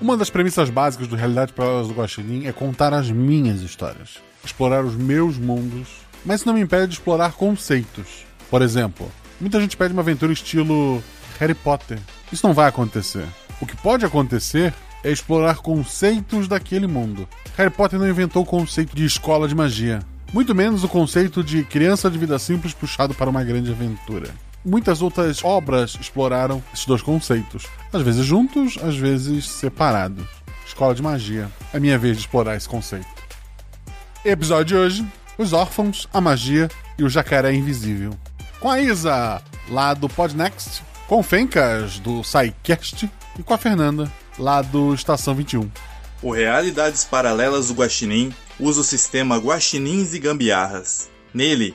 Uma das premissas básicas do Realidade Paralelas do Guaxinim é contar as minhas histórias, explorar os meus mundos, mas isso não me impede de explorar conceitos. Por exemplo, muita gente pede uma aventura estilo Harry Potter. Isso não vai acontecer. O que pode acontecer é explorar conceitos daquele mundo. Harry Potter não inventou o conceito de escola de magia, muito menos o conceito de criança de vida simples puxado para uma grande aventura. Muitas outras obras exploraram esses dois conceitos, às vezes juntos, às vezes separados. Escola de magia. É minha vez de explorar esse conceito. Episódio de hoje: Os órfãos, a magia e o jacaré invisível. Com a Isa, lá do Podnext, com o Fencas, do SciCast, e com a Fernanda, lá do Estação 21. O Realidades Paralelas do Guaxinim usa o sistema Guaxinins e Gambiarras. Nele,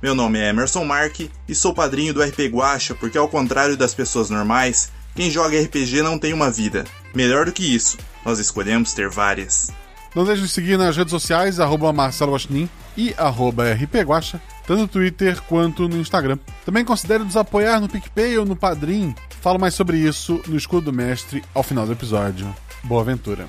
Meu nome é Emerson Mark e sou padrinho do RP Guacha porque, ao contrário das pessoas normais, quem joga RPG não tem uma vida. Melhor do que isso, nós escolhemos ter várias. Não deixe de seguir nas redes sociais, arroba Marcelo Guaxinim e arroba rpguacha, tanto no Twitter quanto no Instagram. Também considere nos apoiar no PicPay ou no Padrim. Falo mais sobre isso no Escudo do Mestre ao final do episódio. Boa aventura.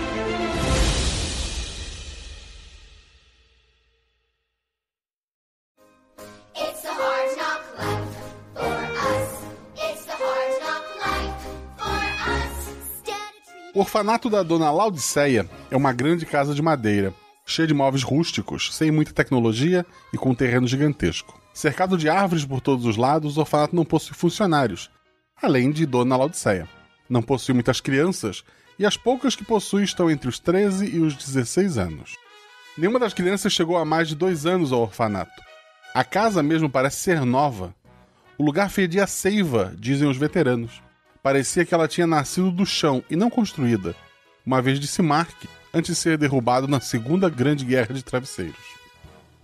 O orfanato da Dona Laudiceia é uma grande casa de madeira, cheia de móveis rústicos, sem muita tecnologia e com um terreno gigantesco. Cercado de árvores por todos os lados, o orfanato não possui funcionários, além de Dona Laudiceia. Não possui muitas crianças e as poucas que possui estão entre os 13 e os 16 anos. Nenhuma das crianças chegou a mais de dois anos ao orfanato. A casa mesmo parece ser nova. O lugar fedia seiva, dizem os veteranos. Parecia que ela tinha nascido do chão e não construída, uma vez disse Mark, antes de ser derrubado na Segunda Grande Guerra de Travesseiros.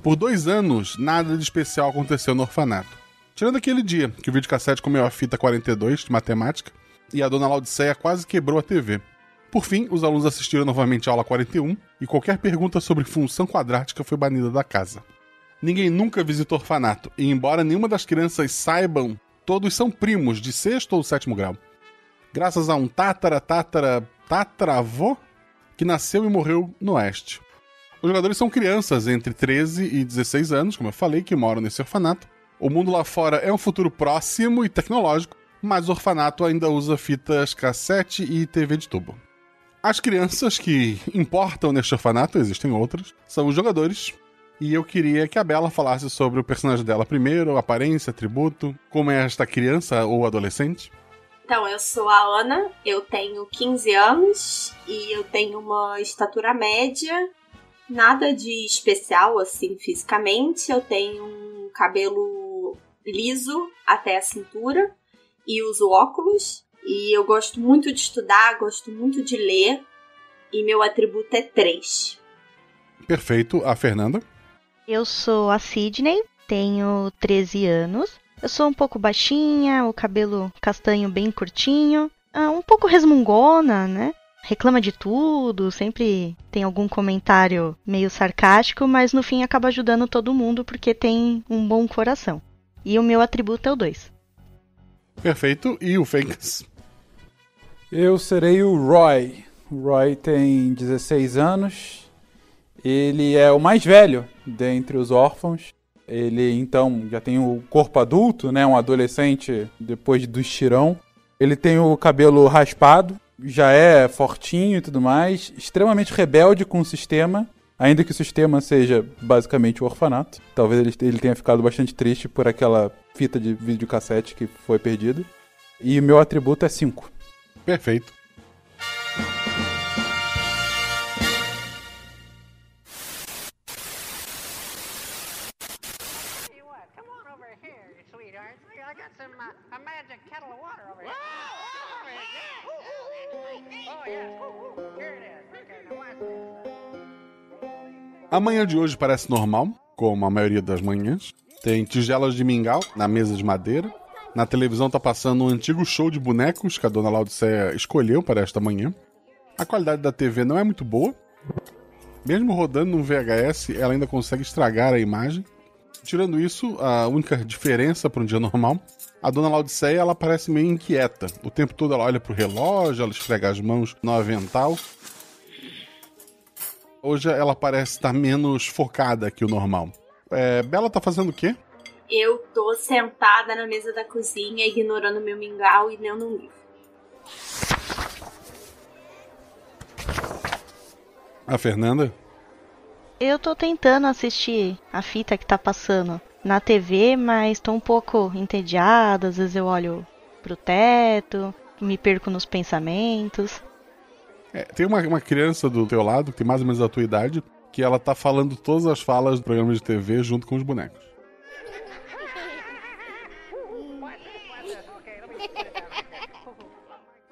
Por dois anos, nada de especial aconteceu no orfanato. Tirando aquele dia que o videocassete comeu a fita 42 de matemática e a dona Laudiceia quase quebrou a TV. Por fim, os alunos assistiram novamente à aula 41 e qualquer pergunta sobre função quadrática foi banida da casa. Ninguém nunca visitou orfanato, e embora nenhuma das crianças saibam, todos são primos de sexto ou sétimo grau. Graças a um tátara, tátara, tataravô que nasceu e morreu no oeste. Os jogadores são crianças entre 13 e 16 anos, como eu falei, que moram nesse orfanato. O mundo lá fora é um futuro próximo e tecnológico, mas o orfanato ainda usa fitas cassete e TV de tubo. As crianças que importam neste orfanato, existem outras, são os jogadores. E eu queria que a Bela falasse sobre o personagem dela primeiro, aparência, atributo, como é esta criança ou adolescente. Então, eu sou a Ana, eu tenho 15 anos e eu tenho uma estatura média, nada de especial assim fisicamente. Eu tenho um cabelo liso até a cintura e uso óculos. E eu gosto muito de estudar, gosto muito de ler. E meu atributo é 3. Perfeito. A Fernanda? Eu sou a Sidney, tenho 13 anos. Eu sou um pouco baixinha, o cabelo castanho bem curtinho, ah, um pouco resmungona, né? Reclama de tudo, sempre tem algum comentário meio sarcástico, mas no fim acaba ajudando todo mundo porque tem um bom coração. E o meu atributo é o 2. Perfeito. E o Fênix? Eu serei o Roy. O Roy tem 16 anos. Ele é o mais velho dentre os órfãos. Ele então já tem o corpo adulto, né? Um adolescente depois do estirão. Ele tem o cabelo raspado, já é fortinho e tudo mais, extremamente rebelde com o sistema, ainda que o sistema seja basicamente o orfanato. Talvez ele, ele tenha ficado bastante triste por aquela fita de videocassete que foi perdida. E o meu atributo é 5. Perfeito. A manhã de hoje parece normal, como a maioria das manhãs. Tem tigelas de mingau na mesa de madeira. Na televisão tá passando um antigo show de bonecos que a dona Laudicea escolheu para esta manhã. A qualidade da TV não é muito boa. Mesmo rodando num VHS, ela ainda consegue estragar a imagem. Tirando isso, a única diferença para um dia normal, a dona Laodiceia ela parece meio inquieta. O tempo todo ela olha pro relógio, ela esfrega as mãos no avental. Hoje ela parece estar menos focada que o normal. É, Bela tá fazendo o quê? Eu tô sentada na mesa da cozinha, ignorando meu mingau e lendo um livro. A Fernanda? Eu tô tentando assistir a fita que tá passando na TV, mas tô um pouco entediada. Às vezes eu olho pro teto, me perco nos pensamentos. É, tem uma, uma criança do teu lado, que tem mais ou menos a tua idade, que ela tá falando todas as falas do programa de TV junto com os bonecos.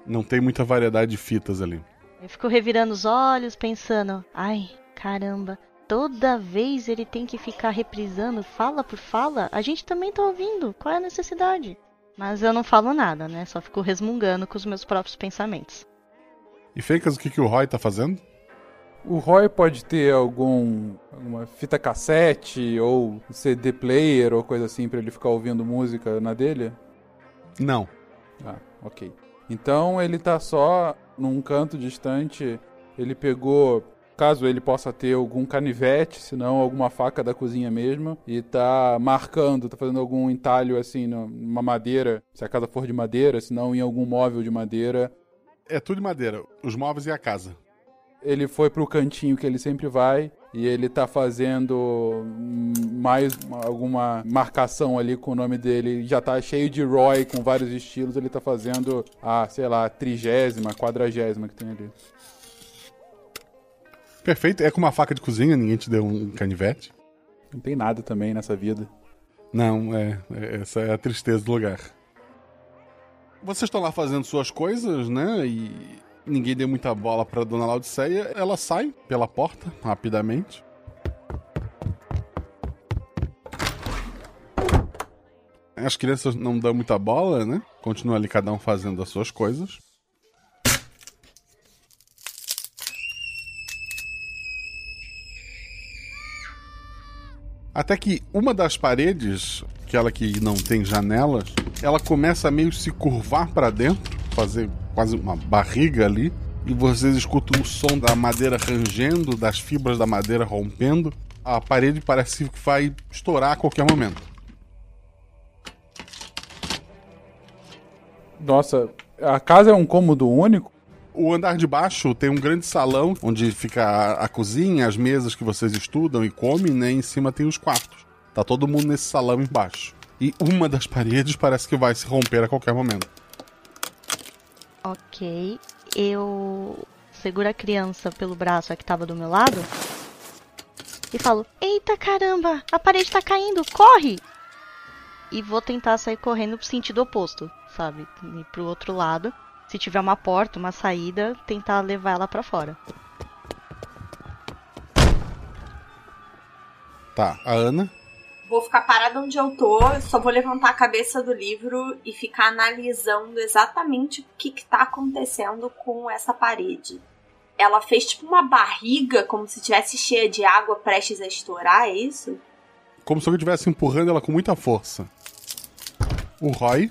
Não tem muita variedade de fitas ali. Eu fico revirando os olhos, pensando: ai, caramba, toda vez ele tem que ficar reprisando fala por fala? A gente também tá ouvindo, qual é a necessidade? Mas eu não falo nada, né? Só fico resmungando com os meus próprios pensamentos. E Fencas, o que, que o Roy tá fazendo? O Roy pode ter algum alguma fita cassete ou CD player ou coisa assim para ele ficar ouvindo música na dele? Não. Ah, ok. Então ele tá só num canto distante. Ele pegou, caso ele possa ter algum canivete, se não alguma faca da cozinha mesmo, e tá marcando, tá fazendo algum entalho assim numa madeira, se a casa for de madeira, se não em algum móvel de madeira. É tudo de madeira, os móveis e a casa. Ele foi pro cantinho que ele sempre vai e ele tá fazendo mais alguma marcação ali com o nome dele. Já tá cheio de Roy com vários estilos. Ele tá fazendo a, sei lá, trigésima, quadragésima que tem ali. Perfeito. É com uma faca de cozinha, ninguém te deu um canivete. Não tem nada também nessa vida. Não, é, é essa é a tristeza do lugar. Vocês estão lá fazendo suas coisas, né? E ninguém deu muita bola pra dona Laodiceia. Ela sai pela porta rapidamente. As crianças não dão muita bola, né? Continua ali cada um fazendo as suas coisas. Até que uma das paredes, aquela que não tem janelas, ela começa a meio se curvar para dentro, fazer quase uma barriga ali, e vocês escutam o som da madeira rangendo, das fibras da madeira rompendo. A parede parece que vai estourar a qualquer momento. Nossa, a casa é um cômodo único? O andar de baixo tem um grande salão onde fica a, a cozinha, as mesas que vocês estudam e comem, né? Em cima tem os quartos. Tá todo mundo nesse salão embaixo. E uma das paredes parece que vai se romper a qualquer momento. Ok. Eu seguro a criança pelo braço a que tava do meu lado e falo: Eita caramba, a parede tá caindo, corre! E vou tentar sair correndo pro sentido oposto, sabe? Ir pro outro lado. Se tiver uma porta, uma saída, tentar levar ela para fora. Tá, a Ana. Vou ficar parada onde eu tô, só vou levantar a cabeça do livro e ficar analisando exatamente o que, que tá acontecendo com essa parede. Ela fez tipo uma barriga, como se tivesse cheia de água prestes a estourar, é isso? Como se alguém estivesse empurrando ela com muita força. O Roy.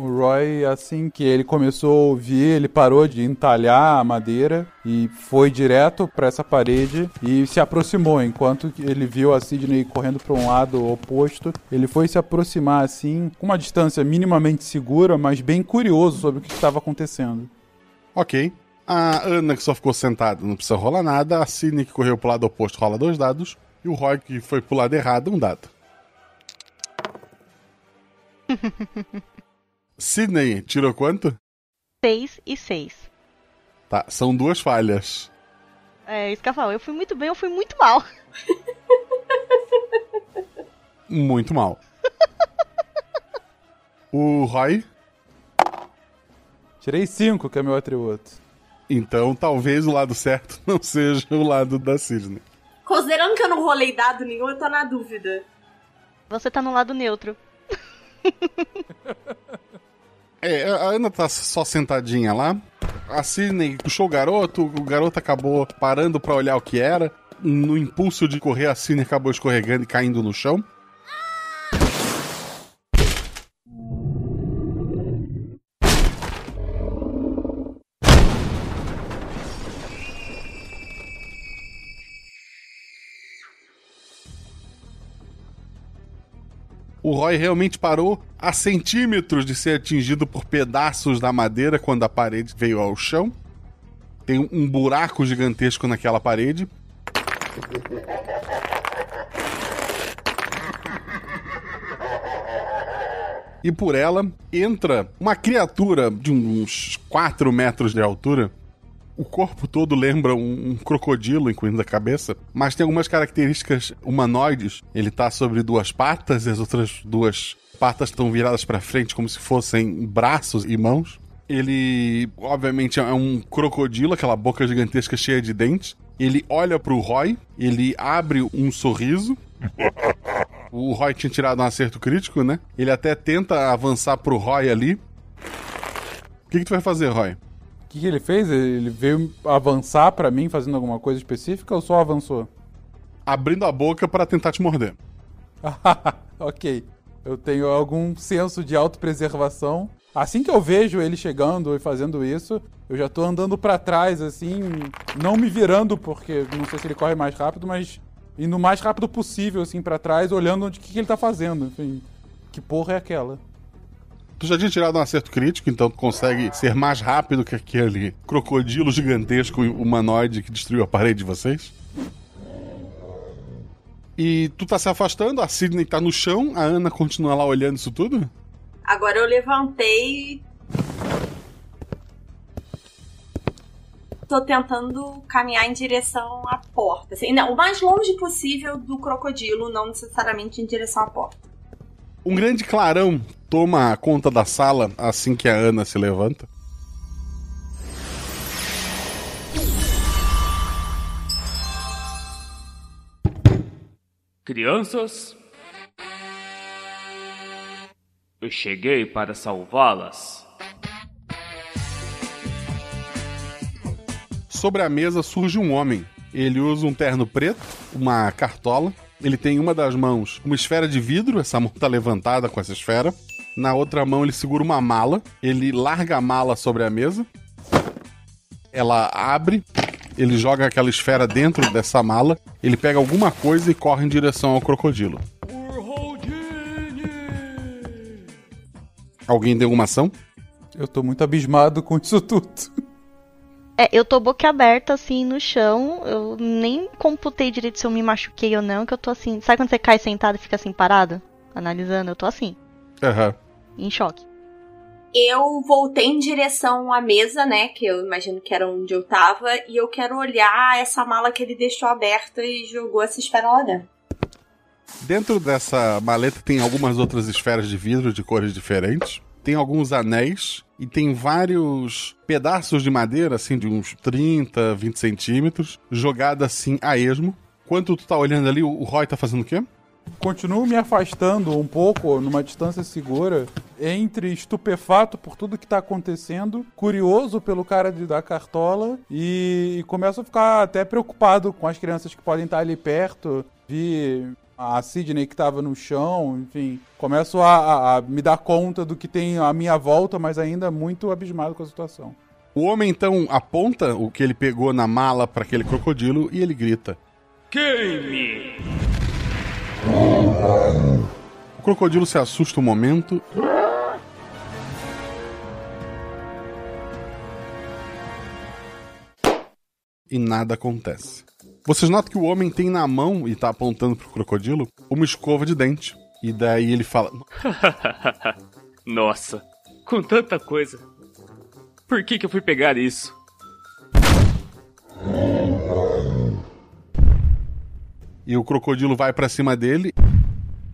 O Roy, assim que ele começou a ouvir, ele parou de entalhar a madeira e foi direto para essa parede e se aproximou. Enquanto ele viu a Sidney correndo para um lado oposto, ele foi se aproximar assim, com uma distância minimamente segura, mas bem curioso sobre o que estava acontecendo. Ok. A Ana, que só ficou sentada, não precisa rolar nada. A Sidney, que correu pro lado oposto, rola dois dados. E o Roy, que foi pro lado errado, um dado. Sidney, tirou quanto? 6 e 6. Tá, são duas falhas. É isso que eu falo. Eu fui muito bem, eu fui muito mal. Muito mal. o Roy? Tirei 5, que é meu atributo. Então talvez o lado certo não seja o lado da Sidney. Considerando que eu não rolei dado nenhum, eu tô na dúvida. Você tá no lado neutro. É, a Ana tá só sentadinha lá. A Sidney puxou o garoto, o garoto acabou parando pra olhar o que era. No impulso de correr, a Sidney acabou escorregando e caindo no chão. O Roy realmente parou a centímetros de ser atingido por pedaços da madeira quando a parede veio ao chão. Tem um buraco gigantesco naquela parede. E por ela entra uma criatura de uns 4 metros de altura. O corpo todo lembra um, um crocodilo, incluindo a cabeça, mas tem algumas características humanoides. Ele tá sobre duas patas e as outras duas patas estão viradas para frente como se fossem braços e mãos. Ele, obviamente, é um crocodilo, aquela boca gigantesca cheia de dentes. Ele olha pro Roy, ele abre um sorriso. O Roy tinha tirado um acerto crítico, né? Ele até tenta avançar pro Roy ali. O que, que tu vai fazer, Roy? O que, que ele fez? Ele veio avançar pra mim fazendo alguma coisa específica ou só avançou? Abrindo a boca para tentar te morder. ok. Eu tenho algum senso de autopreservação. Assim que eu vejo ele chegando e fazendo isso, eu já tô andando pra trás, assim, não me virando, porque não sei se ele corre mais rápido, mas indo o mais rápido possível, assim, pra trás, olhando o que, que ele tá fazendo. Enfim, que porra é aquela? Tu já tinha tirado um acerto crítico, então tu consegue ser mais rápido que aquele crocodilo gigantesco humanoide que destruiu a parede de vocês? E tu tá se afastando, a Sidney tá no chão, a Ana continua lá olhando isso tudo? Agora eu levantei. Tô tentando caminhar em direção à porta. Assim, não, o mais longe possível do crocodilo, não necessariamente em direção à porta. Um grande clarão toma conta da sala assim que a Ana se levanta. Crianças, eu cheguei para salvá-las. Sobre a mesa surge um homem. Ele usa um terno preto, uma cartola. Ele tem uma das mãos uma esfera de vidro, essa mão tá levantada com essa esfera. Na outra mão ele segura uma mala. Ele larga a mala sobre a mesa. Ela abre. Ele joga aquela esfera dentro dessa mala. Ele pega alguma coisa e corre em direção ao crocodilo. Alguém deu uma ação? Eu tô muito abismado com isso tudo. É, eu tô boca aberta, assim, no chão. Eu nem computei direito se eu me machuquei ou não, que eu tô assim. Sabe quando você cai sentado e fica assim parado? Analisando? Eu tô assim, Aham. em choque. Eu voltei em direção à mesa, né? Que eu imagino que era onde eu tava. E eu quero olhar essa mala que ele deixou aberta e jogou essa esfera lá dentro. Dentro dessa maleta tem algumas outras esferas de vidro de cores diferentes. Tem alguns anéis e tem vários pedaços de madeira, assim, de uns 30, 20 centímetros, jogada assim a esmo. Enquanto tu tá olhando ali, o Roy tá fazendo o quê? continuo me afastando um pouco, numa distância segura, entre estupefato por tudo que tá acontecendo, curioso pelo cara de, da cartola e, e começo a ficar até preocupado com as crianças que podem estar ali perto. Vi a Sidney que tava no chão, enfim. Começo a, a- a me dar conta do que tem à minha volta, mas ainda muito abismado com a situação. O homem então aponta o que ele pegou na mala para aquele crocodilo e ele grita. Queime! O crocodilo se assusta um momento. E nada acontece. Vocês notam que o homem tem na mão e tá apontando pro crocodilo uma escova de dente. E daí ele fala: Nossa, com tanta coisa. Por que, que eu fui pegar isso? E o crocodilo vai pra cima dele.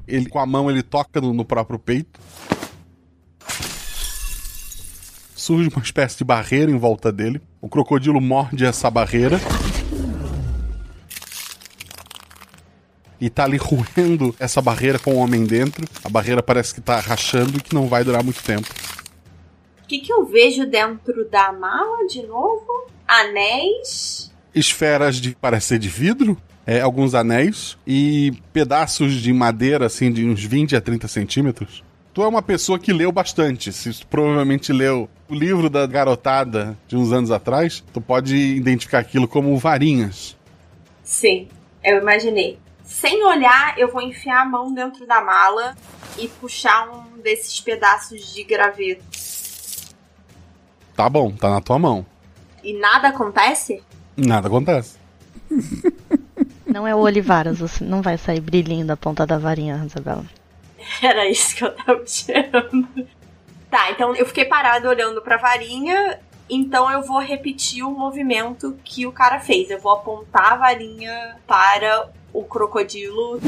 Ele com a mão ele toca no, no próprio peito. Surge uma espécie de barreira em volta dele. O crocodilo morde essa barreira. E tá ali roendo essa barreira com o homem dentro. A barreira parece que tá rachando e que não vai durar muito tempo. O que, que eu vejo dentro da mala de novo? Anéis. esferas de parece ser de vidro, é, alguns anéis e pedaços de madeira assim de uns 20 a 30 centímetros. Tu é uma pessoa que leu bastante, se provavelmente leu o livro da garotada de uns anos atrás, tu pode identificar aquilo como varinhas. Sim, eu imaginei. Sem olhar, eu vou enfiar a mão dentro da mala e puxar um desses pedaços de graveto. Tá bom, tá na tua mão. E nada acontece? Nada acontece. Não é o Olivaras, você não vai sair brilhinho da ponta da varinha, Isabela. Era isso que eu tava tirando. Tá, então eu fiquei parado olhando pra varinha. Então eu vou repetir o movimento que o cara fez. Eu vou apontar a varinha para o crocodilo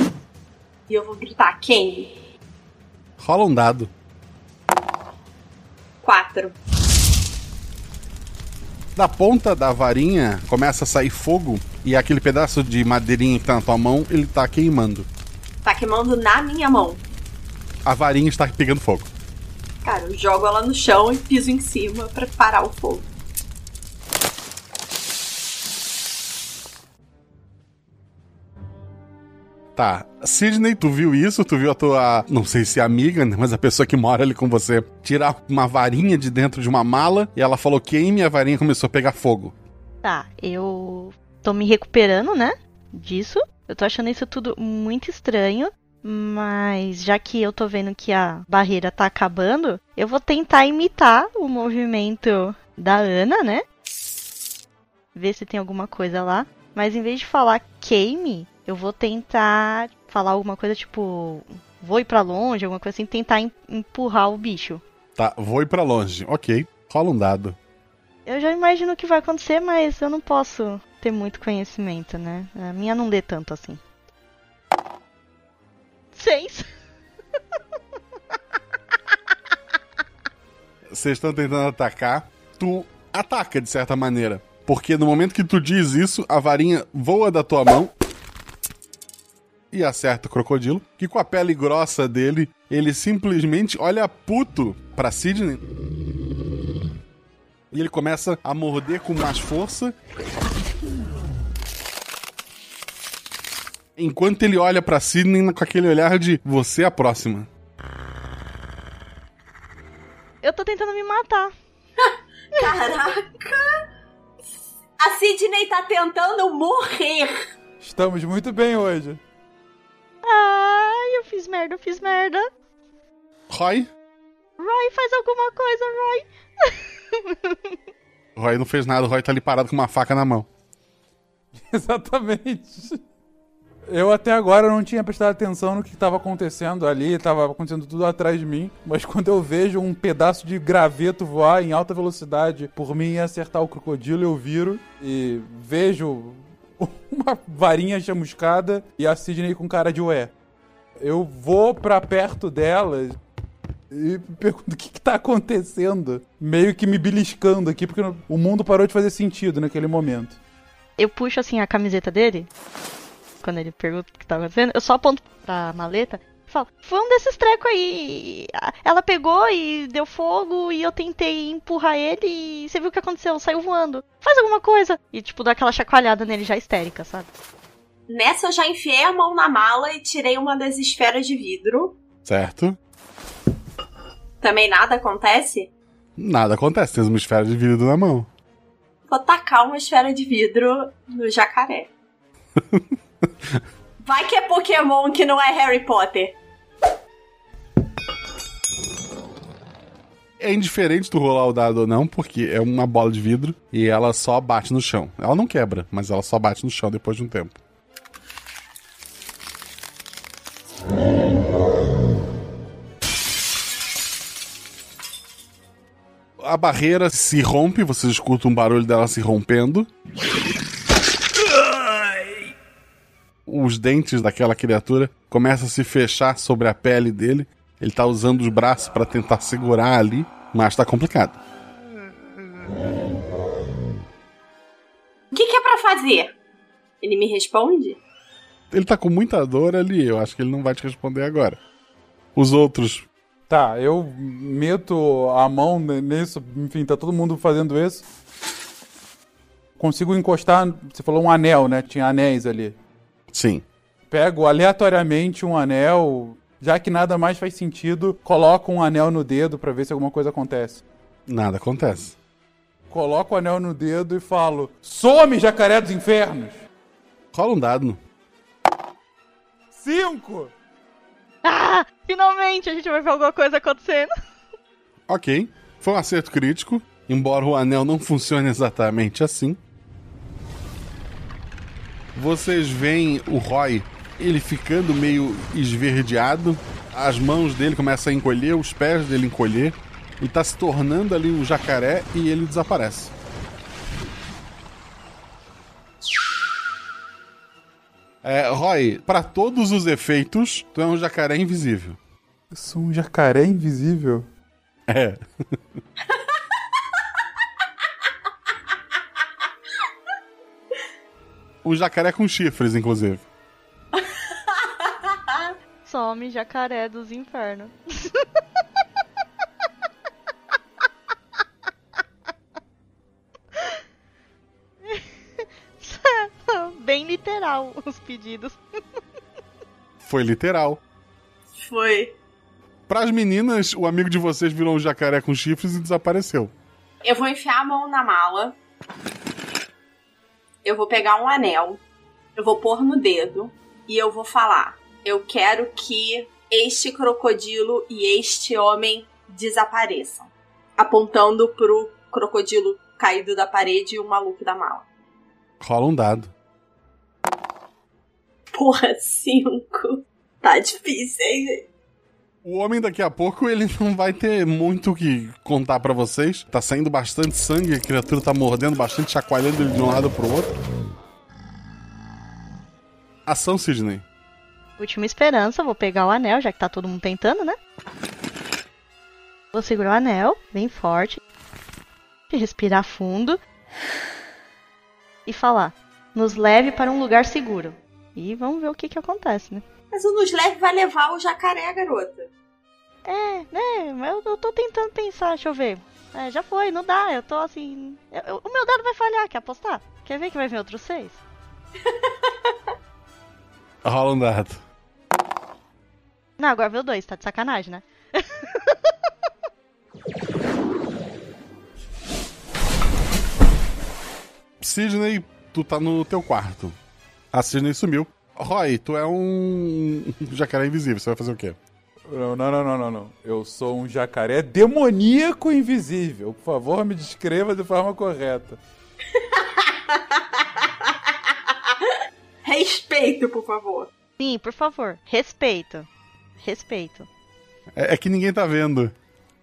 e eu vou gritar: quem? Rola um dado. Quatro. Da ponta da varinha começa a sair fogo e aquele pedaço de madeirinha que tá na tua mão, ele tá queimando. Tá queimando na minha mão. A varinha está pegando fogo. Cara, eu jogo ela no chão e piso em cima pra parar o fogo. Tá. Sidney, tu viu isso? Tu viu a tua, não sei se é amiga, né, mas a pessoa que mora ali com você, tirar uma varinha de dentro de uma mala e ela falou queime e a varinha começou a pegar fogo. Tá, eu tô me recuperando, né? Disso. Eu tô achando isso tudo muito estranho. Mas já que eu tô vendo que a barreira tá acabando, eu vou tentar imitar o movimento da Ana, né? Ver se tem alguma coisa lá. Mas em vez de falar queime, eu vou tentar falar alguma coisa tipo vou ir pra longe, alguma coisa assim, tentar em- empurrar o bicho. Tá, vou ir pra longe. Ok. Rola um dado. Eu já imagino o que vai acontecer, mas eu não posso ter muito conhecimento, né? A minha não lê tanto assim. Seis. Vocês estão tentando atacar, tu ataca de certa maneira. Porque no momento que tu diz isso, a varinha voa da tua mão e acerta o crocodilo, que com a pele grossa dele, ele simplesmente olha puto pra Sidney. E ele começa a morder com mais força. Enquanto ele olha pra Sidney com aquele olhar de você é a próxima. Eu tô tentando me matar. Caraca! A Sidney tá tentando morrer! Estamos muito bem hoje. Ai, eu fiz merda, eu fiz merda. Roy? Roy, faz alguma coisa, Roy. Roy não fez nada, o Roy tá ali parado com uma faca na mão. Exatamente. Eu até agora não tinha prestado atenção no que estava acontecendo ali, estava acontecendo tudo atrás de mim, mas quando eu vejo um pedaço de graveto voar em alta velocidade por mim e acertar o crocodilo, eu viro e vejo uma varinha chamuscada e a Sidney com cara de ué. Eu vou pra perto dela e pergunto o que, que tá acontecendo, meio que me beliscando aqui, porque o mundo parou de fazer sentido naquele momento. Eu puxo assim a camiseta dele. quando ele pergunta o que tá acontecendo, eu só aponto pra maleta falo, foi um desses trecos aí. Ela pegou e deu fogo e eu tentei empurrar ele e você viu o que aconteceu? Saiu voando. Faz alguma coisa. E, tipo, dá aquela chacoalhada nele já histérica, sabe? Nessa eu já enfiei a mão na mala e tirei uma das esferas de vidro. Certo? Também nada acontece? Nada acontece, tens uma esfera de vidro na mão. Vou tacar uma esfera de vidro no jacaré. Vai que é Pokémon que não é Harry Potter. É indiferente tu rolar o dado ou não, porque é uma bola de vidro e ela só bate no chão. Ela não quebra, mas ela só bate no chão depois de um tempo. A barreira se rompe, vocês escutam um barulho dela se rompendo. Os dentes daquela criatura começam a se fechar sobre a pele dele. Ele tá usando os braços para tentar segurar ali, mas tá complicado. O que, que é pra fazer? Ele me responde? Ele tá com muita dor ali, eu acho que ele não vai te responder agora. Os outros. Tá, eu meto a mão nisso, enfim, tá todo mundo fazendo isso. Consigo encostar, você falou um anel, né? Tinha anéis ali. Sim. Pego aleatoriamente um anel, já que nada mais faz sentido, coloco um anel no dedo pra ver se alguma coisa acontece. Nada acontece. Coloco o anel no dedo e falo: Some, jacaré dos infernos! Rola um dado. Cinco! Ah! Finalmente a gente vai ver alguma coisa acontecendo. Ok. Foi um acerto crítico, embora o anel não funcione exatamente assim. Vocês veem o Roy, ele ficando meio esverdeado, as mãos dele começam a encolher, os pés dele encolher, ele tá se tornando ali um jacaré e ele desaparece. É, Roy, para todos os efeitos, tu é um jacaré invisível. Eu sou um jacaré invisível. É. um jacaré com chifres, inclusive. Some jacaré dos infernos. Bem literal os pedidos. Foi literal. Foi. Para as meninas, o amigo de vocês virou um jacaré com chifres e desapareceu. Eu vou enfiar a mão na mala. Eu vou pegar um anel. Eu vou pôr no dedo. E eu vou falar: Eu quero que este crocodilo e este homem desapareçam. Apontando pro crocodilo caído da parede e o maluco da mala. Rola um dado. Porra, cinco. Tá difícil, hein? O homem daqui a pouco ele não vai ter muito o que contar pra vocês. Tá saindo bastante sangue, a criatura tá mordendo bastante, chacoalhando ele de um lado pro outro. Ação, Sidney. Última esperança, vou pegar o anel, já que tá todo mundo tentando, né? Vou segurar o anel, bem forte. Respirar fundo. E falar: Nos leve para um lugar seguro. E vamos ver o que que acontece, né? Mas o Nos Leve vai levar o jacaré, garota. É, né? Mas eu, eu tô tentando pensar, deixa eu ver. É, já foi, não dá, eu tô assim. eu- eu- o meu dado vai falhar, quer apostar? Quer ver que vai vir outros seis? Rola um dado. Não, agora veio dois, tá de sacanagem, né? Sidney, tu tá no teu quarto. A Sidney sumiu. Roy, tu é um jacaré invisível, você vai fazer o quê? Não, não, não, não, não, não. Eu sou um jacaré demoníaco invisível. Por favor, me descreva de forma correta. Respeito, por favor. Sim, por favor, respeito. Respeito. É, é que ninguém tá vendo.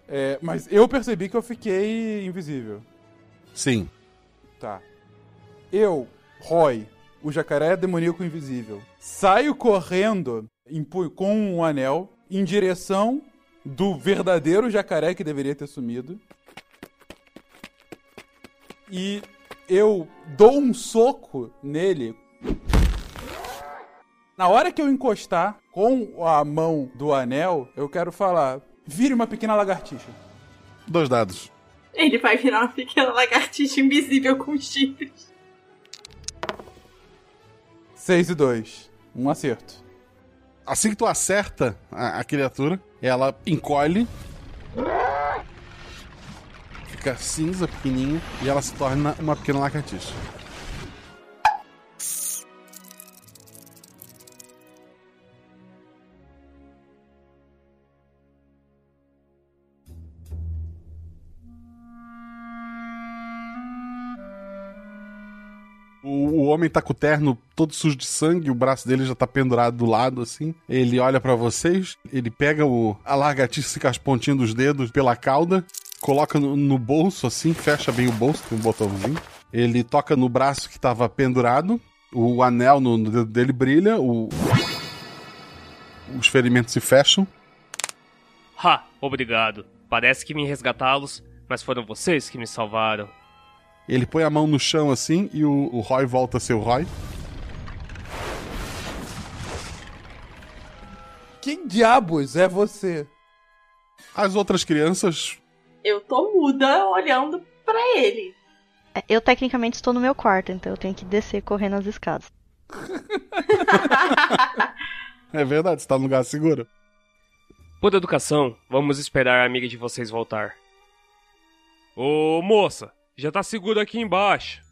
É, mas eu percebi que eu fiquei invisível. Sim. Tá. Eu, Roy, o jacaré demoníaco invisível, saio correndo com um anel em direção do verdadeiro jacaré que deveria ter sumido. E eu dou um soco nele Na hora que eu encostar com a mão do anel, eu quero falar: vire uma pequena lagartixa. Dois dados. Ele vai virar uma pequena lagartixa invisível com chifres. 6 e 2. Um acerto. Assim que tu acerta a, a criatura, ela encolhe. Fica cinza, pequenininha, e ela se torna uma pequena lagartixa. Homem tá com o terno todo sujo de sangue, o braço dele já tá pendurado do lado, assim. Ele olha pra vocês, ele pega o, a lagartixa com as pontinhas dos dedos pela cauda, coloca no, no bolso, assim, fecha bem o bolso, tem um botãozinho. Ele toca no braço que tava pendurado, o anel no, no dedo dele brilha, o, os ferimentos se fecham. Ha, obrigado. Parece que vim resgatá-los, mas foram vocês que me salvaram. Ele põe a mão no chão assim e o, o Roy volta a ser o Roy. Quem diabos é você? As outras crianças. Eu tô muda olhando pra ele. É, Eu tecnicamente estou no meu quarto, então eu tenho que descer correndo as escadas. É verdade, você tá num lugar seguro. Por educação, vamos esperar a amiga de vocês voltar. Ô moça, já tá seguro aqui embaixo.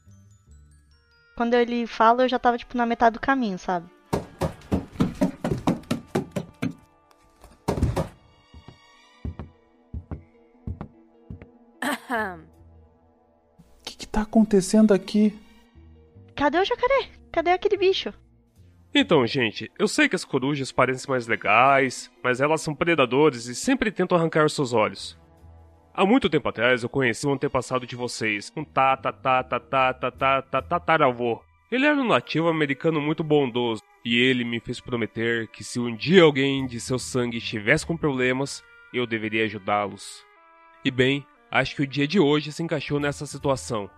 Quando ele fala, eu já tava, tipo, na metade do caminho, sabe? O que, que tá acontecendo aqui? Cadê o jacaré? Cadê aquele bicho? Então, gente, eu sei que as corujas parecem mais legais, mas elas são predadores e sempre tentam arrancar os seus olhos. Há muito tempo atrás eu conheci um antepassado de vocês, um tataravô. Ele era um nativo americano muito bondoso, e ele me fez prometer que se um dia alguém de seu sangue estivesse com problemas, eu deveria ajudá-los. E bem, acho que o dia de hoje se encaixou nessa situação.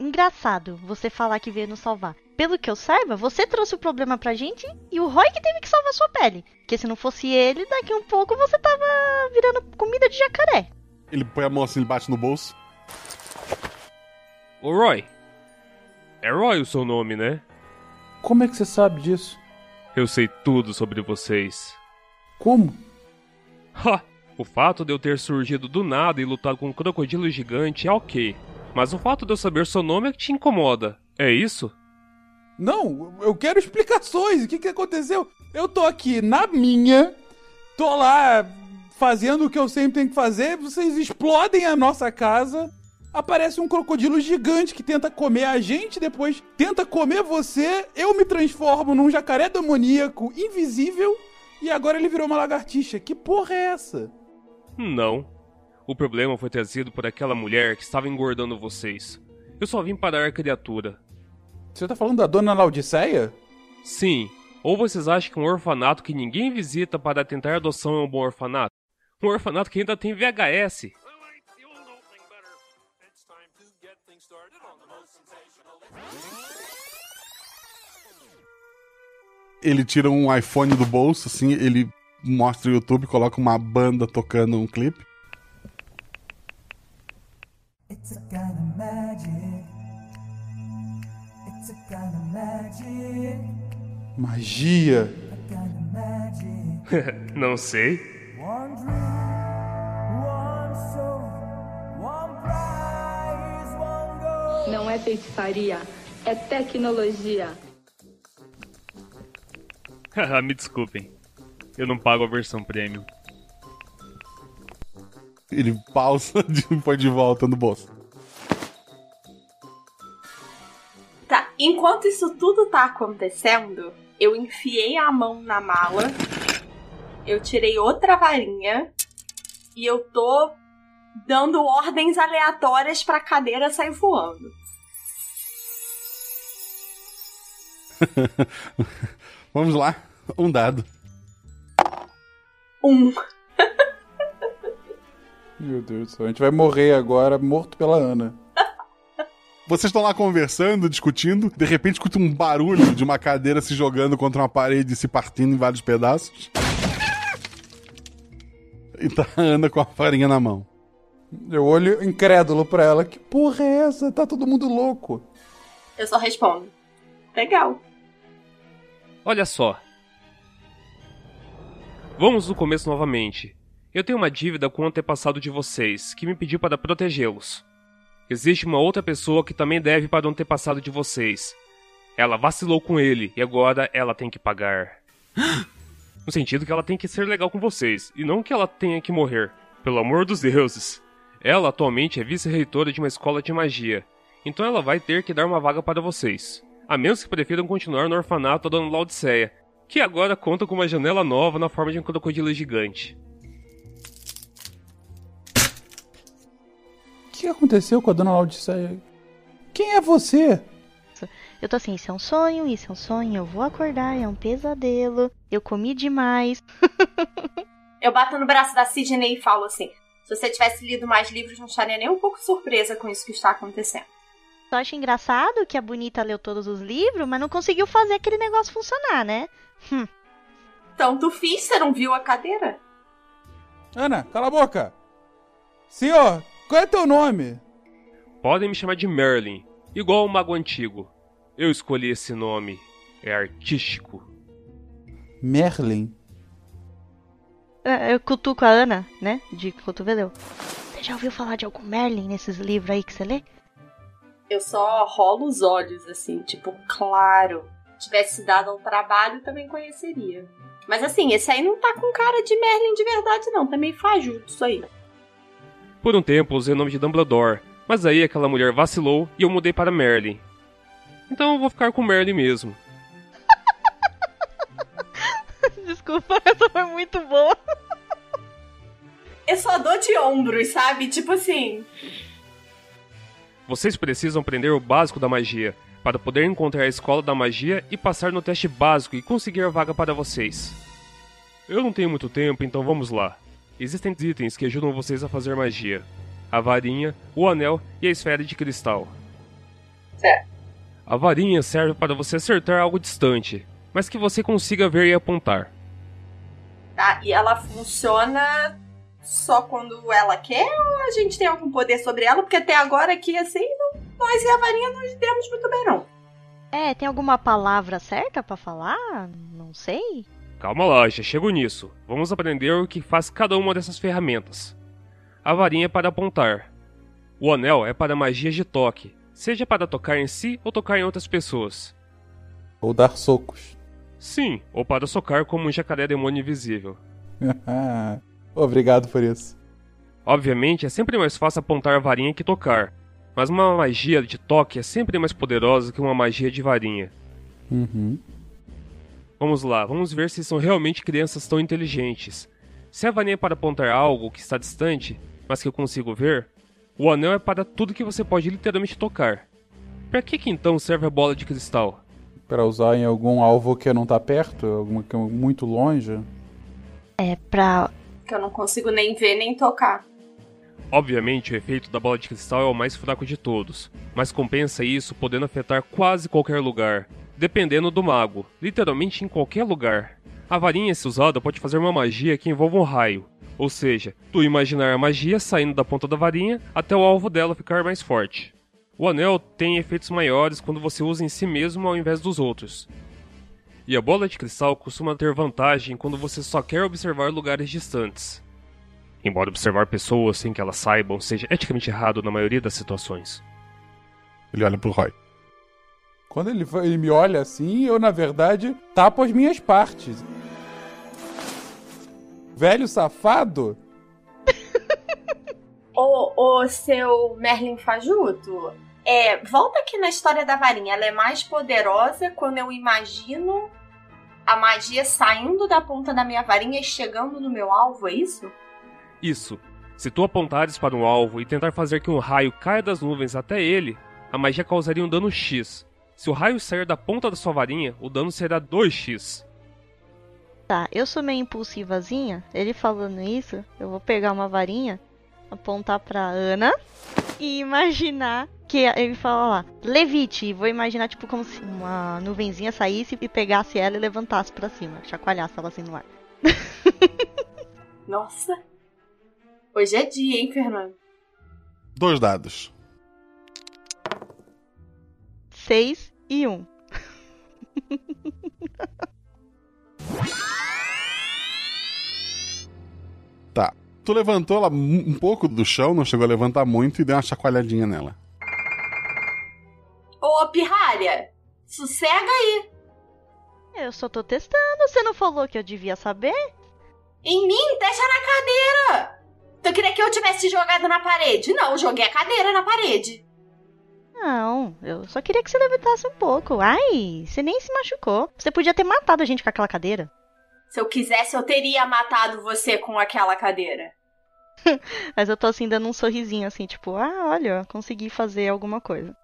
Engraçado você falar que veio nos salvar. Pelo que eu saiba, você trouxe o problema pra gente e o Roy que teve que salvar sua pele. Porque se não fosse ele, daqui um pouco você tava virando comida de jacaré. Ele põe a mão assim, ele bate no bolso. Ô Roy. É Roy o seu nome, né? Como é que você sabe disso? Eu sei tudo sobre vocês. Como? Ha! O fato de eu ter surgido do nada e lutado com um crocodilo gigante é ok. Mas o fato de eu saber seu nome é que te incomoda. É isso? Não, eu quero explicações. O que, que aconteceu? Eu tô aqui na minha, tô lá fazendo o que eu sempre tenho que fazer, vocês explodem a nossa casa. Aparece um crocodilo gigante que tenta comer a gente, depois tenta comer você. Eu me transformo num jacaré demoníaco invisível e agora ele virou uma lagartixa. Que porra é essa? Não. O problema foi trazido por aquela mulher que estava engordando vocês. Eu só vim parar a criatura. Você tá falando da dona Laodiceia? Sim. Ou vocês acham que um orfanato que ninguém visita para tentar adoção é um bom orfanato? Um orfanato que ainda tem VHS. Ele tira um iPhone do bolso, assim, ele mostra o YouTube, coloca uma banda tocando um clipe. It's a kind of magic. It's a kind of magic. Magia. A kind of magic. Não sei. Não é feitiçaria, é tecnologia. Me desculpem. Eu não pago a versão premium. Ele pausa e põe de volta no bolso. Tá, enquanto isso tudo tá acontecendo, eu enfiei a mão na mala, eu tirei outra varinha e eu tô dando ordens aleatórias pra cadeira sair voando. Vamos lá, um dado. Um. Meu Deus do céu, a gente vai morrer agora morto pela Ana. Vocês estão lá conversando, discutindo, de repente escuta um barulho de uma cadeira se jogando contra uma parede e se partindo em vários pedaços. E tá a Ana com a farinha na mão. Eu olho incrédulo pra ela. Que porra é essa? Tá todo mundo louco. Eu só respondo. Legal. Olha só. Vamos do começo novamente. Eu tenho uma dívida com o antepassado de vocês, que me pediu para protegê-los. Existe uma outra pessoa que também deve para o antepassado de vocês. Ela vacilou com ele e agora ela tem que pagar. No sentido que ela tem que ser legal com vocês, e não que ela tenha que morrer. Pelo amor dos deuses. Ela atualmente é vice-reitora de uma escola de magia, então ela vai ter que dar uma vaga para vocês. A menos que prefiram continuar no orfanato da Dona Laodiceia, que agora conta com uma janela nova na forma de um crocodilo gigante. O que aconteceu com a dona Laodiceia? Quem é você? Eu tô assim, isso é um sonho, isso é um sonho, eu vou acordar, é um pesadelo, eu comi demais. Eu bato no braço da Sidney e falo assim: se você tivesse lido mais livros, não estaria nem um pouco surpresa com isso que está acontecendo. Só acho engraçado que a bonita leu todos os livros, mas não conseguiu fazer aquele negócio funcionar, né? Hum. Então tu fiz, você não viu a cadeira? Ana, cala a boca! Senhor, qual é teu nome? Podem me chamar de Merlin, igual o mago antigo. Eu escolhi esse nome. É artístico. Merlin. É, Eu cutuco a Ana, né? De cotovelo. Você já ouviu falar de algum Merlin nesses livros aí que você lê? Eu só rolo os olhos, assim, tipo, claro. Tivesse dado ao trabalho, também conheceria. Mas assim, esse aí não tá com cara de Merlin de verdade, não. Tá meio fajuto isso aí. Por um tempo usei o nome de Dumbledore, mas aí aquela mulher vacilou e eu mudei para Merlin. Então eu vou ficar com Merlin mesmo. Desculpa, essa foi muito boa. Eu só dou de ombros, sabe? Tipo assim. Vocês precisam aprender o básico da magia, para poder encontrar a escola da magia e passar no teste básico e conseguir a vaga para vocês. Eu não tenho muito tempo, então vamos lá. Existem itens que ajudam vocês a fazer magia: a varinha, o anel e a esfera de cristal. Certo. A varinha serve para você acertar algo distante, mas que você consiga ver e apontar. Tá? E ela funciona só quando ela quer ou a gente tem algum poder sobre ela? Porque até agora aqui, assim, não- nós e a varinha não demos muito bem, não. É, tem alguma palavra certa pra falar? Não sei. Calma lá, já chego nisso. Vamos aprender o que faz cada uma dessas ferramentas. A varinha é para apontar. O anel é para magias de toque, seja para tocar em si ou tocar em outras pessoas. Ou dar socos. Sim, ou para socar como um jacaré demônio invisível. Obrigado por isso. Obviamente, é sempre mais fácil apontar a varinha que tocar, mas uma magia de toque é sempre mais poderosa que uma magia de varinha. Uhum. Vamos lá, vamos ver se são realmente crianças tão inteligentes. Se a varinha é para apontar algo que está distante, mas que eu consigo ver, o anel é para tudo que você pode literalmente tocar. Para que, que então serve a bola de cristal? Pra usar em algum alvo que não tá perto, alguma que é muito longe. É pra. Que eu não consigo nem ver nem tocar. Obviamente, o efeito da bola de cristal é o mais fraco de todos, mas compensa isso podendo afetar quase qualquer lugar, dependendo do mago, literalmente em qualquer lugar. A varinha, se usada, pode fazer uma magia que envolva um raio, ou seja, tu imaginar a magia saindo da ponta da varinha até o alvo dela ficar mais forte. O anel tem efeitos maiores quando você usa em si mesmo ao invés dos outros. E a bola de cristal costuma ter vantagem quando você só quer observar lugares distantes. Embora observar pessoas sem que elas saibam seja eticamente errado na maioria das situações. Ele olha pro Roy. Quando ele, ele me olha assim, eu, na verdade, tapo as minhas partes. Velho safado? Ô, ô, seu Merlin Fajuto, é, volta aqui na história da varinha. Ela é mais poderosa quando eu imagino a magia saindo da ponta da minha varinha e chegando no meu alvo, é isso? Isso. Se tu apontares para um alvo e tentar fazer que um raio caia das nuvens até ele, a magia causaria um dano X. Se o raio sair da ponta da sua varinha, o dano será 2x. Tá, eu sou meio impulsivazinha. Ele falando isso, eu vou pegar uma varinha, apontar pra Ana e imaginar que ele fala lá, levite, e vou imaginar, tipo, como se uma nuvenzinha saísse e pegasse ela e levantasse pra cima, chacoalhasse ela assim no ar. Nossa. Hoje é dia, hein, Fernando? Dois dados. Seis e um. Tu levantou ela um pouco do chão, não chegou a levantar muito e deu uma chacoalhadinha nela. Ô, pirralha, sossega aí. Eu só tô testando, você não falou que eu devia saber? Em mim, deixa na cadeira. Tu queria que eu tivesse jogado na parede? Não, joguei a cadeira na parede. Não, eu só queria que você levitasse um pouco. Ai, você nem se machucou. Você podia ter matado a gente com aquela cadeira. Se eu quisesse, eu teria matado você com aquela cadeira. Mas eu tô assim dando um sorrisinho assim, tipo, ah, olha, consegui fazer alguma coisa.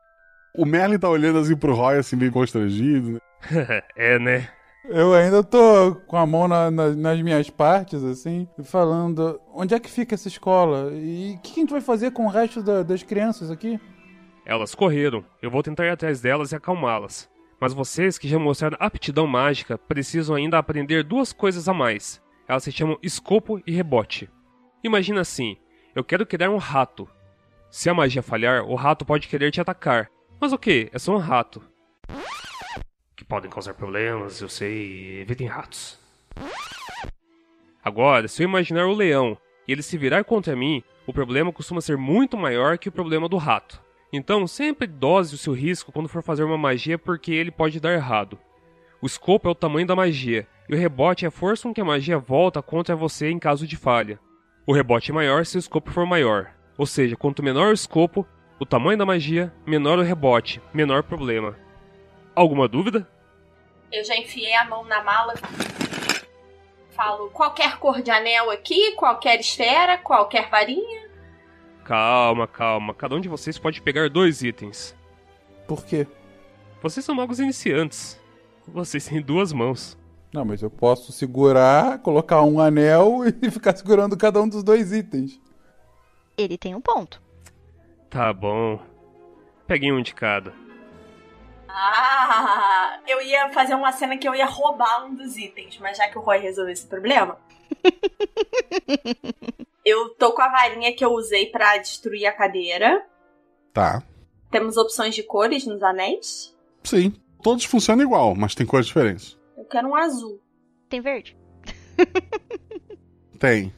O Merlin tá olhando assim pro Roy, assim, meio constrangido, né? é, né? Eu ainda tô com a mão na- na- nas minhas partes, assim, falando: onde é que fica essa escola? E o que, que a gente vai fazer com o resto da- das crianças aqui? Elas correram. Eu vou tentar ir atrás delas e acalmá-las. Mas vocês que já mostraram aptidão mágica precisam ainda aprender duas coisas a mais. Elas se chamam escopo e rebote. Imagina assim: eu quero criar um rato. Se a magia falhar, o rato pode querer te atacar. Mas o que? É só um rato. Que podem causar problemas, eu sei. Evitem ratos. Agora, se eu imaginar o leão e ele se virar contra mim, o problema costuma ser muito maior que o problema do rato. Então, sempre dose o seu risco quando for fazer uma magia porque ele pode dar errado. O escopo é o tamanho da magia, e o rebote é a força com que a magia volta contra você em caso de falha. O rebote é maior se o escopo for maior. Ou seja, quanto menor o escopo, o tamanho da magia, menor o rebote, menor problema. Alguma dúvida? Eu já enfiei a mão na mala. Falo qualquer cor de anel aqui, qualquer esfera, qualquer varinha. Calma, calma. Cada um de vocês pode pegar dois itens. Por quê? Vocês são magos iniciantes. Vocês têm duas mãos. Não, mas eu posso segurar, colocar um anel e ficar segurando cada um dos dois itens. Ele tem um ponto. Tá bom. Peguem um de cada. Ah, eu ia fazer uma cena que eu ia roubar um dos itens, mas já que o Roy resolveu esse problema. eu tô com a varinha que eu usei pra destruir a cadeira. Tá. Temos opções de cores nos anéis. Sim. Todos funcionam igual, mas tem cores diferentes. Eu quero um azul. Tem verde? Tem.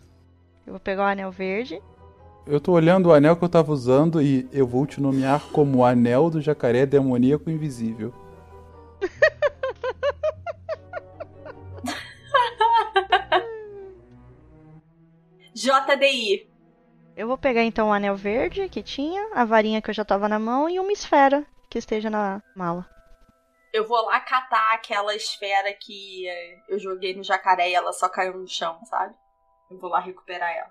Eu vou pegar o anel verde. Eu tô olhando o anel que eu tava usando e eu vou te nomear como o anel do jacaré demoníaco invisível. JDI. Eu vou pegar então o anel verde que tinha, a varinha que eu já tava na mão e uma esfera que esteja na mala. Eu vou lá catar aquela esfera que eu joguei no jacaré e ela só caiu no chão, sabe? Eu vou lá recuperar ela.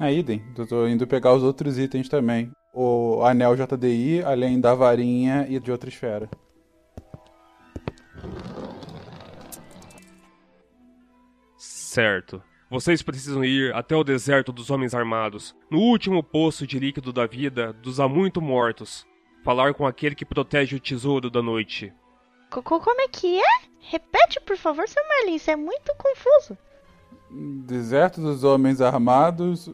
Ah, idem. Eu tô indo pegar os outros itens também. O anel JDI, além da varinha e de outra esfera. Certo. Vocês precisam ir até o deserto dos homens armados, no último poço de líquido da vida dos há muito mortos. Falar com aquele que protege o tesouro da noite. Cocô, como é que é? Repete, por favor, seu Merlin, isso é muito confuso. Deserto dos homens armados.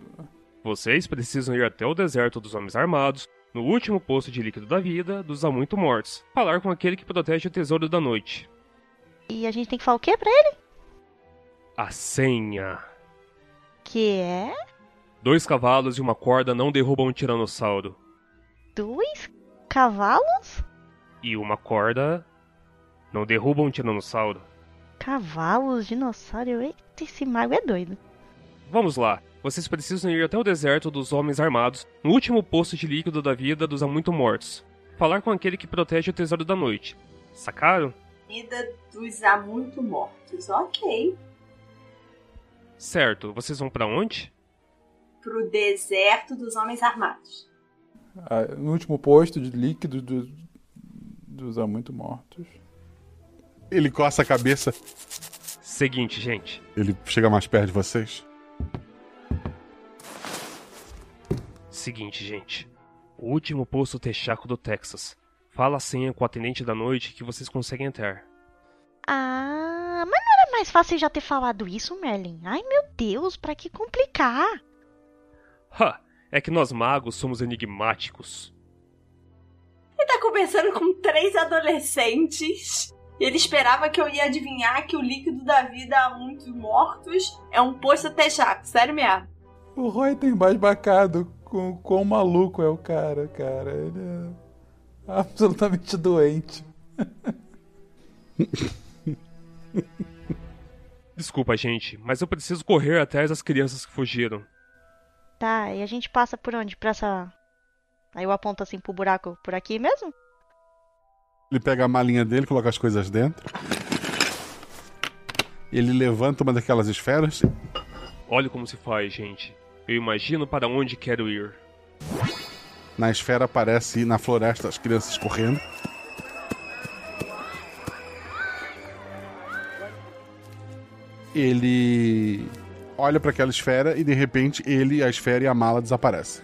Vocês precisam ir até o deserto dos homens armados, no último poço de líquido da vida dos há muito mortos. Falar com aquele que protege o tesouro da noite. E a gente tem que falar o que pra ele? A senha. Que é? Dois cavalos e uma corda não derrubam um tiranossauro. Dois cavalos? E uma corda não derruba um tiranossauro. Cavalos, dinossauro. Eita, esse mago é doido. Vamos lá. Vocês precisam ir até o deserto dos homens armados, no último poço de líquido da vida dos há muito mortos. Falar com aquele que protege o tesouro da noite. Sacaram? Vida dos há muito mortos. Ok. Certo. Vocês vão pra onde? Pro deserto dos homens armados. ah, No último posto de líquido do- dos há muito mortos. Ele coça a cabeça. Seguinte, gente. Ele chega mais perto de vocês. Seguinte, gente. O último posto Texaco do Texas. Fala a senha com o atendente da noite que vocês conseguem entrar. Ah, mas não era mais fácil já ter falado isso, Merlin? Ai, meu Deus, pra que complicar? Ha! É que nós magos somos enigmáticos. Ele tá conversando com três adolescentes. E ele esperava que eu ia adivinhar que o líquido da vida a muitos mortos é um posto texaco. Sério mesmo. O Roy tem embasbacado com quão maluco é o cara, cara. Ele é absolutamente doente. Desculpa, gente, mas eu preciso correr atrás das crianças que fugiram. Tá, e a gente passa por onde? Pra essa. Aí eu aponto assim pro buraco por aqui mesmo? Ele pega a malinha dele, coloca as coisas dentro. Ele levanta uma daquelas esferas. Olha como se faz, gente. Eu imagino para onde quero ir. Na esfera aparece na floresta as crianças correndo. Ele olha para aquela esfera e de repente ele, a esfera e a mala desaparecem.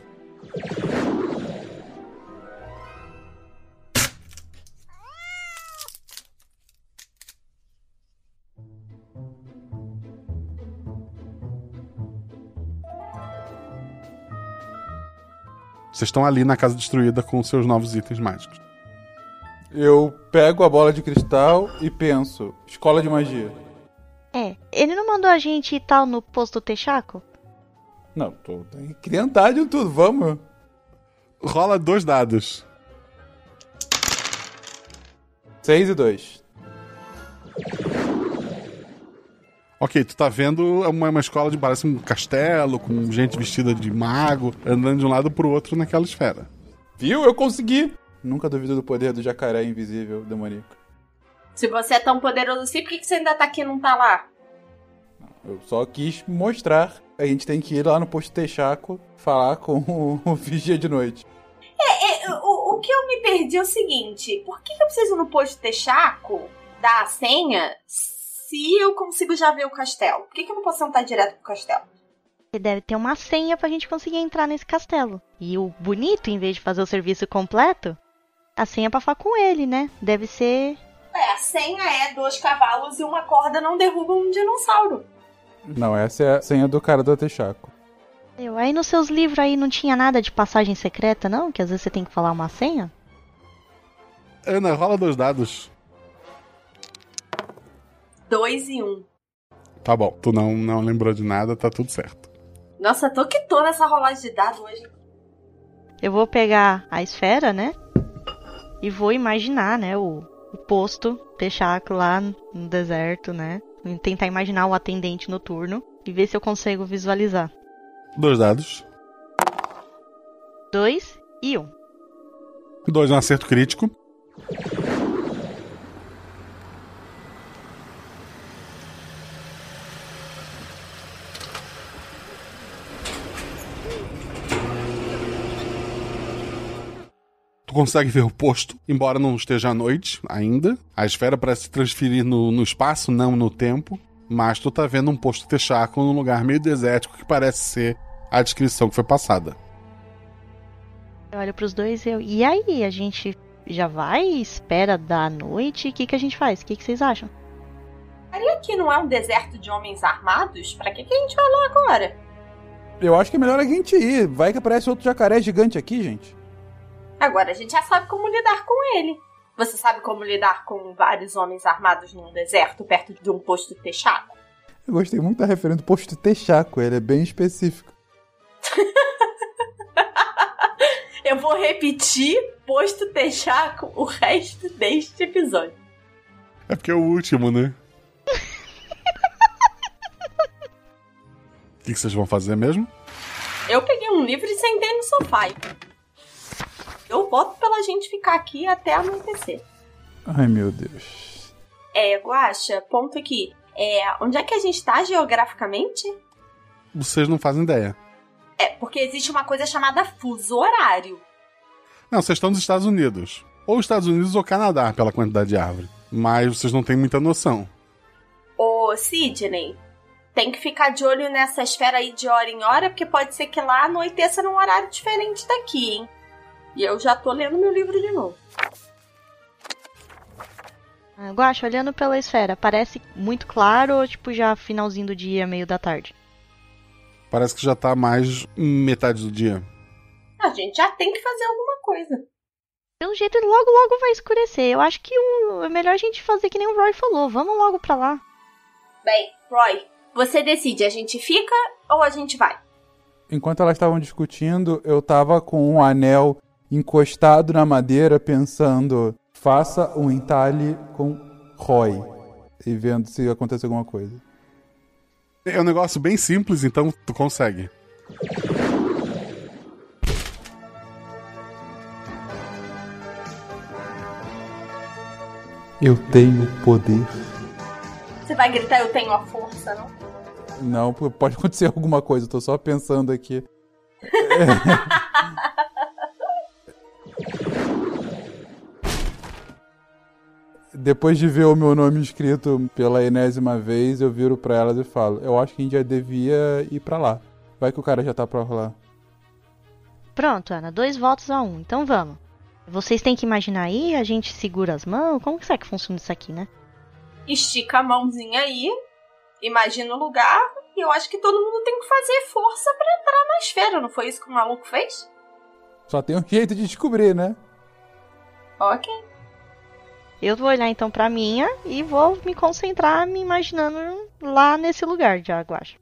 Vocês estão ali na casa destruída com seus novos itens mágicos. Eu pego a bola de cristal e penso: escola de magia. Ele não mandou a gente ir tal no posto Texaco? Não, tô em tudo, vamos. Rola dois dados. 6 e 2. Ok, tu tá vendo uma, uma escola de parece um castelo, com gente vestida de mago, andando de um lado pro outro naquela esfera. Viu? Eu consegui! Nunca duvido do poder do jacaré invisível demoníaco. Se você é tão poderoso assim, por que que você ainda tá aqui e não tá lá? Eu só quis mostrar. A gente tem que ir lá no posto Texaco falar com o, o vigia de noite. É, é, o, o que eu me perdi é o seguinte: por que, que eu preciso no posto Texaco dar a senha se eu consigo já ver o castelo? Por que, que eu não posso sentar direto pro castelo? Deve ter uma senha pra gente conseguir entrar nesse castelo. E o bonito, em vez de fazer o serviço completo, a senha é pra falar com ele, né? Deve ser. É, a senha é dois cavalos e uma corda não derrubam um dinossauro. Não, essa é a senha do cara do Texaco. Eu, aí nos seus livros aí não tinha nada de passagem secreta, não? Que às vezes você tem que falar uma senha? Ana, rola dois dados. Dois e um. Tá bom, tu não, não lembrou de nada, tá tudo certo. Nossa, tô que tô nessa rolagem de dados hoje. Eu vou pegar a esfera, né? E vou imaginar, né? O, o posto Texaco lá no deserto, né? Tentar imaginar o atendente noturno e ver se eu consigo visualizar. Dois dados. Dois e um. Dois é um acerto crítico. Consegue ver o posto, embora não esteja à noite ainda. A esfera parece se transferir no, no espaço, não no tempo. Mas tu tá vendo um posto Texaco num lugar meio desértico que parece ser a descrição que foi passada. Eu olho pros dois e eu. E aí, a gente já vai? Espera da noite? O que, que a gente faz? O que, que vocês acham? Ali aqui não é um deserto de homens armados? Pra que, que a gente vai lá agora? Eu acho que é melhor a gente ir. Vai que aparece outro jacaré gigante aqui, gente. Agora a gente já sabe como lidar com ele. Você sabe como lidar com vários homens armados num deserto perto de um posto Texaco? Eu gostei muito da referência do posto Texaco, ele é bem específico. Eu vou repetir posto Texaco o resto deste episódio. É porque é o último, né? O que, que vocês vão fazer mesmo? Eu peguei um livro e sentei no sofá. Eu voto pela gente ficar aqui até anoitecer. Ai, meu Deus. É, Guaxa, ponto aqui. É, onde é que a gente tá geograficamente? Vocês não fazem ideia. É, porque existe uma coisa chamada fuso horário. Não, vocês estão nos Estados Unidos. Ou Estados Unidos ou Canadá, pela quantidade de árvore. Mas vocês não têm muita noção. Ô, Sidney, tem que ficar de olho nessa esfera aí de hora em hora, porque pode ser que lá anoiteça num horário diferente daqui, hein? E eu já tô lendo meu livro de novo. Ah, Guaxa, olhando pela esfera, parece muito claro ou tipo já finalzinho do dia, meio da tarde? Parece que já tá mais metade do dia. A gente já tem que fazer alguma coisa. Pelo jeito, logo logo vai escurecer. Eu acho que o... é melhor a gente fazer que nem o Roy falou. Vamos logo pra lá. Bem, Roy, você decide, a gente fica ou a gente vai? Enquanto elas estavam discutindo, eu tava com um anel encostado na madeira, pensando: faça um entalhe com Roy. E vendo se acontece alguma coisa. É um negócio bem simples, então tu consegue. Eu tenho poder. Você vai gritar, eu tenho a força, não? Não, pode acontecer alguma coisa, eu tô só pensando aqui. Depois de ver o meu nome escrito pela enésima vez, eu viro pra elas e falo: Eu acho que a gente já devia ir pra lá. Vai que o cara já tá pra lá. Pronto, Ana, dois votos a um. Então vamos. Vocês têm que imaginar aí, a gente segura as mãos. Como que será que funciona isso aqui, né? Estica a mãozinha aí, imagina o lugar, e eu acho que todo mundo tem que fazer força pra entrar na esfera, não foi isso que o maluco fez? Só tem um jeito de descobrir, né? Ok. Eu vou olhar então pra minha e vou me concentrar me imaginando lá nesse lugar de Aguacha.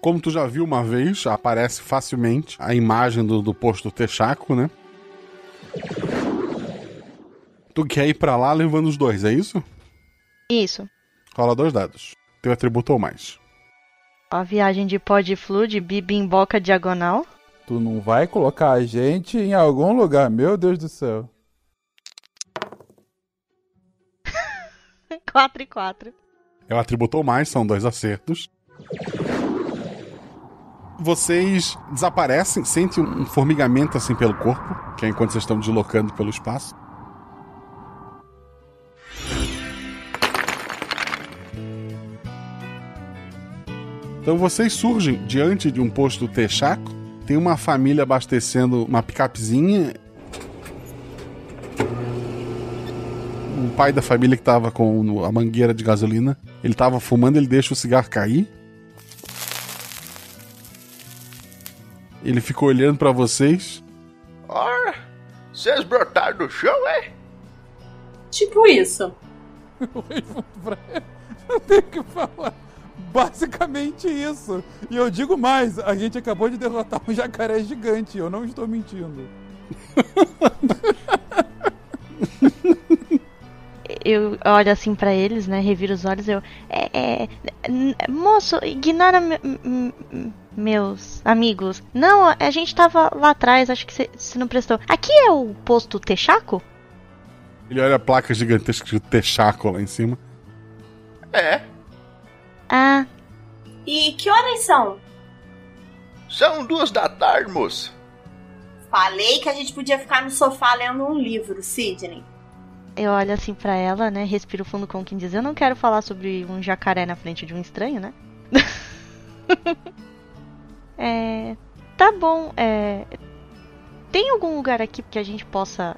Como tu já viu uma vez, aparece facilmente a imagem do, do posto Texaco, né? Tu quer ir pra lá levando os dois, é isso? Isso. Rola dois dados. Teu atributo ou mais. A viagem de pó de flu de bibimboca diagonal. Tu não vai colocar a gente em algum lugar, meu Deus do céu. 4 e 4. É o atributo ou mais, são dois acertos. Vocês desaparecem, sentem um formigamento assim pelo corpo, que é enquanto vocês estão deslocando pelo espaço. Então vocês surgem diante de um posto Texaco. Tem uma família abastecendo uma picapezinha. O pai da família que tava com a mangueira de gasolina, ele tava fumando, ele deixa o cigarro cair. Ele ficou olhando pra vocês. Ora, vocês brotaram do chão, é? Tipo isso. Eu tenho que falar basicamente isso. E eu digo mais: a gente acabou de derrotar um jacaré gigante. Eu não estou mentindo. Eu olho assim pra eles, né? Reviro os olhos. Eu. É. é moço, ignora me- meus amigos. Não, a gente tava lá atrás. Acho que você não prestou. Aqui é o posto Texaco? Ele olha a placa gigantesca de Texaco lá em cima. É. Ah, E que horas são? São duas da tarde, moço. Falei que a gente podia ficar no sofá lendo um livro, Sidney. Eu olho assim pra ela, né? Respiro fundo com quem diz: Eu não quero falar sobre um jacaré na frente de um estranho, né? é. Tá bom, é. Tem algum lugar aqui que a gente possa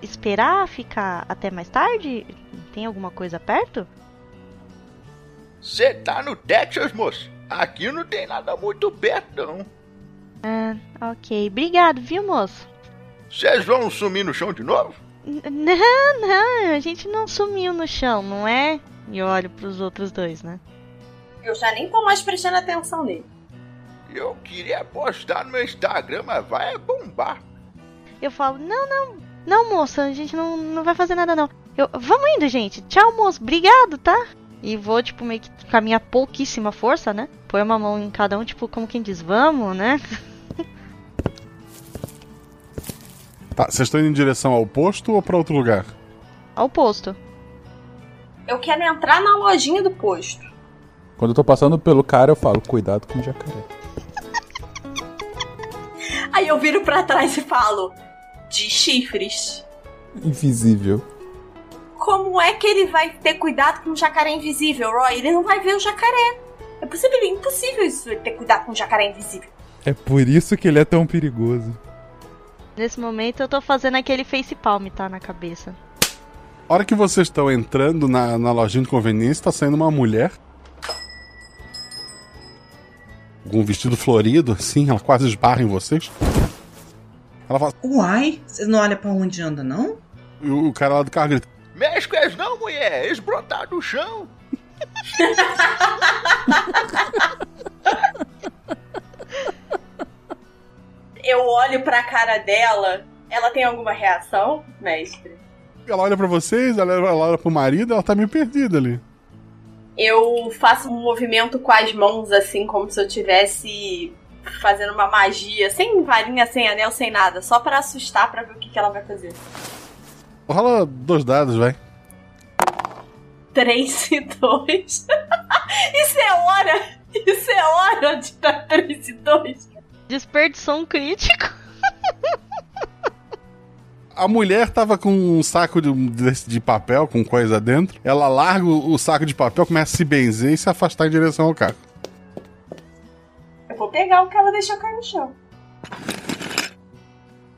esperar ficar até mais tarde? Tem alguma coisa perto? Você tá no Texas, moço? Aqui não tem nada muito perto, não. Ah, ok. Obrigado, viu, moço? Vocês vão sumir no chão de novo? Não, não, a gente não sumiu no chão, não é? E eu olho pros outros dois, né? Eu já nem tô mais prestando atenção nele. Eu queria postar no meu Instagram, mas vai bombar. Eu falo, não, não, não, moça, a gente não, não vai fazer nada, não. Eu, vamos indo, gente. Tchau, moço. Obrigado, tá? E vou, tipo, meio que com a minha pouquíssima força, né? Põe uma mão em cada um, tipo, como quem diz, vamos, né? Tá, vocês estão indo em direção ao posto ou pra outro lugar? Ao posto. Eu quero entrar na lojinha do posto. Quando eu tô passando pelo cara, eu falo: Cuidado com o jacaré. Aí eu viro pra trás e falo: De chifres. Invisível. Como é que ele vai ter cuidado com um jacaré invisível, Roy? Ele não vai ver o jacaré. É possível, é impossível isso, ele ter cuidado com um jacaré invisível. É por isso que ele é tão perigoso. Nesse momento eu tô fazendo aquele face palm, tá? Na cabeça. A hora que vocês estão entrando na, na lojinha de conveniência, tá saindo uma mulher. Com um vestido florido, assim, ela quase esbarra em vocês. Ela fala. Uai, vocês não olham pra onde anda, não? E o cara lá do carro grita. Mexe com eles não, mulher. Eles brotaram do chão. Eu olho pra cara dela. Ela tem alguma reação, mestre? Ela olha pra vocês, ela, olha pro marido, ela tá meio perdida ali. Eu faço um movimento com as mãos, assim, como se eu tivesse fazendo uma magia, sem varinha, sem anel, sem nada, só pra assustar, pra ver o que, que ela vai fazer. Rola dois dados, vai. 3 e 2. Isso é hora! Isso é hora de dar 3 e 2. Desperdiçou um crítico. A mulher tava com um saco de, de papel, com coisa dentro. Ela larga o, o saco de papel, começa a se benzer e se afastar em direção ao carro. Eu vou pegar o que ela deixou cair no chão.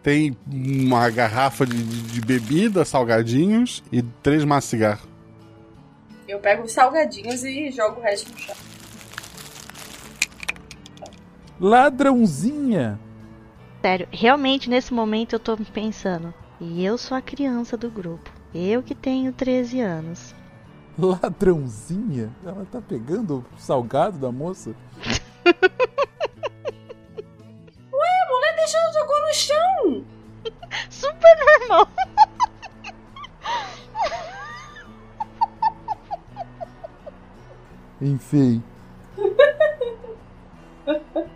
Tem uma garrafa de, de bebida, salgadinhos e três maços de cigarro. Eu pego os salgadinhos e jogo o resto no chão. Ladrãozinha! Sério, realmente nesse momento eu tô pensando. E eu sou a criança do grupo. Eu que tenho 13 anos. Ladrãozinha? Ela tá pegando o salgado da moça? Ué, a mulher deixou, jogou no chão! Super normal! Enfim.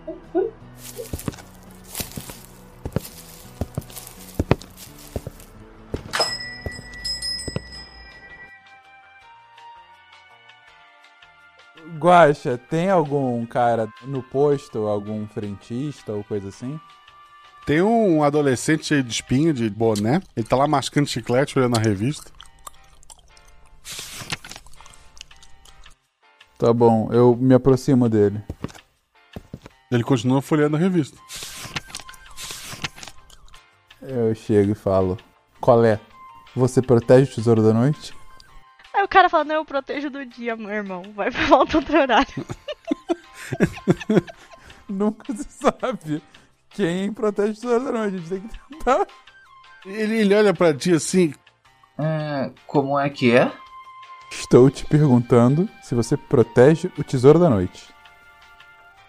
Guaxa, tem algum cara no posto, algum frentista ou coisa assim? Tem um adolescente cheio de espinho, de boné. Ele tá lá mascando chiclete, olhando a revista. Tá bom, eu me aproximo dele. Ele continua folheando a revista. Eu chego e falo: Qual é? Você protege o tesouro da noite? O cara fala, não, eu protejo do dia, meu irmão. Vai pra volta outro horário. Nunca se sabe quem protege o tesouro da noite. A gente tem que tentar. Ele, ele olha pra ti assim. É, como é que é? Estou te perguntando se você protege o tesouro da noite.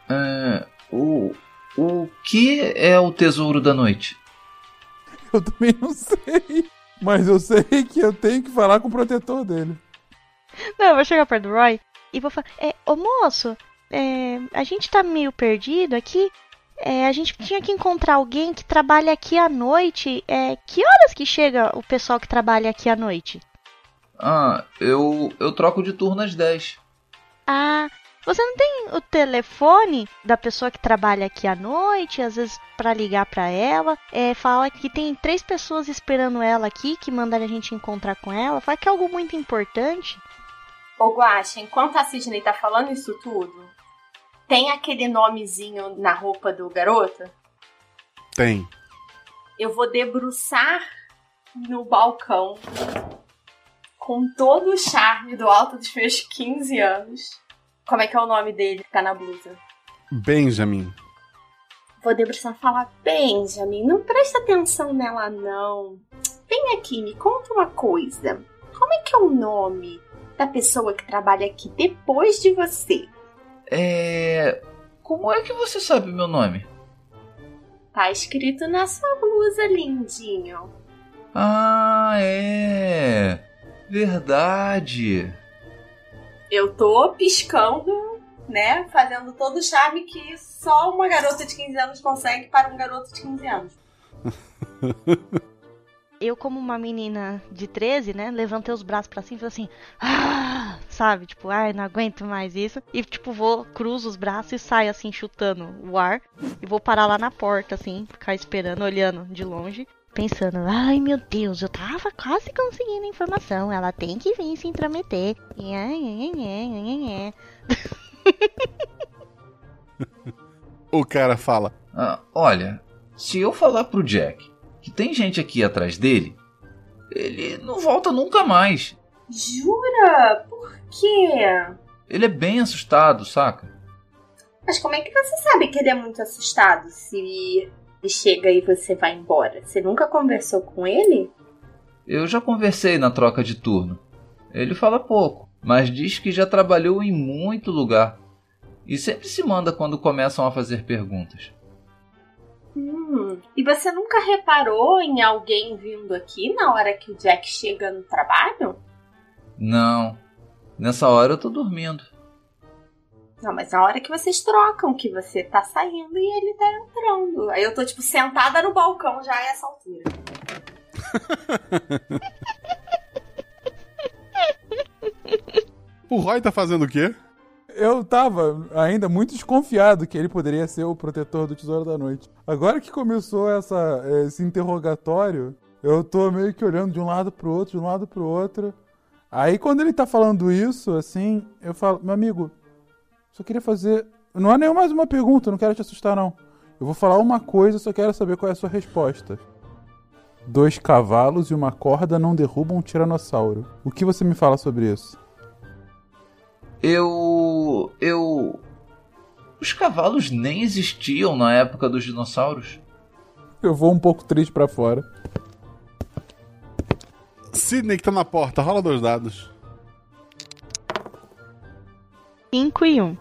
É, o, o que é o tesouro da noite? Eu também não sei. Mas eu sei que eu tenho que falar com o protetor dele. Não, eu vou chegar perto do Roy e vou falar: é, Ô moço, é, a gente tá meio perdido aqui. É, a gente tinha que encontrar alguém que trabalha aqui à noite. É, que horas que chega o pessoal que trabalha aqui à noite? Ah, eu, eu troco de turno às 10. Ah, você não tem o telefone da pessoa que trabalha aqui à noite, às vezes pra ligar pra ela? É, fala que tem três pessoas esperando ela aqui, que mandaram a gente encontrar com ela. Fala que é algo muito importante. Ô Guaxa, enquanto a Sidney tá falando isso tudo, tem aquele nomezinho na roupa do garoto? Tem. Eu vou debruçar no balcão com todo o charme do alto dos meus 15 anos. Como é que é o nome dele que tá na blusa? Benjamin. Vou debruçar e falar: Benjamin, não presta atenção nela, não. Vem aqui, me conta uma coisa. Como é que é o nome da pessoa que trabalha aqui depois de você? É. Como é que você sabe o meu nome? Tá escrito na sua blusa, lindinho. Ah, é. Verdade. Eu tô piscando, né? Fazendo todo o charme que só uma garota de 15 anos consegue para um garoto de 15 anos. Eu, como uma menina de 13, né, levantei os braços pra cima e falei assim, ah, sabe? Tipo, ai, não aguento mais isso. E, tipo, vou, cruzo os braços e saio, assim, chutando o ar. E vou parar lá na porta, assim, ficar esperando, olhando de longe. pensando, ai meu Deus, eu tava quase conseguindo a informação, ela tem que vir se intrometer. O cara fala: Ah, olha, se eu falar pro Jack que tem gente aqui atrás dele, ele não volta nunca mais. Jura? Por quê? Ele é bem assustado, saca? Mas como é que você sabe que ele é muito assustado se ele chega e você vai embora? Você nunca conversou com ele? Eu já conversei na troca de turno. Ele fala pouco, mas diz que já trabalhou em muito lugar. E sempre se manda quando começam a fazer perguntas. Hum, e você nunca reparou em alguém vindo aqui na hora que o Jack chega no trabalho? Não, nessa hora eu tô dormindo. Não, mas na hora que vocês trocam, que você tá saindo e ele tá entrando. Aí eu tô, tipo, sentada no balcão já a essa altura. O Roy tá fazendo o quê? Eu tava ainda muito desconfiado que ele poderia ser o protetor do Tesouro da Noite. Agora que começou essa, esse interrogatório, eu tô meio que olhando de um lado pro outro, de um lado pro outro. Aí quando ele tá falando isso, assim, eu falo, meu amigo, só queria fazer. Não é nem mais uma pergunta, não quero te assustar, não. Eu vou falar uma coisa, só quero saber qual é a sua resposta. Dois cavalos e uma corda não derrubam um tiranossauro. O que você me fala sobre isso? Eu. Eu. Os cavalos nem existiam na época dos dinossauros. Eu vou um pouco triste pra fora. Sidney que tá na porta, rola dois dados. 5 e 1. Um.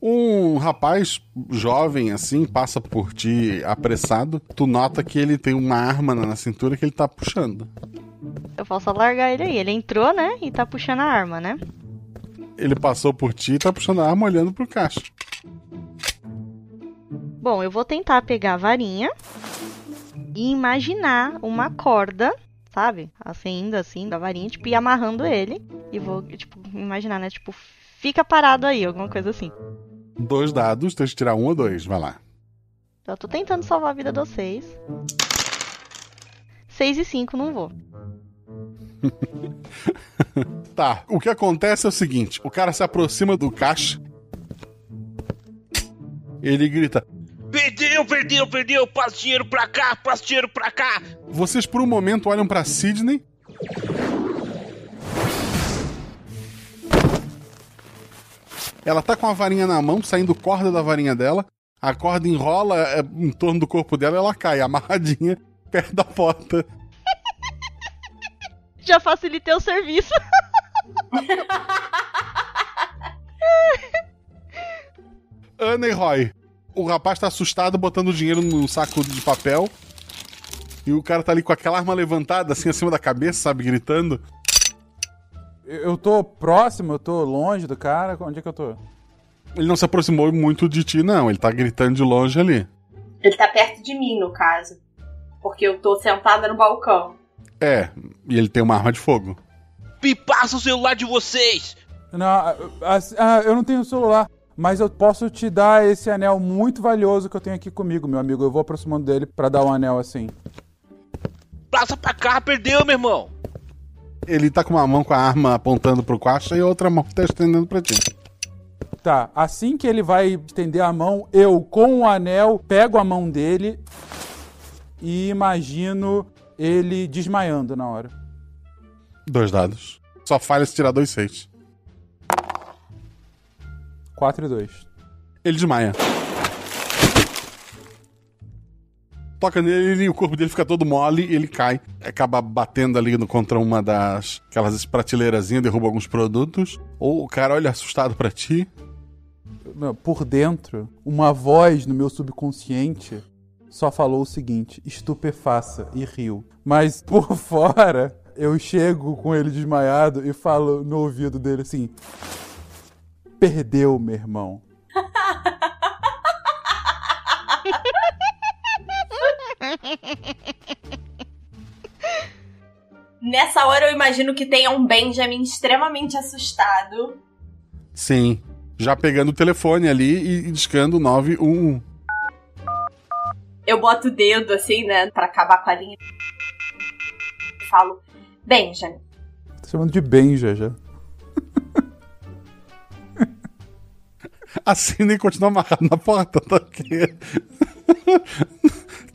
Um rapaz jovem assim passa por ti apressado. Tu nota que ele tem uma arma na cintura que ele tá puxando. Eu posso largar ele aí. Ele entrou, né? E tá puxando a arma, né? Ele passou por ti e tá puxando a arma olhando pro caixa. Bom, eu vou tentar pegar a varinha e imaginar uma corda, sabe? Assim, indo assim, da varinha, tipo, e amarrando ele. E vou, tipo, imaginar, né? Tipo, fica parado aí, alguma coisa assim. Dois dados, tem que tirar um ou dois, vai lá. Eu tô tentando salvar a vida de vocês. 6 e 5 não vou. Tá, o que acontece é o seguinte: o cara se aproxima do caixa. Ele grita: Perdeu, perdeu, perdeu. Passa dinheiro pra cá, passa dinheiro pra cá. Vocês por um momento olham pra Sidney. Ela tá com a varinha na mão, saindo corda da varinha dela. A corda enrola é, em torno do corpo dela e ela cai, amarradinha, perto da porta. Já facilitei o serviço. Ana e Roy. O rapaz tá assustado botando dinheiro num saco de papel. E o cara tá ali com aquela arma levantada, assim, acima da cabeça, sabe, gritando. Eu tô próximo, eu tô longe do cara. Onde é que eu tô? Ele não se aproximou muito de ti, não. Ele tá gritando de longe ali. Ele tá perto de mim, no caso. Porque eu tô sentada no balcão. É, e ele tem uma arma de fogo. Me passa o celular de vocês. Não, ah, ah, eu não tenho celular. Mas eu posso te dar esse anel muito valioso que eu tenho aqui comigo, meu amigo. Eu vou aproximando dele pra dar um anel assim. Passa pra cá, perdeu, meu irmão. Ele tá com uma mão com a arma apontando pro caixa e a outra mão tá estendendo pra ti. Tá, assim que ele vai estender a mão, eu, com o anel, pego a mão dele e imagino ele desmaiando na hora. Dois dados. Só falha se tirar dois seis. 4 e 2. Ele desmaia. Toca nele e o corpo dele fica todo mole e ele cai. Acaba batendo ali no, contra uma das aquelas prateleirazinhas, derruba alguns produtos. Ou o cara olha assustado pra ti. Por dentro, uma voz no meu subconsciente só falou o seguinte: estupefaça e riu. Mas por fora, eu chego com ele desmaiado e falo no ouvido dele assim: Perdeu, meu irmão. Nessa hora eu imagino que tenha um Benjamin extremamente assustado. Sim. Já pegando o telefone ali e discando 911. Eu boto o dedo assim, né, pra acabar com a linha. Falo, Benjamin, Tô chamando de Benja já. Assina e continua amarrado na porta, tá ok?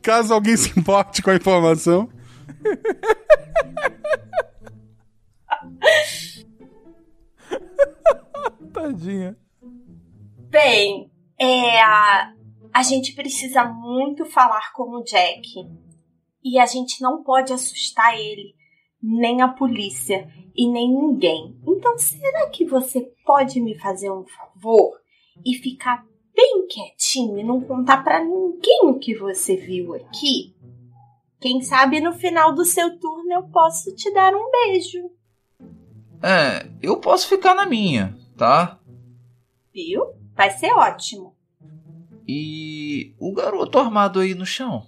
Caso alguém se importe com a informação. Tadinha. Bem, é. A, a gente precisa muito falar com o Jack. E a gente não pode assustar ele, nem a polícia e nem ninguém. Então, será que você pode me fazer um favor e ficar bem quietinho e não contar pra ninguém o que você viu aqui? Quem sabe no final do seu turno eu posso te dar um beijo. É, eu posso ficar na minha, tá? Viu? Vai ser ótimo. E o garoto armado aí no chão?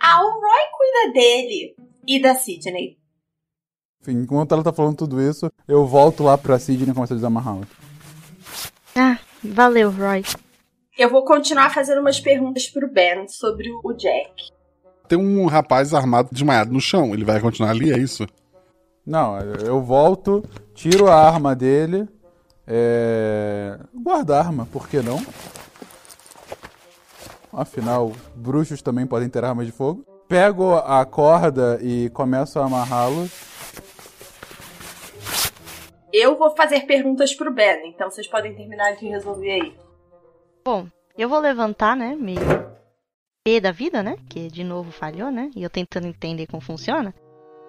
Ah, o Roy cuida dele. E da Sidney. Enfim, enquanto ela tá falando tudo isso, eu volto lá pra Sidney e começo a desamarrá-la. Ah, valeu, Roy. Eu vou continuar fazendo umas perguntas pro Ben sobre o Jack. Tem um rapaz armado desmaiado no chão. Ele vai continuar ali, é isso? Não, eu volto, tiro a arma dele, é... guardo a arma, por que não? Afinal, bruxos também podem ter armas de fogo. Pego a corda e começo a amarrá-lo. Eu vou fazer perguntas pro Ben, então vocês podem terminar de resolver aí. Bom, eu vou levantar, né? Meio P da vida, né? Que de novo falhou, né? E eu tentando entender como funciona.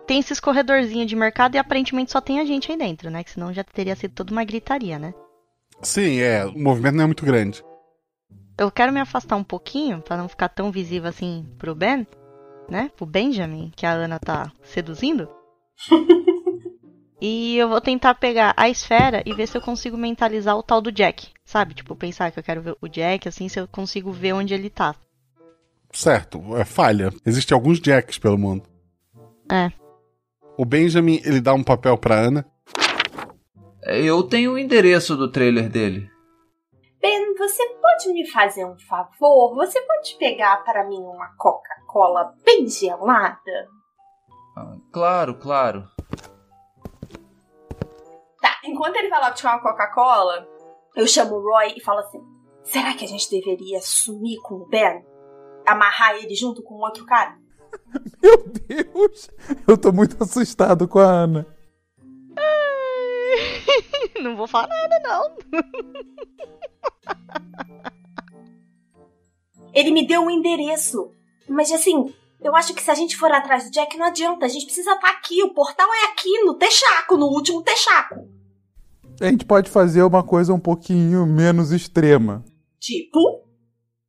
Tem esses corredorzinhos de mercado e aparentemente só tem a gente aí dentro, né? Que senão já teria sido toda uma gritaria, né? Sim, é. O movimento não é muito grande. Eu quero me afastar um pouquinho pra não ficar tão visível assim pro Ben, né? Pro Benjamin, que a Ana tá seduzindo. e eu vou tentar pegar a esfera e ver se eu consigo mentalizar o tal do Jack, sabe? Tipo, pensar que eu quero ver o Jack, assim, se eu consigo ver onde ele tá. Certo, é falha. Existem alguns Jacks pelo mundo. É. O Benjamin, ele dá um papel pra Ana. Eu tenho o endereço do trailer dele. Ben, você pode me fazer um favor? Você pode pegar para mim uma Coca-Cola bem gelada? Claro, claro. Tá, enquanto ele vai lá buscar uma Coca-Cola, eu chamo o Roy e falo assim: será que a gente deveria sumir com o Ben? Amarrar ele junto com outro cara? Meu Deus! Eu tô muito assustado com a Ana. não vou falar nada, não. Ele me deu o endereço. Mas assim, eu acho que se a gente for atrás do Jack, não adianta. A gente precisa estar aqui. O portal é aqui, no Texaco, no último Texaco. A gente pode fazer uma coisa um pouquinho menos extrema. Tipo?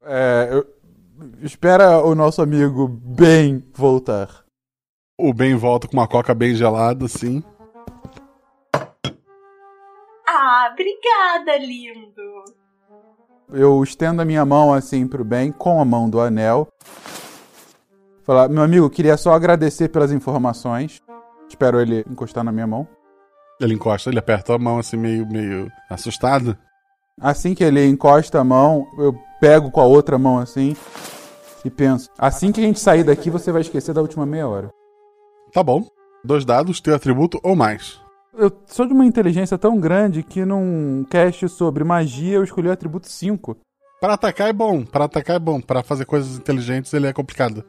É. eu- Espera o nosso amigo Ben voltar. O Ben volta com uma coca bem gelada, assim. Ah, obrigada, lindo. Eu estendo a minha mão assim pro Ben com a mão do anel. Falar, meu amigo, queria só agradecer pelas informações. Espero ele encostar na minha mão. Ele encosta, ele aperta a mão assim, meio, meio assustado. Assim que ele encosta a mão, eu pego com a outra mão assim e penso: assim que a gente sair daqui, você vai esquecer da última meia hora. Tá bom. Dois dados, teu atributo ou mais. Eu sou de uma inteligência tão grande que num cast sobre magia eu escolhi o atributo 5. Para atacar é bom, para atacar é bom. Para fazer coisas inteligentes ele é complicado.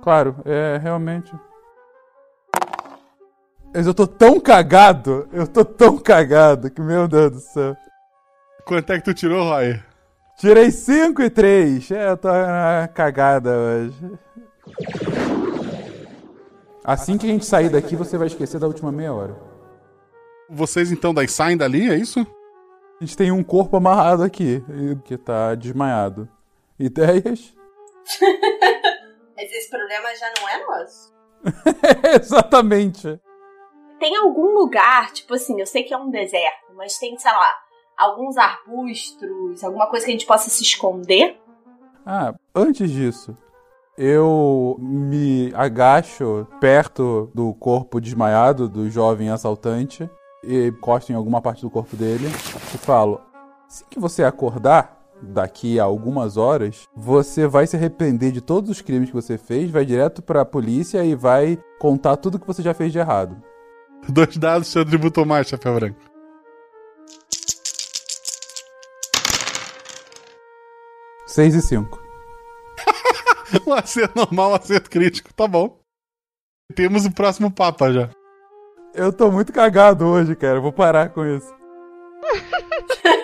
Claro, é realmente. Mas eu tô tão cagado, eu tô tão cagado que, meu Deus do céu. Quanto é que tu tirou, Roy? Tirei 5 e 3. É, eu tô na cagada hoje. Assim que a gente sair daqui, você vai esquecer da última meia hora. Vocês então daí saem dali, é isso? A gente tem um corpo amarrado aqui, que tá desmaiado. Ideias? Mas esse problema já não é nosso. Exatamente. Tem algum lugar, tipo assim, eu sei que é um deserto, mas tem, sei lá, alguns arbustos, alguma coisa que a gente possa se esconder? Ah, antes disso, Eu me agacho perto do corpo desmaiado do jovem assaltante e encosto em alguma parte do corpo dele e falo: Assim que você acordar, daqui a algumas horas, você vai se arrepender de todos os crimes que você fez, vai direto pra polícia e vai contar tudo que você já fez de errado. Dois dados, seu atributo mais, chapéu branco. Seis e cinco. um acerto normal, um acerto crítico, tá bom. Temos o próximo Papa já. Eu tô muito cagado hoje, cara. Vou parar com isso.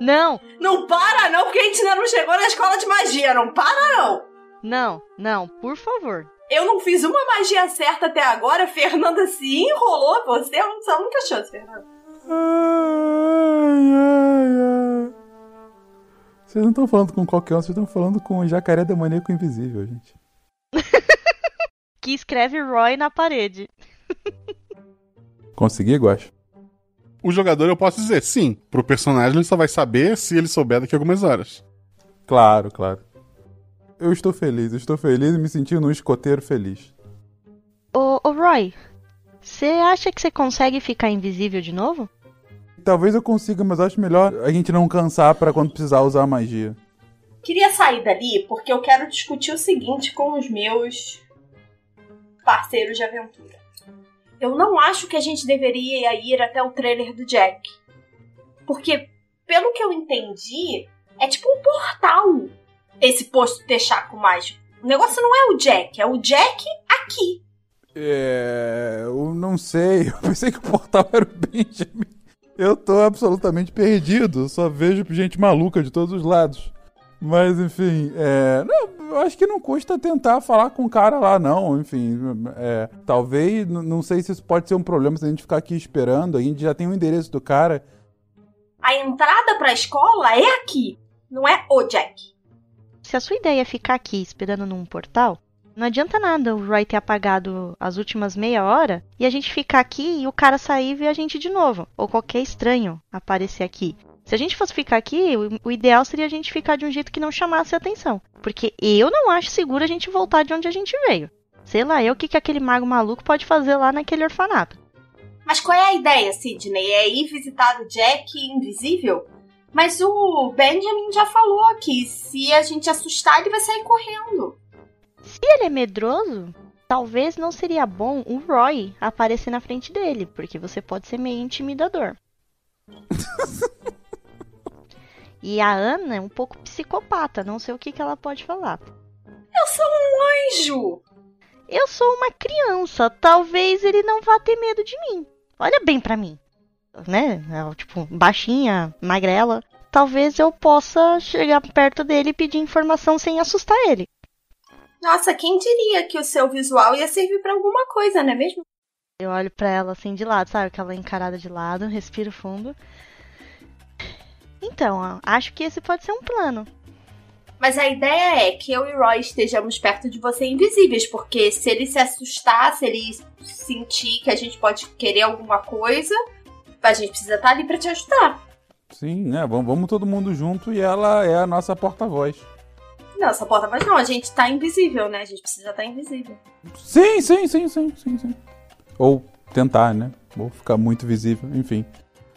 Não, Não para não, porque a gente ainda não chegou na escola de magia. Não para não. não, não, por favor. Eu não fiz uma magia certa até agora. Fernanda se enrolou. Você é a única chance, Fernanda. Ai, ai, ai. Vocês não estão falando com qualquer um, vocês estão falando com o jacaré demoníaco invisível, gente. Que escreve Roy na parede. Consegui, Guacho? O jogador, eu posso dizer, sim. Pro personagem, ele só vai saber se ele souber daqui a algumas horas. Claro, claro. Eu estou feliz, eu estou feliz e me sentindo um escoteiro feliz. Ô, ô Roy, você acha que você consegue ficar invisível de novo? Talvez eu consiga, mas acho melhor a gente não cansar pra quando precisar usar a magia. Queria sair dali porque eu quero discutir o seguinte com os meus parceiros de aventura. Eu não acho que a gente deveria ir até o trailer do Jack. Porque, pelo que eu entendi, é tipo um portal esse posto de Texaco mágico. O negócio não é o Jack, é o Jack aqui. É. Eu não sei, eu pensei que o portal era o Benjamin. Eu tô absolutamente perdido, só vejo gente maluca de todos os lados. Mas, enfim, é. Não, eu acho que não custa tentar falar com o cara lá, não. Enfim, é. Talvez, não sei se isso pode ser um problema se a gente ficar aqui esperando. A gente já tem o endereço do cara. A entrada pra escola é aqui, não é o Jack. Se a sua ideia é ficar aqui esperando num portal, não adianta nada o Roy ter apagado as últimas meia hora e a gente ficar aqui e o cara sair e ver a gente de novo. Ou qualquer estranho aparecer aqui. Se a gente fosse ficar aqui, o, o ideal seria a gente ficar de um jeito que não chamasse atenção. Porque eu não acho seguro a gente voltar de onde a gente veio. Sei lá, eu o que, que aquele mago maluco pode fazer lá naquele orfanato. Mas qual é a ideia, Sidney? É ir visitar o Jack invisível? Mas o Benjamin já falou que se a gente assustar, ele vai sair correndo. Se ele é medroso, talvez não seria bom o Roy aparecer na frente dele, porque você pode ser meio intimidador. e a Ana é um pouco psicopata, não sei o que, que ela pode falar. Eu sou um anjo! Eu sou uma criança, talvez ele não vá ter medo de mim. Olha bem pra mim. Né? É, Tipo, baixinha, magrela. Talvez eu possa chegar perto dele e pedir informação sem assustar ele. Nossa, quem diria que o seu visual ia servir pra alguma coisa, não é mesmo? Eu olho pra ela assim de lado, sabe? Aquela encarada de lado, respiro fundo. Então, ó, acho que esse pode ser um plano. Mas a ideia é que eu e Roy estejamos perto de você invisíveis, porque se ele se assustar, se ele sentir que a gente pode querer alguma coisa, a gente precisa estar ali pra te ajudar. Sim, né? Vamos, vamos todo mundo junto e ela é a nossa porta-voz. Não, essa porta, mas não, a gente tá invisível, né? A gente precisa estar invisível. Sim, sim, sim, sim, sim, sim. Ou tentar, né? Ou ficar muito visível, enfim.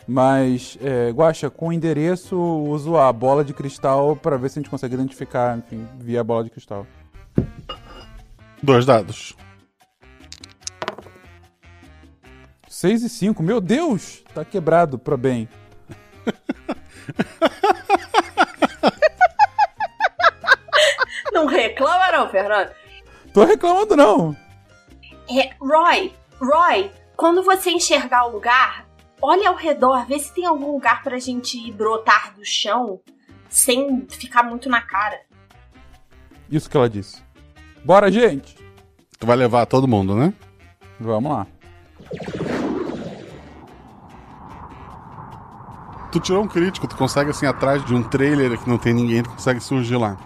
Mas, é, Guaxa, com o endereço, uso a bola de cristal pra ver se a gente consegue identificar, enfim, via a bola de cristal. Dois dados. 6 e 5, meu Deus! Tá quebrado pra bem. Não reclama não, Fernando. Tô reclamando não. É, Roy, Roy, quando você enxergar o lugar, olha ao redor, vê se tem algum lugar pra gente brotar do chão sem ficar muito na cara. Isso que ela disse. Bora, gente! Tu vai levar todo mundo, né? Vamos lá. tu tirou um crítico, tu consegue, assim, atrás de um trailer que não tem ninguém, tu consegue surgir lá.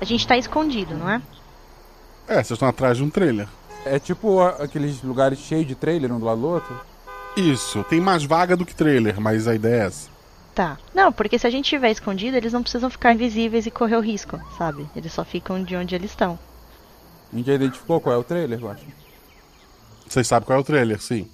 A gente tá escondido, não é? É, vocês estão atrás de um trailer. É tipo aqueles lugares cheios de trailer um do lado do outro? Isso, tem mais vaga do que trailer, mas a ideia é essa. Tá. Não, porque se a gente estiver escondido, eles não precisam ficar invisíveis e correr o risco, sabe? Eles só ficam de onde eles estão. A gente já identificou qual é o trailer, eu acho. Vocês sabem qual é o trailer, sim.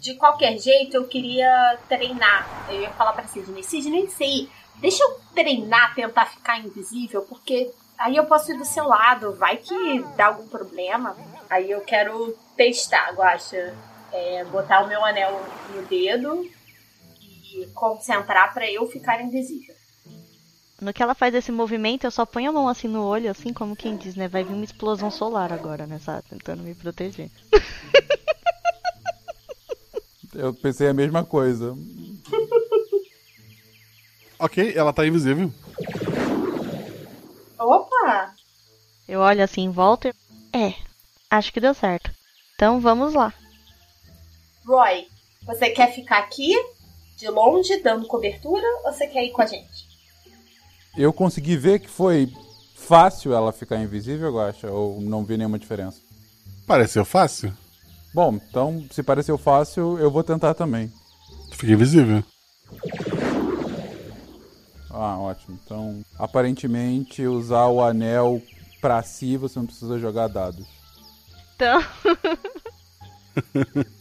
De qualquer jeito, eu queria treinar. Eu ia falar pra Sidney, Sidney, sei, deixa eu treinar, tentar ficar invisível, porque aí eu posso ir do seu lado, vai que dá algum problema. Aí eu quero testar, Guaxa. É, botar o meu anel no dedo e concentrar pra eu ficar invisível. No que ela faz esse movimento, eu só ponho a mão assim no olho, assim como quem diz, né? Vai vir uma explosão solar agora, né? Sabe? Tentando me proteger. Eu pensei a mesma coisa. Ok, ela tá invisível. Opa! Eu olho assim em volta e. É, acho que deu certo. Então vamos lá. Roy, você quer ficar aqui, de longe, dando cobertura, ou você quer ir com a gente? Eu consegui ver que foi fácil ela ficar invisível, eu acho, ou não vi nenhuma diferença. Pareceu fácil. Bom, então, se pareceu fácil, eu vou tentar também. Fica invisível. Ah, ótimo. Então, aparentemente, usar o anel pra si, você não precisa jogar dados. Então.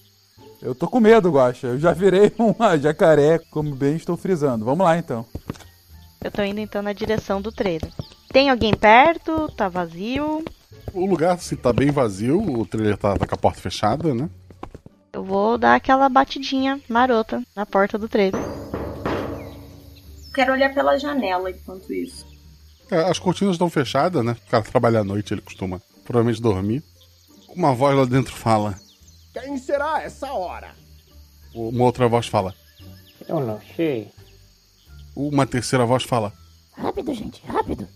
Eu tô com medo, Guaxa. Eu já virei uma jacaré, como bem estou frisando. Vamos lá, então. Eu tô indo então na direção do trailer. Tem alguém perto? Tá vazio? O lugar, assim, tá bem vazio. O trailer tá, tá com a porta fechada, né? Eu vou dar aquela batidinha marota na porta do trailer. Quero olhar pela janela enquanto isso. É, as cortinas estão fechadas, né? O cara trabalha à noite, ele costuma provavelmente dormir. Uma voz lá dentro fala. Quem será essa hora? Uma outra voz fala. Eu não sei. Uma terceira voz fala. Rápido, gente, rápido.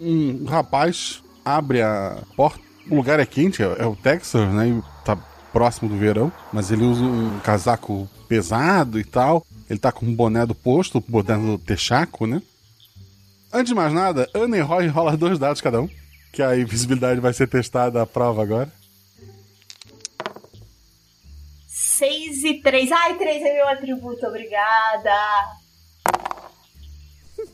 Um rapaz abre a porta. O lugar é quente, é, é o Texas, né? E tá próximo do verão. Mas ele usa um casaco pesado e tal. Ele tá com um boné do posto, o boné do Texaco, né? Antes de mais nada, Ana e Roy rola dois dados cada um. Que a invisibilidade vai ser testada à prova agora. 6 e 3. Ai, 3 é meu atributo, obrigada.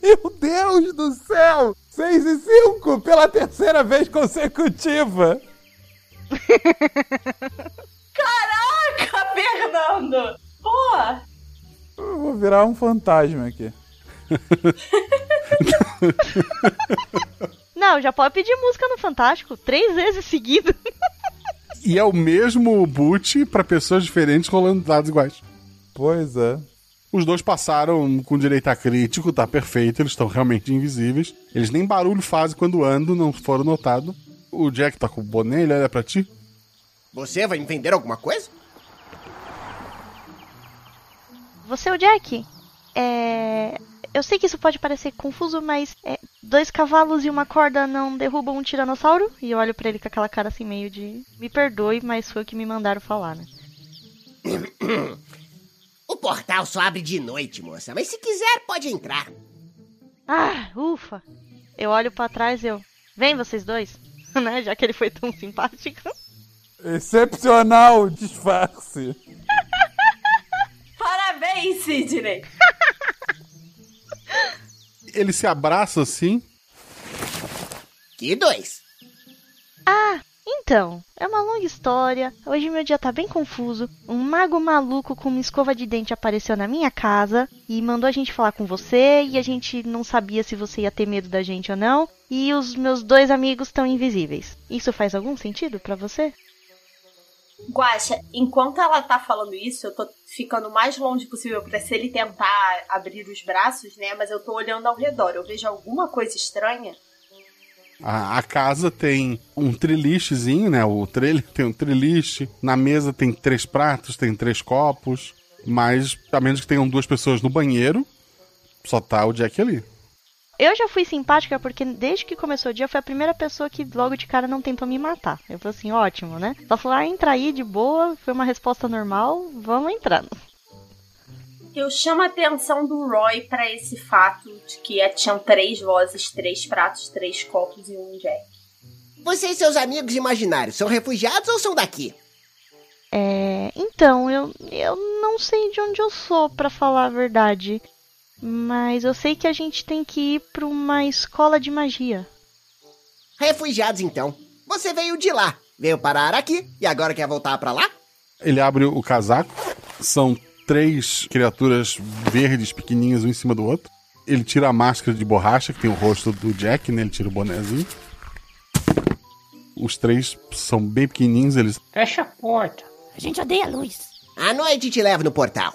Meu Deus do céu! 6 e 5 pela terceira vez consecutiva! Caraca, Fernando! Pô! Eu vou virar um fantasma aqui. Não, já pode pedir música no Fantástico três vezes seguido. E é o mesmo boot pra pessoas diferentes rolando dados iguais. Pois é. Os dois passaram com direito a crítico, tá perfeito, eles estão realmente invisíveis. Eles nem barulho fazem quando andam, não foram notados. O Jack tá com o boné, ele olha pra ti. Você vai me vender alguma coisa? Você é o Jack? É. Eu sei que isso pode parecer confuso, mas é, dois cavalos e uma corda não derrubam um tiranossauro? E eu olho pra ele com aquela cara assim, meio de. Me perdoe, mas foi o que me mandaram falar, né? O portal só abre de noite, moça, mas se quiser, pode entrar. Ah, ufa! Eu olho pra trás e eu. Vem vocês dois, né? Já que ele foi tão simpático. Excepcional disfarce. Parabéns, Sidney! Ele se abraça assim. Que dois? Ah, então, é uma longa história. Hoje meu dia tá bem confuso. Um mago maluco com uma escova de dente apareceu na minha casa e mandou a gente falar com você e a gente não sabia se você ia ter medo da gente ou não. E os meus dois amigos estão invisíveis. Isso faz algum sentido pra você? Guaxa, enquanto ela tá falando isso, eu tô ficando mais longe possível pra se ele tentar abrir os braços, né? Mas eu tô olhando ao redor. Eu vejo alguma coisa estranha. A, a casa tem um trilichezinho, né? O trailer tem um triliche. Na mesa tem três pratos, tem três copos. Mas, a menos que tenham duas pessoas no banheiro, só tá o Jack ali. Eu já fui simpática porque desde que começou o dia foi a primeira pessoa que logo de cara não tentou me matar. Eu falei assim, ótimo, né? Só falou, ah, entra aí de boa, foi uma resposta normal, vamos entrando. Eu chamo a atenção do Roy pra esse fato de que é- tinham três vozes, três pratos, três copos e um jack. Você e seus amigos imaginários são refugiados ou são daqui? É, então, eu, eu não sei de onde eu sou, pra falar a verdade. Mas eu sei que a gente tem que ir pra uma escola de magia. Refugiados, então. Você veio de lá, veio parar aqui e agora quer voltar pra lá? Ele abre o casaco. São três criaturas verdes pequenininhas um em cima do outro. Ele tira a máscara de borracha, que tem o rosto do Jack, né? Ele tira o bonézinho. Os três são bem pequenininhos, eles Fecha a porta. A gente odeia a luz. À noite te levo no portal.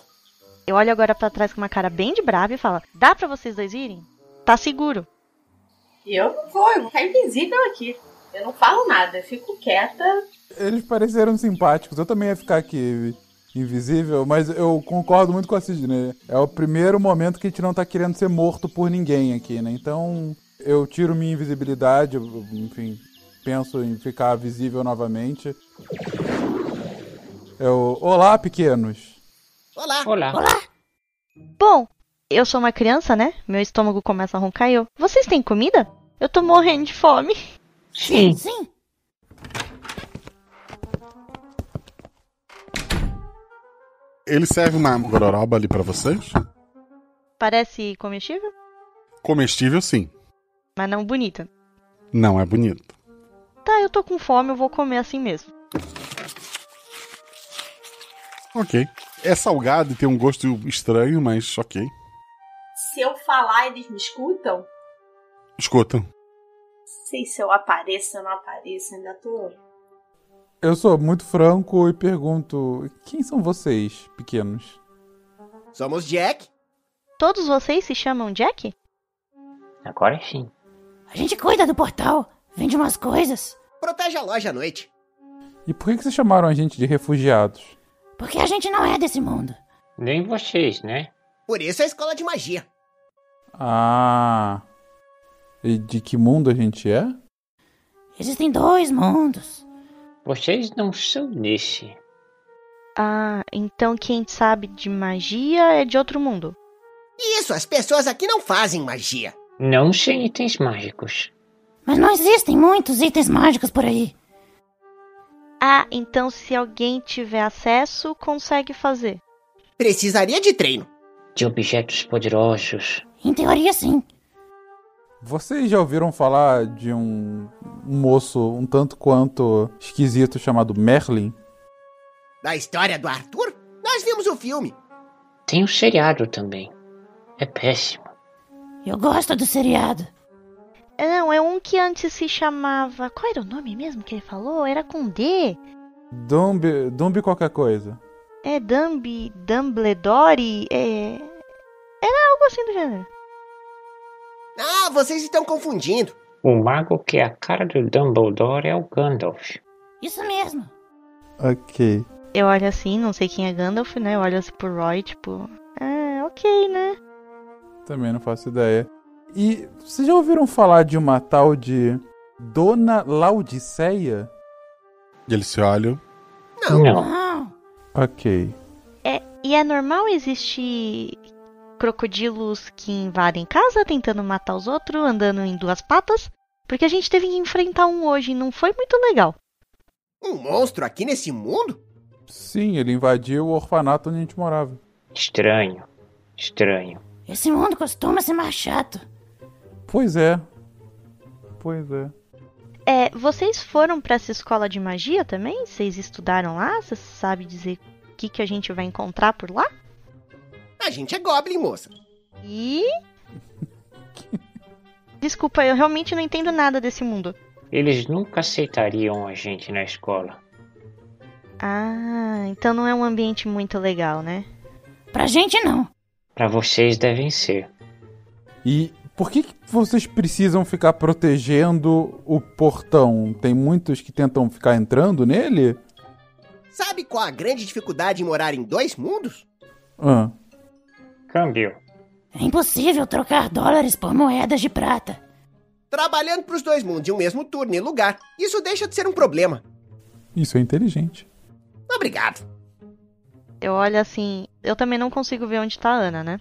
Eu olho agora pra trás com uma cara bem de brava e falo: Dá pra vocês dois irem? Tá seguro. Eu não vou, eu vou ficar invisível aqui. Eu não falo nada, eu fico quieta. Eles pareceram simpáticos. Eu também ia ficar aqui invisível, mas eu concordo muito com a Sidney. É o primeiro momento que a gente não tá querendo ser morto por ninguém aqui, né? Então eu tiro minha invisibilidade, enfim, penso em ficar visível novamente. Eu, olá, pequenos. Olá. Olá. Olá. Bom, eu sou uma criança, né? Meu estômago começa a roncar e eu. Vocês têm comida? Eu tô morrendo de fome. Sim. Sim. Ele serve uma gororoba ali pra vocês? Parece comestível, Comestível, sim. mas não bonita. Não é bonito. Tá, eu tô com fome, eu vou comer assim mesmo. Ok. É salgado e tem um gosto estranho, mas ok. Se eu falar, eles me escutam? Escuta. Não sei se eu apareço ou não apareço, ainda tô. Eu sou muito franco e pergunto: quem são vocês, pequenos? Somos Jack. Todos vocês se chamam Jack? Agora sim. A gente cuida do portal. Vende umas coisas. Protege a loja à noite. E por que que vocês chamaram a gente de refugiados? Porque a gente não é desse mundo. Nem vocês, né? Por isso é a escola de magia. Ah. E de que mundo a gente é? Existem dois mundos. Vocês não são desse. Ah, então quem sabe de magia é de outro mundo. Isso, as pessoas aqui não fazem magia. Não sem itens mágicos. Mas não existem muitos itens mágicos por aí. Ah, então se alguém tiver acesso, consegue fazer. Precisaria de treino. De objetos poderosos. Em teoria, sim. Vocês já ouviram falar de um, um moço um tanto quanto esquisito chamado Merlin? Da história do Arthur? Nós vimos o filme. Tem um seriado também. É péssimo. Eu gosto do seriado. É, Não, é um que antes se chamava. Qual era o nome mesmo que ele falou? Era com D. Dumbi, Dumbi qualquer coisa. É Dumbi, Dumbledore. É. Era algo assim do gênero. Ah, vocês estão confundindo. O mago que é a cara do Dumbledore é o Gandalf. Isso mesmo. Ok. Eu olho assim, não sei quem é Gandalf, né? Eu olho assim pro Roy, tipo. É, ok, né? Também não faço ideia. E vocês já ouviram falar de uma tal de Dona Laodiceia? Eles se olham. Não. Ok. É, e é normal existir crocodilos que invadem casa tentando matar os outros, andando em duas patas? Porque a gente teve que enfrentar um hoje e não foi muito legal. Um monstro aqui nesse mundo? Sim, ele invadiu o orfanato onde a gente morava. Estranho. Estranho. Esse mundo costuma ser mais chato. Pois é. Pois é. É, vocês foram pra essa escola de magia também? Vocês estudaram lá? Você sabe dizer o que, que a gente vai encontrar por lá? A gente é Goblin, moça. E. Desculpa, eu realmente não entendo nada desse mundo. Eles nunca aceitariam a gente na escola. Ah, então não é um ambiente muito legal, né? Pra gente não. Pra vocês devem ser. E por que, que vocês precisam ficar protegendo o portão? Tem muitos que tentam ficar entrando nele? Sabe qual a grande dificuldade em morar em dois mundos? Ah. Câmbio. É impossível trocar dólares por moedas de prata. Trabalhando pros dois mundos em um mesmo turno e lugar, isso deixa de ser um problema. Isso é inteligente. Obrigado. Eu olho assim. Eu também não consigo ver onde tá a Ana, né?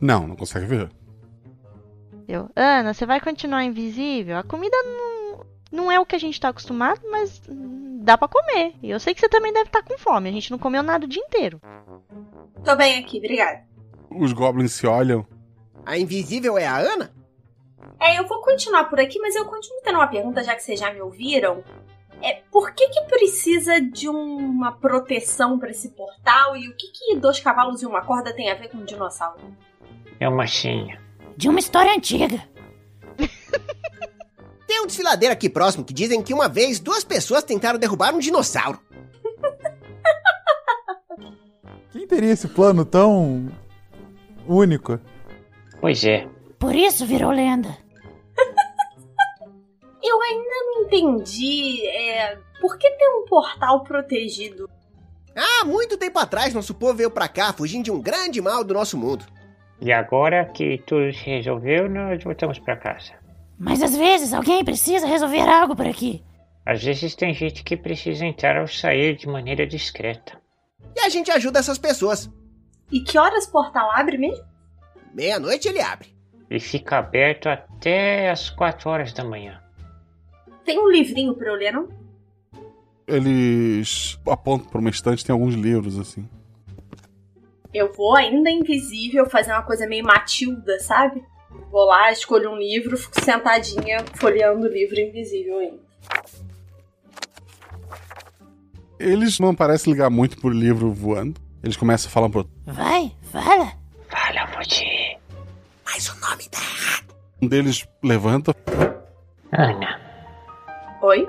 Não, não consegue ver. Eu, Ana, você vai continuar invisível? A comida não, não é o que a gente tá acostumado, mas dá pra comer. E eu sei que você também deve estar com fome. A gente não comeu nada o dia inteiro. Tô bem aqui, obrigada. Os goblins se olham. A invisível é a Ana? É, eu vou continuar por aqui, mas eu continuo tendo uma pergunta, já que vocês já me ouviram. É, por que que precisa de uma proteção pra esse portal e o que que dois cavalos e uma corda tem a ver com um dinossauro? É uma senha. De uma história antiga. Tem um desfiladeiro aqui próximo que dizem que uma vez duas pessoas tentaram derrubar um dinossauro. Quem teria esse plano tão único? Pois é. Por isso virou lenda. Eu ainda não entendi. É, por que tem um portal protegido? Ah, muito tempo atrás nosso povo veio pra cá fugindo de um grande mal do nosso mundo. E agora que tudo se resolveu, nós voltamos pra casa. Mas às vezes alguém precisa resolver algo por aqui. Às vezes tem gente que precisa entrar ou sair de maneira discreta. E a gente ajuda essas pessoas. E que horas o portal abre mesmo? Meia-noite ele abre. E fica aberto até as 4 horas da manhã. Tem um livrinho pra eu ler, não? Eles apontam pra uma estante, tem alguns livros assim. Eu vou ainda invisível fazer uma coisa meio Matilda, sabe? Vou lá, escolho um livro, fico sentadinha folheando o livro invisível ainda. Eles não parecem ligar muito pro livro voando. Eles começam a falar pro outro. Vai, fala. Fala, você. Mas o nome tá errado. Um deles levanta. Ana. Oi?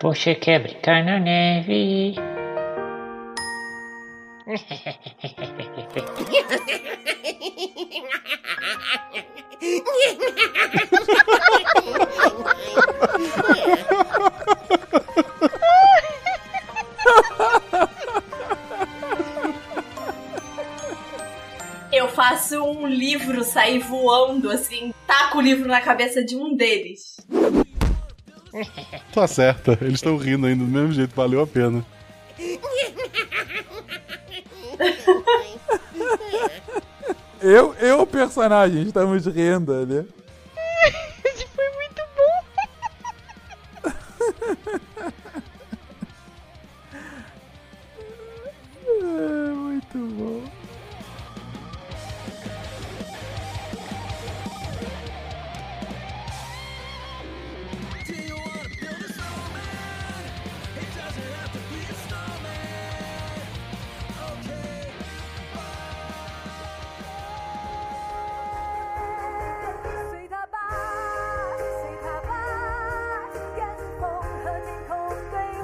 Você quer brincar na neve? Eu faço um livro sair voando, assim, taco o livro na cabeça de um deles. Tá certa, eles estão rindo ainda do mesmo jeito, valeu a pena. Eu, eu, personagem, estamos rindo, né?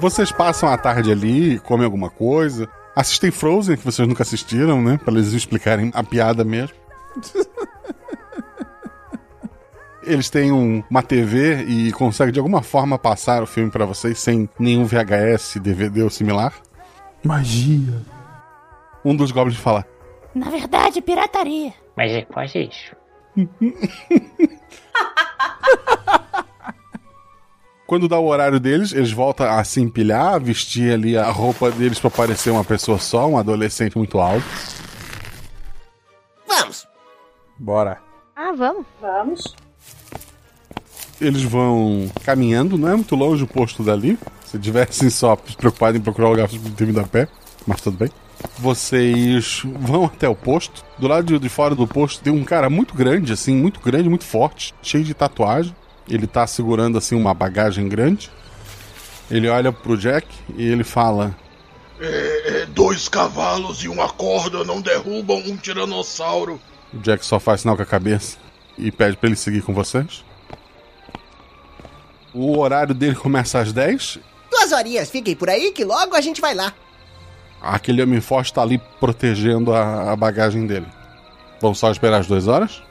Vocês passam a tarde ali, comem alguma coisa, assistem Frozen, que vocês nunca assistiram, né? Pra eles explicarem a piada mesmo. Eles têm um- uma TV e conseguem de alguma forma passar o filme pra vocês sem nenhum VHS, DVD ou similar. Magia. Um dos goblins fala: Na verdade, pirataria. Mas é quase isso. Quando dá o horário deles, eles voltam a se empilhar, a vestir ali a roupa deles pra parecer uma pessoa só, um adolescente muito alto. Vamos! Bora. Ah, vamos. Vamos. Eles vão caminhando, não é muito longe o posto dali. Se tivessem só preocupado em procurar lugar pra ter vindo a pé, mas tudo bem. Vocês vão até o posto. Do lado de- de fora do posto tem um cara muito grande, assim, muito grande, muito forte, cheio de tatuagem. Ele tá segurando, assim, uma bagagem grande. Ele olha pro Jack e ele fala: É, é, dois cavalos e uma corda não derrubam um tiranossauro. O Jack só faz sinal com a cabeça e pede pra ele seguir com vocês. O horário dele começa às 10. Duas horinhas, fiquem por aí que logo a gente vai lá. Aquele homem forte tá ali protegendo a, a bagagem dele. Vamos só esperar as duas horas?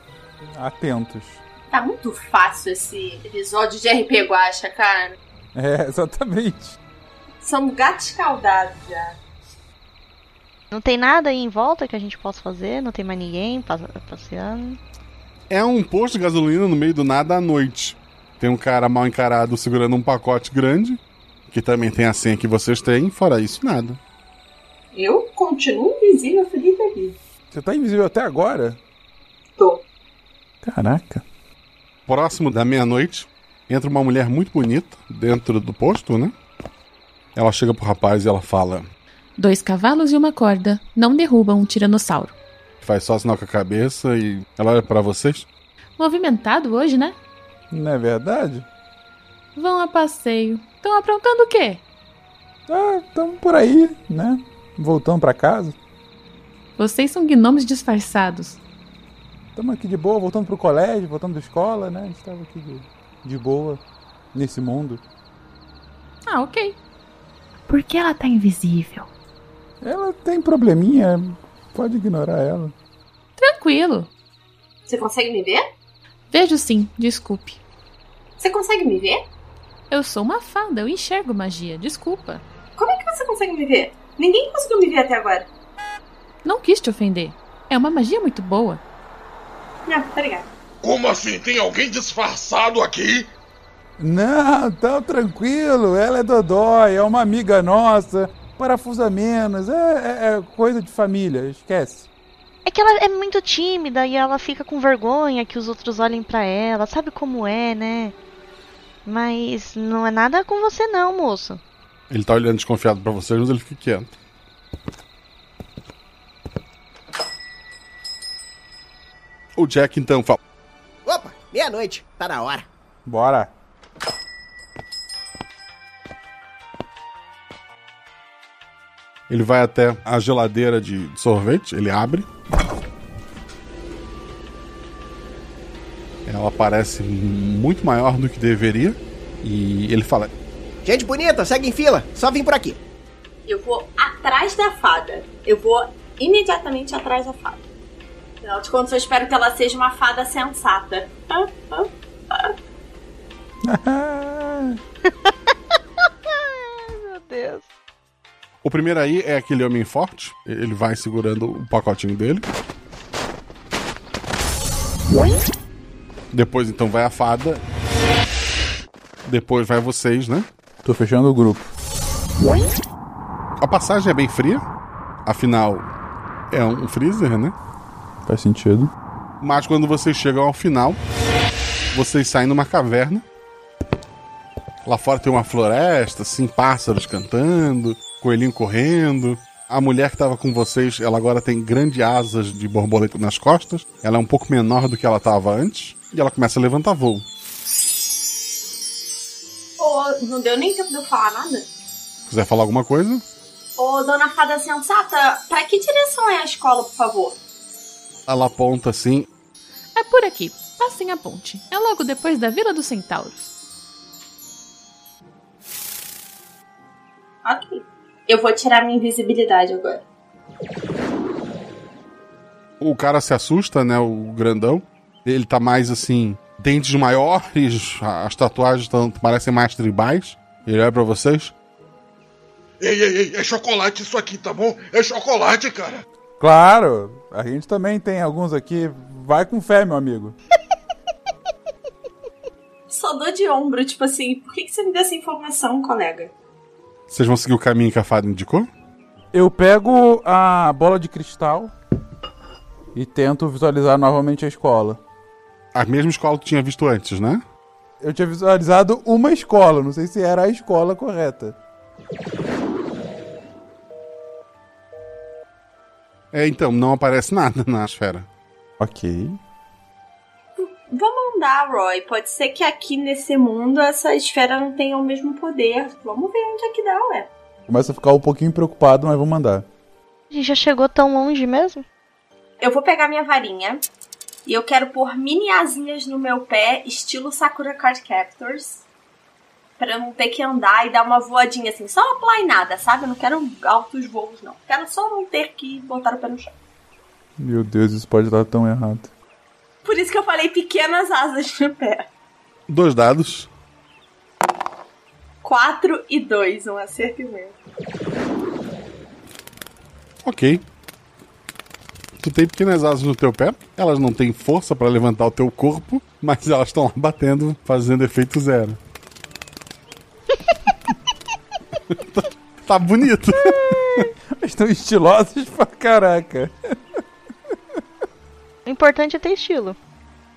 Atentos. Tá muito fácil esse episódio de RP Guacha, cara. É, exatamente. Somos gatos escaldados já. Não tem nada aí em volta que a gente possa fazer? Não tem mais ninguém pa- passeando? É um posto de gasolina no meio do nada à noite. Tem um cara mal encarado segurando um pacote grande, que também tem a senha que vocês têm, fora isso, nada. Eu continuo invisível da vida. Você tá invisível até agora? Tô. Caraca. Próximo da meia-noite, entra uma mulher muito bonita dentro do posto, né? Ela chega pro rapaz e ela fala: Dois cavalos e uma corda não derrubam um tiranossauro. faz só sinal com a cabeça e ela olha pra vocês. Movimentado hoje, né? Não é verdade? Vão a passeio. Estão aprontando o quê? Ah, estamos por aí, né? Voltando pra casa. Vocês são gnomos disfarçados. Estamos aqui de boa, voltando pro colégio, voltando da escola, né? A gente tava aqui de, de boa nesse mundo. Ah, ok. Por que ela tá invisível? Ela tem probleminha, pode ignorar ela. Tranquilo. Você consegue me ver? Vejo sim, desculpe. Você consegue me ver? Eu sou uma fada, eu enxergo magia, desculpa. Como é que você consegue me ver? Ninguém conseguiu me ver até agora. Não quis te ofender. É uma magia muito boa. Não, tá ligado. Como assim? Tem alguém disfarçado aqui? Não, tá tranquilo, ela é Dodói, é uma amiga nossa, parafusa menos, é, é- é coisa de família, esquece. É que ela é muito tímida e ela fica com vergonha que os outros olhem pra ela. Sabe como é, né? Mas não é nada com você não, moço. Ele tá olhando desconfiado pra vocês, mas ele fica quieto. O Jack então fala: Opa, meia-noite, tá na hora. Bora. Ele vai até a geladeira de sorvete, ele abre. Ela parece muito maior do que deveria. E ele fala: Gente bonita, segue em fila, só vim por aqui. Eu vou atrás da fada. Eu vou imediatamente atrás da fada. Afinal de contas, eu espero que ela seja uma fada sensata. Ah, ah, ah. Meu Deus. O primeiro aí é aquele homem forte. Ele vai segurando o pacotinho dele. Depois então vai a fada. Depois vai vocês, né? Tô fechando o grupo. A passagem é bem fria. Afinal, é um freezer, né? Faz sentido. Mas quando vocês chegam ao final, vocês saem numa caverna. Lá fora tem uma floresta, assim, pássaros cantando, coelhinho correndo. A mulher que estava com vocês, ela agora tem grandes asas de borboleta nas costas. Ela é um pouco menor do que ela estava antes. E ela começa a levantar voo. Ô, não deu nem tempo de eu falar nada? Quiser falar alguma coisa? Ô, dona fada sensata, pra que direção é a escola, por favor? Ela aponta assim. É por aqui. Passem a ponte. É logo depois da Vila dos Centauros. Ok. Eu vou tirar minha invisibilidade agora. O cara se assusta, né? O grandão. Ele tá mais assim, dentes maiores, as tatuagens tão, parecem mais tribais. Ele olha pra vocês. Ei, ei, ei, é chocolate isso aqui, tá bom? É chocolate, cara. Claro, a gente também tem alguns aqui. Vai com fé, meu amigo. Só dou de ombro, tipo assim, por que, que você me deu essa informação, colega? Vocês vão seguir o caminho que a fada indicou? Eu pego a bola de cristal e tento visualizar novamente a escola. A mesma escola que tinha visto antes, né? Eu tinha visualizado uma escola, não sei se era a escola correta. É, então, não aparece nada na esfera. Ok. Vamos andar, Roy. Pode ser que aqui nesse mundo essa esfera não tenha o mesmo poder. Vamos ver onde é que dá, ué. Começa a ficar um pouquinho preocupado, mas vou mandar. A gente já chegou tão longe mesmo? Eu vou pegar minha varinha e eu quero pôr mini asinhas no meu pé, estilo Sakura Card Captors. Pra não ter que andar e dar uma voadinha assim, só uma plainada, sabe? Eu não quero altos voos, não. Quero só não ter que botar o pé no chão. Meu Deus, isso pode dar tão errado. Por isso que eu falei pequenas asas no pé. Dois dados. 4 e 2, um acerto e um erro. Ok. Tu tem pequenas asas no teu pé, elas não têm força pra levantar o teu corpo, mas elas estão lá batendo, fazendo efeito zero. tá bonito. Estão estilosos pra caraca. O importante é ter estilo.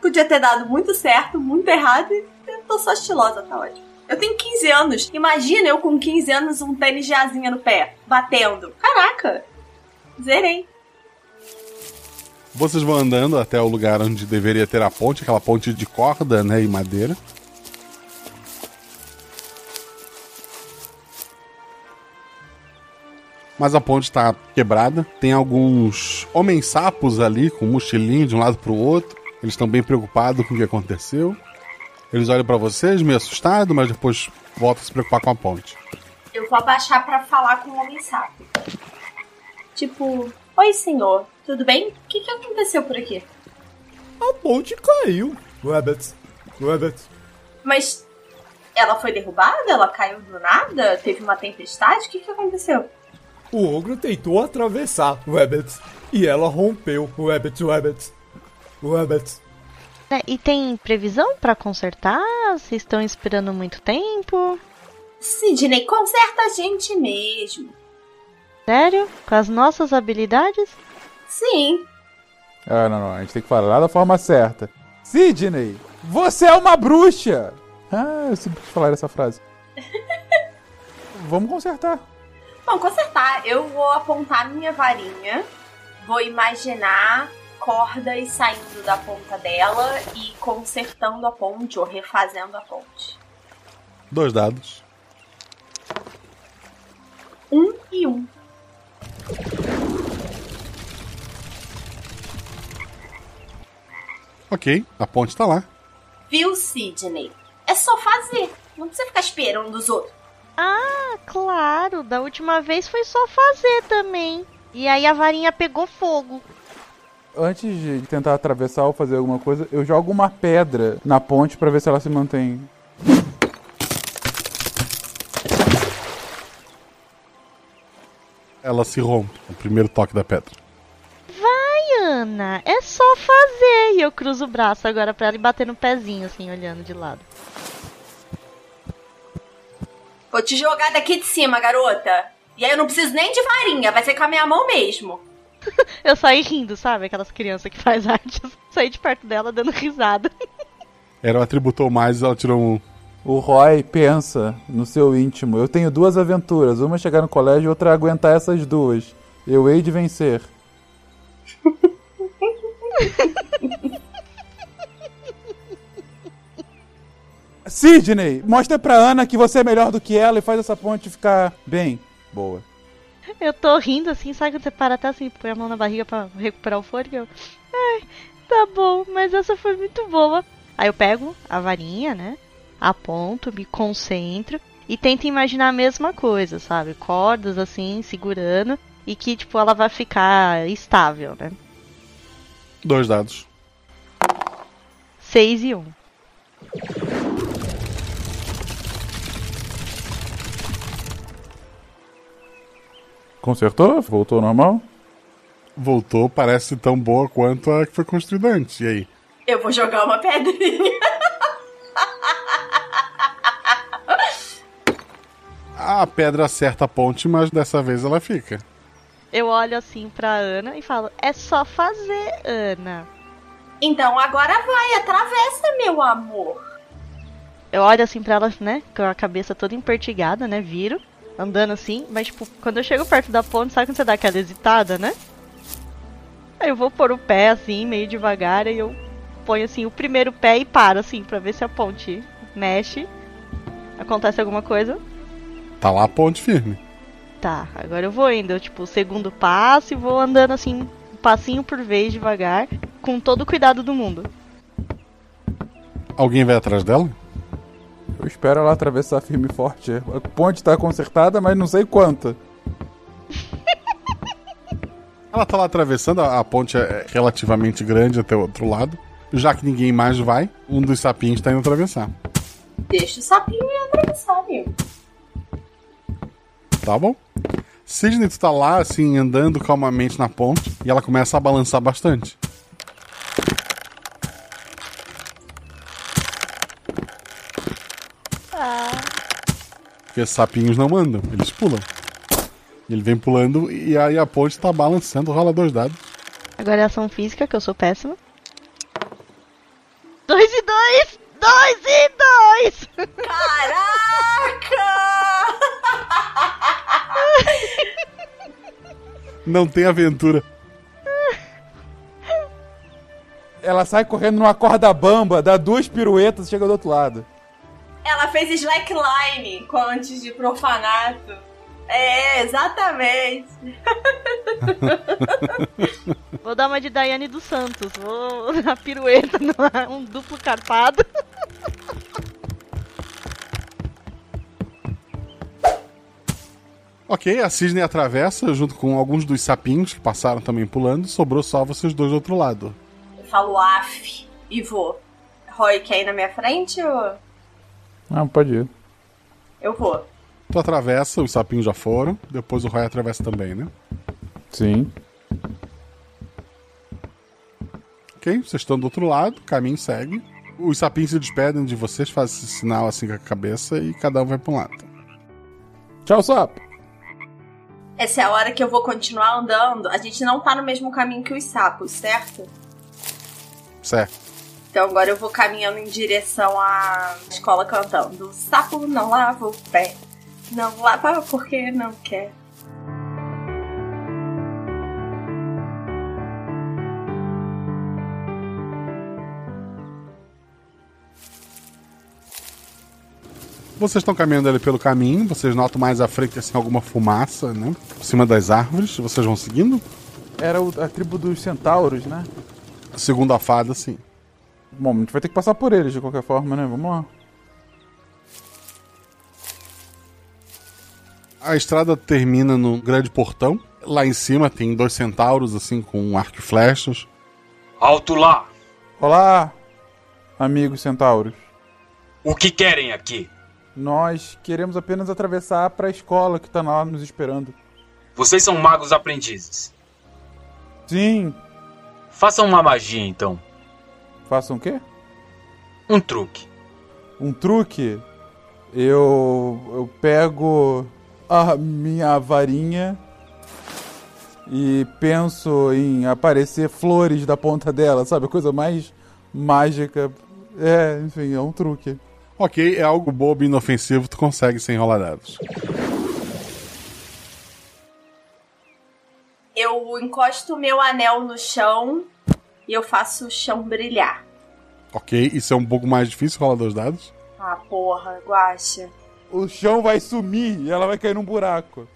Podia ter dado muito certo, muito errado e eu tô só estilosa, tá ótimo. Eu tenho 15 anos. Imagina eu com 15 anos um tênis de asinha no pé, batendo. Caraca! Zerei. Vocês vão andando até o lugar onde deveria ter a ponte, aquela ponte de corda, né, e madeira. Mas a ponte está quebrada. Tem alguns homens-sapos ali com um mochilinho de um lado para o outro. Eles estão bem preocupados com o que aconteceu. Eles olham para vocês meio assustados, mas depois voltam a se preocupar com a ponte. Eu vou abaixar pra falar com o homem sapo. Tipo, oi senhor, tudo bem? O que, que aconteceu por aqui? A ponte caiu. Rabbit. Rabbit. Mas ela foi derrubada? Ela caiu do nada? Teve uma tempestade? O que, que aconteceu? O ogro tentou atravessar Rabbit. E ela rompeu Rabbit, Rabbit. Rabbit. É, e tem previsão pra consertar? Vocês estão esperando muito tempo? Sidney, conserta a gente mesmo. Sério? Com as nossas habilidades? Sim. Ah, não, não. A gente tem que falar da forma certa. Sidney, você é uma bruxa! Ah, eu sempre quis falar essa frase. Vamos consertar. Bom, consertar. Eu vou apontar minha varinha, vou imaginar cordas saindo da ponta dela e consertando a ponte ou refazendo a ponte. Dois dados. Um e um. Ok, a ponte tá lá. Viu, Sidney? É só fazer. Não precisa ficar esperando dos outros. Ah, claro. Da última vez foi só fazer também. E aí a varinha pegou fogo. Antes de tentar atravessar ou fazer alguma coisa, eu jogo uma pedra na ponte pra ver se ela se mantém. Ela se rompe, o primeiro toque da pedra. Vai, Ana. É só fazer. E eu cruzo o braço agora pra ela e bater no pezinho, assim, olhando de lado. Vou te jogar daqui de cima, garota. E aí eu não preciso nem de varinha, vai ser com a minha mão mesmo. Eu saí rindo, sabe? Aquelas crianças que faz artes. Saí de perto dela dando risada. Era o atributou mais ela tirou um. O Roy pensa no seu íntimo. Eu tenho duas aventuras. Uma é chegar no colégio e outra é aguentar essas duas. Eu hei de vencer. Sidney, mostra pra Ana que você é melhor do que ela e faz essa ponte ficar bem. Boa. Eu tô rindo assim, sabe quando você para até assim, põe a mão na barriga pra recuperar o fôlego? Eu, Ai, tá bom, mas essa foi muito boa. Aí eu pego a varinha, né? Aponto, me concentro e tento imaginar a mesma coisa, sabe? Cordas assim, segurando e que, tipo, ela vai ficar estável, né? Dois dados. 6 e 1. Um. Consertou? Voltou ao normal? Voltou, parece tão boa quanto a que foi construída antes. E aí? Eu vou jogar uma pedrinha. A pedra acerta a ponte, mas dessa vez ela fica. Eu olho assim pra Ana e falo: É só fazer, Ana. Então agora vai, atravessa, meu amor. Eu olho assim pra ela, né? Com a cabeça toda empertigada, né? Viro, andando assim. Mas, tipo, quando eu chego perto da ponte, sabe quando você dá aquela hesitada, né? Aí eu vou pôr o pé assim, meio devagar, e eu ponho assim o primeiro pé e paro assim, pra ver se a ponte mexe. Acontece alguma coisa. Tá lá a ponte firme. Tá, agora eu vou indo, tipo, o segundo passo e vou andando assim, um passinho por vez, devagar, com todo o cuidado do mundo. Alguém vai atrás dela? Eu espero ela atravessar firme e forte. A ponte tá consertada, mas não sei quanta. Ela tá lá atravessando, a ponte é relativamente grande até o outro lado. Já que ninguém mais vai, um dos sapinhos tá indo atravessar. Deixa o sapinho ir atravessar, amigo. Tá bom? Sidney, tu tá lá, assim, andando calmamente na ponte, e ela começa a balançar bastante. Porque sapinhos não andam, eles pulam. Ele vem pulando e aí a ponte tá balançando, rola dois dados. Agora é ação física, que eu sou péssima. Dois e dois! Dois e dois! Caraca! Não tem aventura. Ela sai correndo numa corda bamba, dá duas piruetas e chega do outro lado. Ela fez slackline com- antes de profanato. É, exatamente. Vou dar uma de Daiane dos Santos. Vou na pirueta, numa- um duplo carpado. Ok, a Sidney atravessa junto com alguns dos sapinhos que passaram também pulando. Sobrou só vocês dois do outro lado. Eu falo af e vou. Roy quer ir na minha frente ou Ah, pode ir. eu vou? Tu atravessa, os sapinhos já foram. Depois o Roy atravessa também, né? Sim. Ok, vocês estão do outro lado, o caminho segue. Os sapinhos se despedem de vocês, fazem esse sinal assim com a cabeça e cada um vai pra um lado. Tchau, sapo. Essa é a hora que eu vou continuar andando. A gente não tá no mesmo caminho que os sapos, certo? Certo. Então agora eu vou caminhando em direção à escola cantando. Sapo não lava o pé. Não lava porque não quer. Vocês estão caminhando ali pelo caminho, vocês notam mais à frente assim alguma fumaça, né? Por cima das árvores, vocês vão seguindo? Era a tribo dos centauros, né? Segundo a fada, sim. Bom, a gente vai ter que passar por eles de qualquer forma, né? Vamos lá. A estrada termina no grande portão. Lá em cima tem dois centauros, assim, com arco e flechas. Alto lá! Olá, amigos centauros. O que querem aqui? Nós queremos apenas atravessar para a escola que tá lá nos esperando. Vocês são magos aprendizes. Sim. Façam uma magia então. Façam o quê? Um truque. Um truque? Eu eu pego a minha varinha e penso em aparecer flores da ponta dela, sabe? A coisa mais mágica. É, enfim, é um truque. Ok, é algo bobo e inofensivo, tu consegue sem rolar dados. Eu encosto o meu anel no chão e eu faço o chão brilhar. Ok, isso é um pouco mais difícil rolar dois dados. Ah, porra, guacha. O chão vai sumir e ela vai cair num buraco.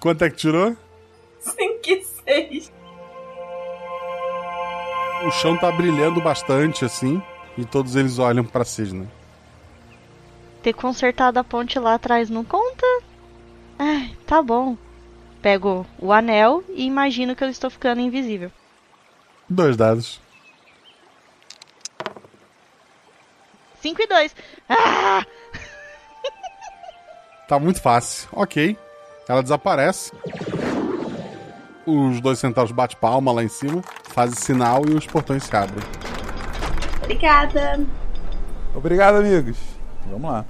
Quanto é que tirou? 5 e 6. O chão tá brilhando bastante, assim, e todos eles olham pra Sidney. Ter consertado a ponte lá atrás não conta? Ai, tá bom. Pego o anel e imagino que eu estou ficando invisível. Dois dados. 5 e 2. Ah! Tá muito fácil. Ok. Ela desaparece. Os dois centauros bate palma lá em cima, fazem sinal e os portões se abrem. Obrigada. Obrigado, amigos. Vamos lá.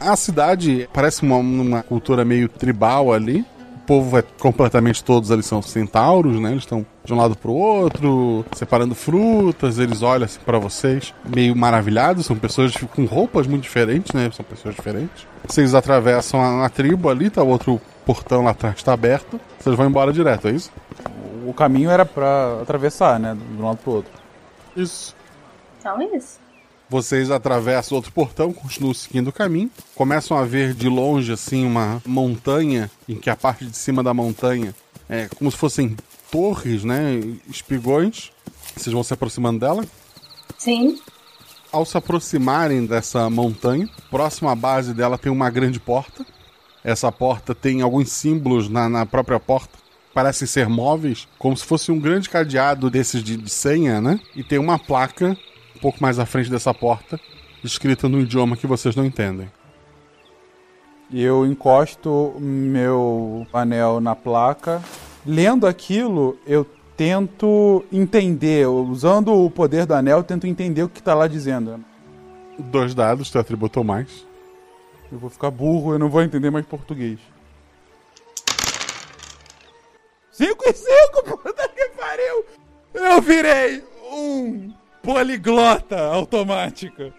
A cidade parece uma, uma cultura meio tribal ali. O povo é completamente todos ali são centauros, né? Eles estão de um lado pro outro, separando frutas, eles olham assim para vocês, meio maravilhados, são pessoas com roupas muito diferentes, né? São pessoas diferentes. Vocês atravessam a, a tribo ali, tá o outro portão lá atrás tá aberto. Vocês vão embora direto, é isso? O caminho era pra atravessar, né? De um lado pro outro. Isso. Então é isso. Vocês atravessam outro portão, continuam seguindo o caminho. Começam a ver de longe, assim, uma montanha, em que a parte de cima da montanha é como se fossem torres, né? Espigões. Vocês vão se aproximando dela. Sim. Ao se aproximarem dessa montanha, próximo à base dela tem uma grande porta. Essa porta tem alguns símbolos na, na própria porta. Parecem ser móveis, como se fosse um grande cadeado desses de, de senha, né? E tem uma placa um pouco mais à frente dessa porta, escrita no idioma que vocês não entendem. E eu encosto meu anel na placa. Lendo aquilo, eu tento entender, usando o poder do anel, eu tento entender o que tá lá dizendo. Dois dados, teu atributo ou mais. Eu vou ficar burro, eu não vou entender mais português. 5 e 5, puta que pariu! Eu virei um poliglota automática.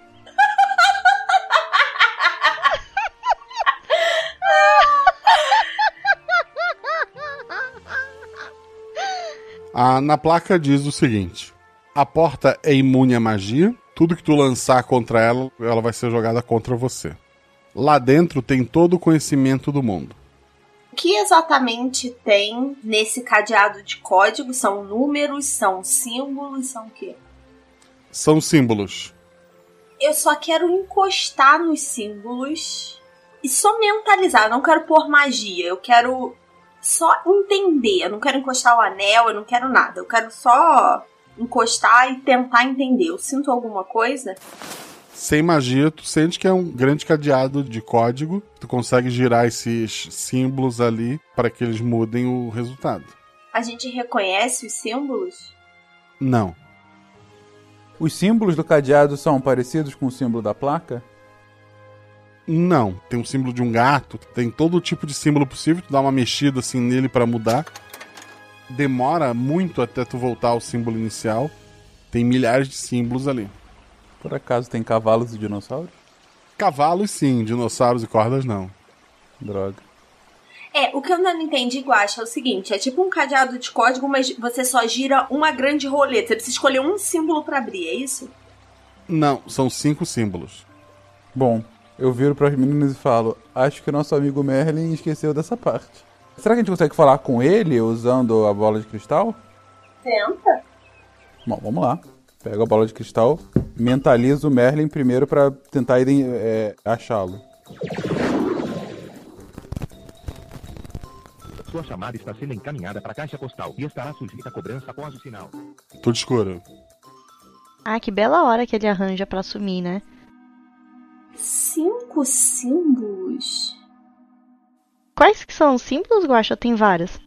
Ah, na placa diz o seguinte: a porta é imune à magia. Tudo que tu lançar contra ela, ela vai ser jogada contra você. Lá dentro tem todo o conhecimento do mundo. O que exatamente tem nesse cadeado de código? São números, são símbolos, são o quê? São símbolos. Eu só quero encostar nos símbolos e só mentalizar. Eu não quero pôr magia. Eu quero só entender. Eu não quero encostar o anel, eu não quero nada. Eu quero só encostar e tentar entender. Eu sinto alguma coisa? Sem magia, tu sente que é um grande cadeado de código. Tu consegue girar esses símbolos ali para que eles mudem o resultado. A gente reconhece os símbolos? Não. Os símbolos do cadeado são parecidos com o símbolo da placa? Não. Tem um símbolo de um gato, tem todo tipo de símbolo possível. Tu dá uma mexida assim nele para mudar. Demora muito até tu voltar ao símbolo inicial. Tem milhares de símbolos ali. Por acaso tem cavalos e dinossauros? Cavalos sim, dinossauros e cordas não. Droga. É, o que eu não entendi, Guacha, é o seguinte: é tipo um cadeado de código, mas você só gira uma grande roleta. Você precisa escolher um símbolo para abrir, é isso? Não, são cinco símbolos. Bom, eu viro para as meninas e falo: Acho que o nosso amigo Merlin esqueceu dessa parte. Será que a gente consegue falar com ele usando a bola de cristal? Tenta. Bom, vamos lá. Pego a bola de cristal, mentalizo o Merlin primeiro para tentar é, achá-lo. Sua chamada está sendo encaminhada para a caixa postal e estará sujeita a cobrança após o sinal. Tudo escuro. Ah, que bela hora que ele arranja pra sumir, né? Cinco símbolos? Quais que são os símbolos, Guaxa? Tem vários.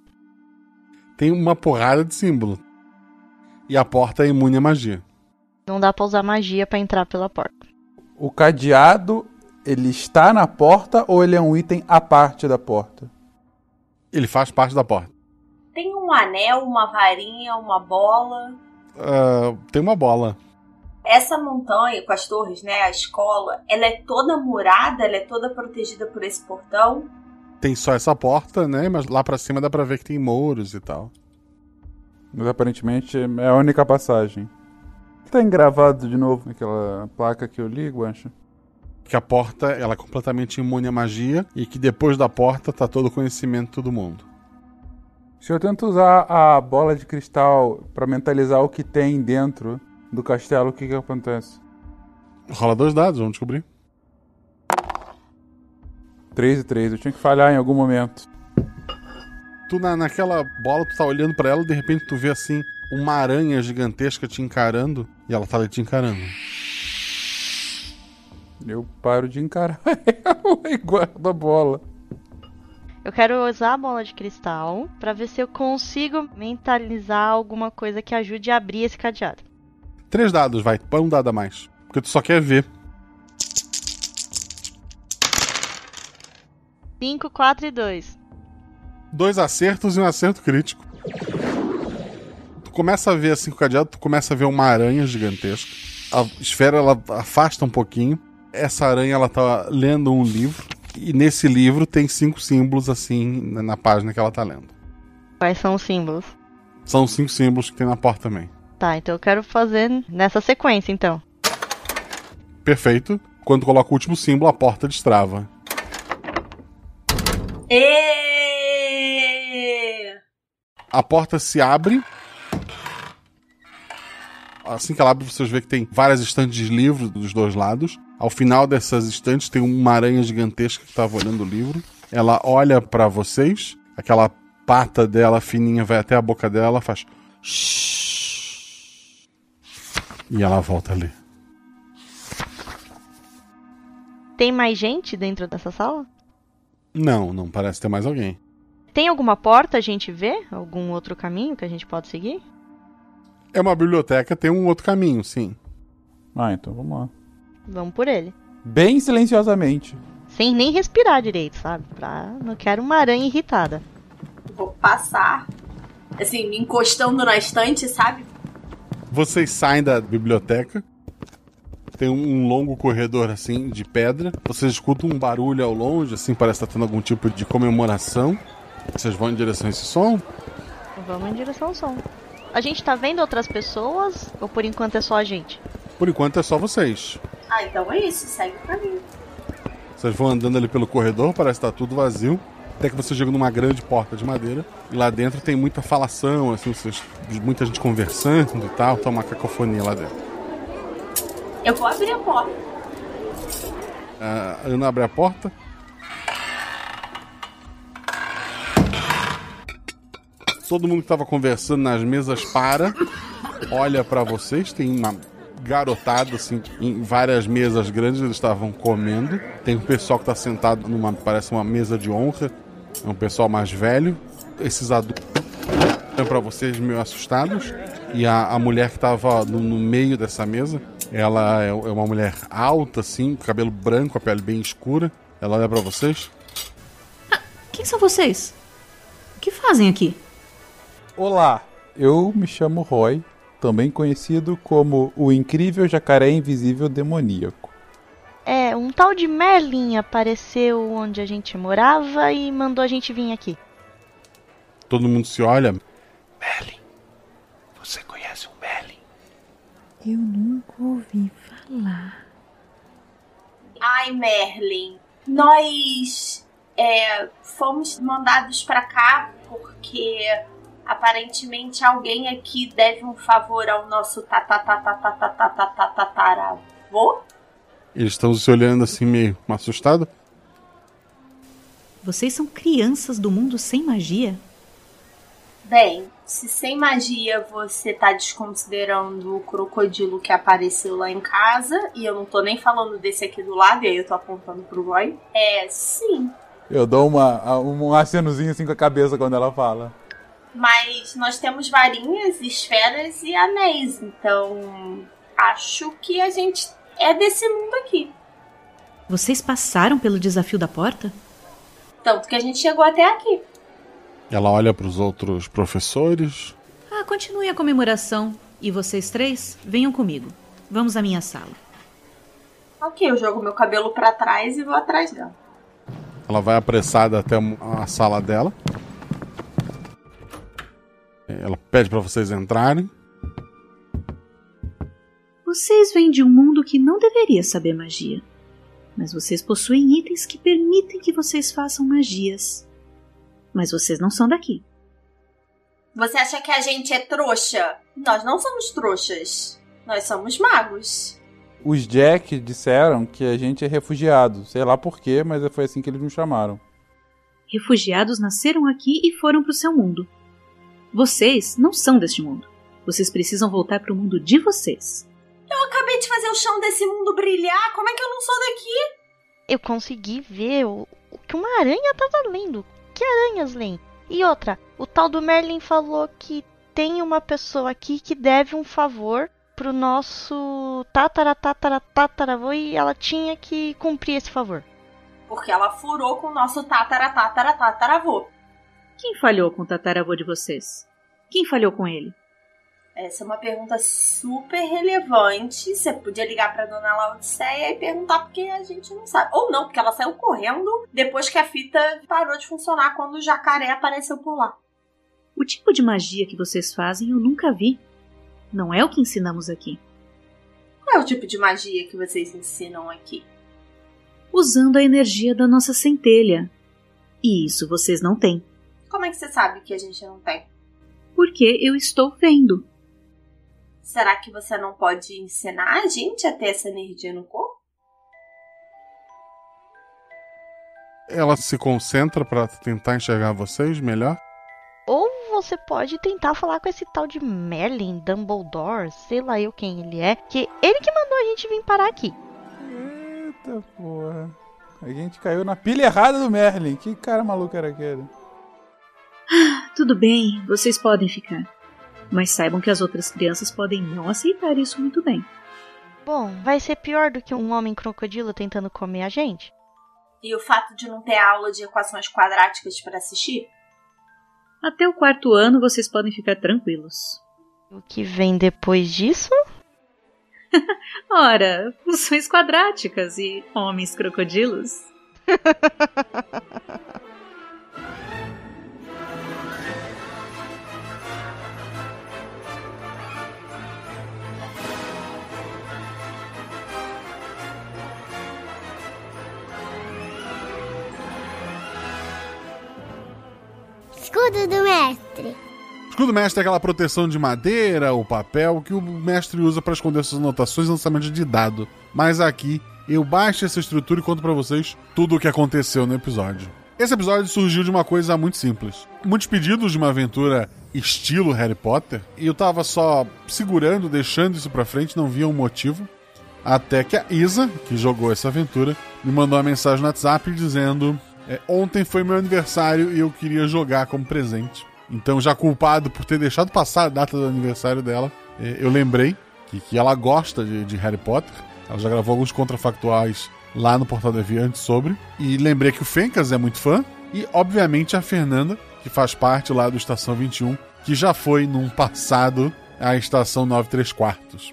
Tem uma porrada de símbolo. E a porta é imune à magia. Não dá pra usar magia pra entrar pela porta. O cadeado, ele está na porta ou ele é um item à parte da porta? Ele faz parte da porta. Tem um anel, uma varinha, uma bola. Ah, tem uma bola. Essa montanha com as torres, né? A escola, ela é toda murada, ela é toda protegida por esse portão. Tem só essa porta, né? Mas lá pra cima dá pra ver que tem mouros e tal. Mas aparentemente é a única passagem. Tá engravado de novo naquela placa que eu ligo, acho. Que a porta ela é completamente imune à magia e que depois da porta tá todo o conhecimento do mundo. Se eu tento usar a bola de cristal pra mentalizar o que tem dentro do castelo, o que que acontece? Rola dois dados, vamos descobrir. 3 e 3, eu tinha que falhar em algum momento. Tu na, naquela bola, tu tá olhando pra ela, de repente tu vê assim uma aranha gigantesca te encarando e ela tá ali te encarando. Eu paro de encarar ela e guardo a bola. Eu quero usar a bola de cristal pra ver se eu consigo mentalizar alguma coisa que ajude a abrir esse cadeado. Três dados, vai, põe um dado a mais. Porque tu só quer ver. 5, 4 e 2. Dois acertos e um acerto crítico. Tu começa a ver assim com o cadeado, tu começa a ver uma aranha gigantesca. A esfera ela afasta um pouquinho. Essa aranha ela tá lendo um livro. E nesse livro tem cinco símbolos assim na na página que ela tá lendo. Quais são os símbolos? São cinco símbolos que tem na porta também. Tá, então eu quero fazer nessa sequência, então. Perfeito. Quando coloca o último símbolo, a porta destrava. E... A porta se abre. Assim que ela abre, vocês vê que tem várias estantes de livros dos dois lados. Ao final dessas estantes tem uma aranha gigantesca que estava olhando o livro. Ela olha pra vocês, aquela pata dela fininha vai até a boca dela, faz e ela volta a ler. Tem mais gente dentro dessa sala? Não, não parece ter mais alguém. Tem alguma porta a gente vê? Algum outro caminho que a gente pode seguir? É uma biblioteca, tem um outro caminho, sim. Ah, então vamos lá. Vamos por ele. Bem silenciosamente. Sem nem respirar direito, sabe? Pra... Não quero uma aranha irritada. Vou passar, assim, me encostando na estante, sabe? Vocês saem da biblioteca. Tem um longo corredor assim de pedra. Vocês escutam um barulho ao longe, assim, parece estar tendo algum tipo de comemoração. Vocês vão em direção a esse som? Vamos em direção ao som. A gente tá vendo outras pessoas ou por enquanto é só a gente? Por enquanto é só vocês. Ah, então é isso, segue o caminho. Vocês vão andando ali pelo corredor, parece estar tudo vazio. Até que você chega numa grande porta de madeira. E lá dentro tem muita falação, assim, vocês, muita gente conversando e tal. Tá uma cacofonia lá dentro. Eu vou abrir a porta. A Ana abre a porta. Todo mundo que estava conversando nas mesas para, olha para vocês. Tem uma garotada, assim, em várias mesas grandes, eles estavam comendo. Tem um pessoal que está sentado numa, parece uma mesa de honra. É um pessoal mais velho. Esses adultos olham para vocês meio assustados. E a, a mulher que estava no, no meio dessa mesa, ela é, é uma mulher alta, assim, cabelo branco, a pele bem escura. Ela olha para vocês. Quem são vocês? O que fazem aqui? Olá, eu me chamo Roy, também conhecido como o incrível jacaré invisível demoníaco. É, um tal de Merlin apareceu onde a gente morava e mandou a gente vir aqui. Todo mundo se olha. Você conhece um Merlin? Eu nunca ouvi falar. Ai, Merlin, nós é, fomos mandados pra cá porque aparentemente alguém aqui deve um favor ao nosso tataravô. Eles estão se olhando assim, meio assustado. Vocês são crianças do mundo sem magia? Bem, se sem magia você tá desconsiderando o crocodilo que apareceu lá em casa, e eu não tô nem falando desse aqui do lado, e aí eu tô apontando pro Roy, é sim. Eu dou uma, um acenozinho assim com a cabeça quando ela fala. Mas nós temos varinhas, esferas e anéis, então acho que a gente é desse mundo aqui. Vocês passaram pelo desafio da porta? Tanto que a gente chegou até aqui. Ela olha para os outros professores. Ah, continue a comemoração. E vocês três, venham comigo. Vamos à minha sala. Ok, eu jogo meu cabelo pra trás e vou atrás dela. Ela vai apressada até a sala dela. Ela pede para vocês entrarem. Vocês vêm de um mundo que não deveria saber magia. Mas vocês possuem itens que permitem que vocês façam magias. Mas vocês não são daqui. Você acha que a gente é trouxa? Nós não somos trouxas. Nós somos magos. Os Jack disseram que a gente é refugiado. Sei lá porquê, mas foi assim que eles nos chamaram. Refugiados nasceram aqui e foram para o seu mundo. Vocês não são deste mundo. Vocês precisam voltar para o mundo de vocês. Eu acabei de fazer o chão desse mundo brilhar. Como é que eu não sou daqui? Eu consegui ver o, o que uma aranha tava lendo. Que aranhas leem? E outra, o tal do Merlin falou que tem uma pessoa aqui que deve um favor pro nosso tatara tatara tataravô e ela tinha que cumprir esse favor. Porque ela furou com o nosso tatara tatara tataravô. Quem falhou com o tataravô de vocês? Quem falhou com ele? Essa é uma pergunta super relevante. Você podia ligar pra dona Laodiceia e perguntar porque a gente não sabe. Ou não, porque ela saiu correndo depois que a fita parou de funcionar quando o jacaré apareceu por lá. O tipo de magia que vocês fazem eu nunca vi. Não é o que ensinamos aqui. Qual é o tipo de magia que vocês ensinam aqui? Usando a energia da nossa centelha. E isso vocês não têm. Como é que você sabe que a gente não tem? Porque eu estou vendo. Será que você não pode ensinar a gente a ter essa energia no corpo? Ela se concentra para tentar enxergar vocês melhor. Ou você pode tentar falar com esse tal de Merlin, Dumbledore, sei lá eu quem ele é, que ele que mandou a gente vir parar aqui. Eita porra. A gente caiu na pilha errada do Merlin. Que cara maluco era aquele? Tudo bem, vocês podem ficar. Mas saibam que as outras crianças podem não aceitar isso muito bem. Bom, vai ser pior do que um homem crocodilo tentando comer a gente? E o fato de não ter aula de equações quadráticas para assistir? Até o quarto ano vocês podem ficar tranquilos. O que vem depois disso? Ora, funções quadráticas e homens crocodilos. Escudo do mestre. Escudo mestre é aquela proteção de madeira ou papel que o mestre usa para esconder suas anotações e lançamento de dado. Mas aqui eu baixo essa estrutura e conto para vocês tudo o que aconteceu no episódio. Esse episódio surgiu de uma coisa muito simples. Muitos pedidos de uma aventura estilo Harry Potter, e eu tava só segurando, deixando isso pra frente, não via um motivo. Até que a Isa, que jogou essa aventura, me mandou uma mensagem no WhatsApp dizendo: é, Ontem foi meu aniversário e eu queria jogar como presente. Então, já culpado por ter deixado passar a data do aniversário dela, é, eu lembrei que, que ela gosta de, de Harry Potter. Ela já gravou alguns contrafactuais lá no Portal Deviante sobre. E lembrei que o Fencas é muito fã. E, obviamente, a Fernanda, que faz parte lá do Estação 21, que já foi num passado a Estação 93 Quartos.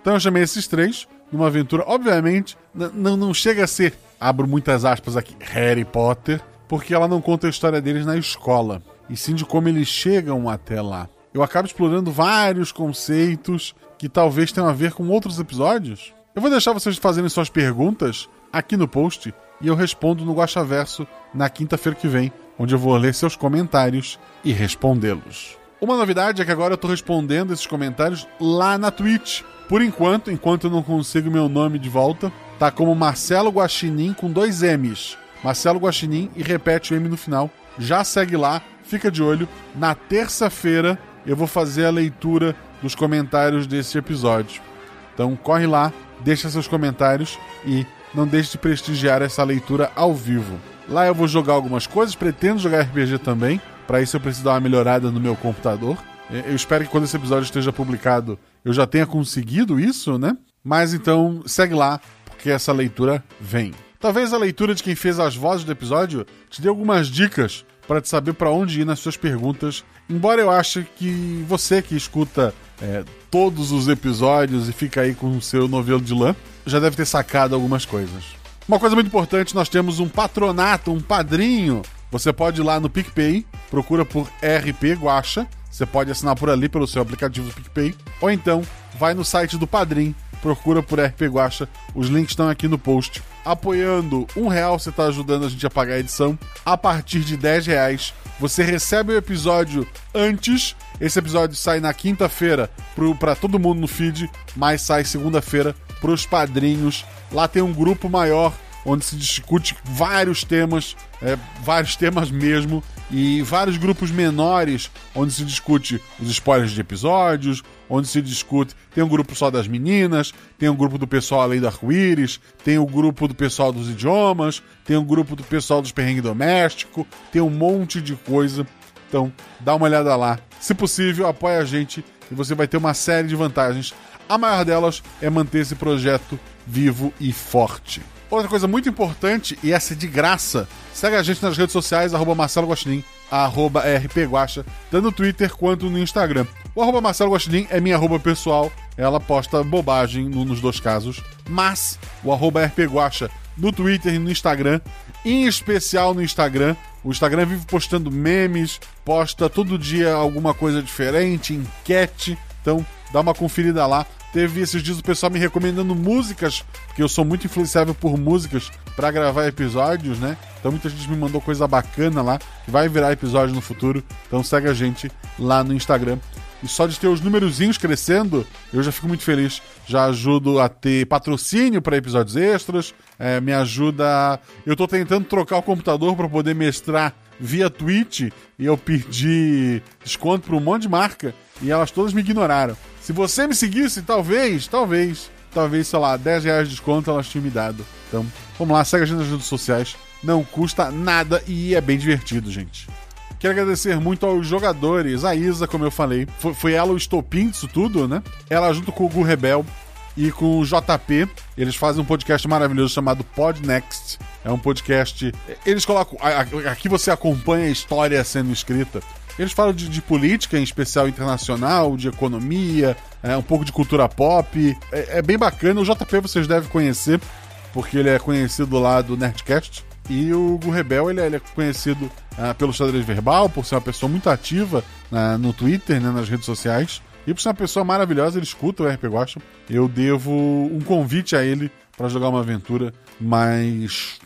Então eu chamei esses três numa aventura, obviamente, não, não chega a ser, abro muitas aspas aqui, Harry Potter, porque ela não conta a história deles na escola, e sim de como eles chegam até lá. Eu acabo explorando vários conceitos que talvez tenham a ver com outros episódios. Eu vou deixar vocês fazerem suas perguntas aqui no post e eu respondo no Guaxaverso na quinta-feira que vem, onde eu vou ler seus comentários e respondê-los. Uma novidade é que agora eu tô respondendo esses comentários lá na Twitch. Por enquanto, enquanto eu não consigo meu nome de volta, tá como Marcelo Guaxinim com dois M's. Marcelo Guaxinim e repete o M no final. Já segue lá, fica de olho. Na terça-feira eu vou fazer a leitura dos comentários desse episódio. Então corre lá, deixa seus comentários e não deixe de prestigiar essa leitura ao vivo. Lá eu vou jogar algumas coisas, pretendo jogar RPG também. Para isso eu preciso dar uma melhorada no meu computador. Eu espero que quando esse episódio esteja publicado eu já tenha conseguido isso, né? Mas então segue lá, porque essa leitura vem. Talvez a leitura de quem fez as vozes do episódio te dê algumas dicas para te saber para onde ir nas suas perguntas. Embora eu ache que você que escuta é, todos os episódios e fica aí com o seu novelo de lã, já deve ter sacado algumas coisas. Uma coisa muito importante, nós temos um patronato, um padrinho. Você pode ir lá no PicPay, procura por RP Guacha. Você pode assinar por ali pelo seu aplicativo do PicPay. Ou então, vai no site do Padrim, procura por RP Guacha. Os links estão aqui no post. Apoiando um real, você está ajudando a gente a pagar a edição. A partir de 10 reais, você recebe o episódio antes. Esse episódio sai na quinta-feira para todo mundo no feed, mas sai segunda-feira para os padrinhos. Lá tem um grupo maior onde se discute vários temas, é, vários temas mesmo, e vários grupos menores onde se discute os spoilers de episódios, onde se discute. Tem um grupo só das meninas, tem um grupo do pessoal além do arco-íris, tem o grupo do pessoal dos idiomas, tem um grupo do pessoal dos perrengues doméstico, tem um monte de coisa. Então, dá uma olhada lá. Se possível, apoia a gente e você vai ter uma série de vantagens. A maior delas é manter esse projeto vivo e forte. Outra coisa muito importante, e essa é de graça, segue a gente nas redes sociais, arroba Marcelo Guaxinim, arroba rpguacha, tanto no Twitter quanto no Instagram. O arroba Marcelo Guaxinim é minha arroba pessoal, ela posta bobagem no- nos dois casos, mas o arroba rpguacha no Twitter e no Instagram, em especial no Instagram, o Instagram vive postando memes, posta todo dia alguma coisa diferente, enquete, então dá uma conferida lá. Teve esses dias o pessoal me recomendando músicas, porque eu sou muito influenciável por músicas pra gravar episódios, né? Então muita gente me mandou coisa bacana lá, que vai virar episódio no futuro. Então segue a gente lá no Instagram. E só de ter os numerozinhos crescendo, eu já fico muito feliz. Já ajudo a ter patrocínio para episódios extras, é, me ajuda. Eu tô tentando trocar o computador para poder mestrar via Twitch e eu pedi desconto para um monte de marca e elas todas me ignoraram. Se você me seguisse, talvez, talvez, talvez, sei lá, 10 reais de desconto elas tinham me dado. Então, vamos lá, segue a gente nas redes sociais. Não custa nada e é bem divertido, gente. Quero agradecer muito aos jogadores. A Isa, como eu falei, foi, foi ela o estopim disso tudo, né? Ela junto com o Gu Rebel e com o JP, eles fazem um podcast maravilhoso chamado Podnext. É um podcast. Eles colocam. Aqui você acompanha a história sendo escrita. Eles falam de, de política, em especial internacional, de economia, é, um pouco de cultura pop. É, é bem bacana. O JP vocês devem conhecer, porque ele é conhecido lá do Nerdcast. E o Rebel, ele, é- ele é conhecido ah, pelo xadrez verbal, por ser uma pessoa muito ativa ah, no Twitter, né, nas redes sociais. E por ser uma pessoa maravilhosa, ele escuta o RP Guacha. Eu devo um convite a ele para jogar uma aventura, mas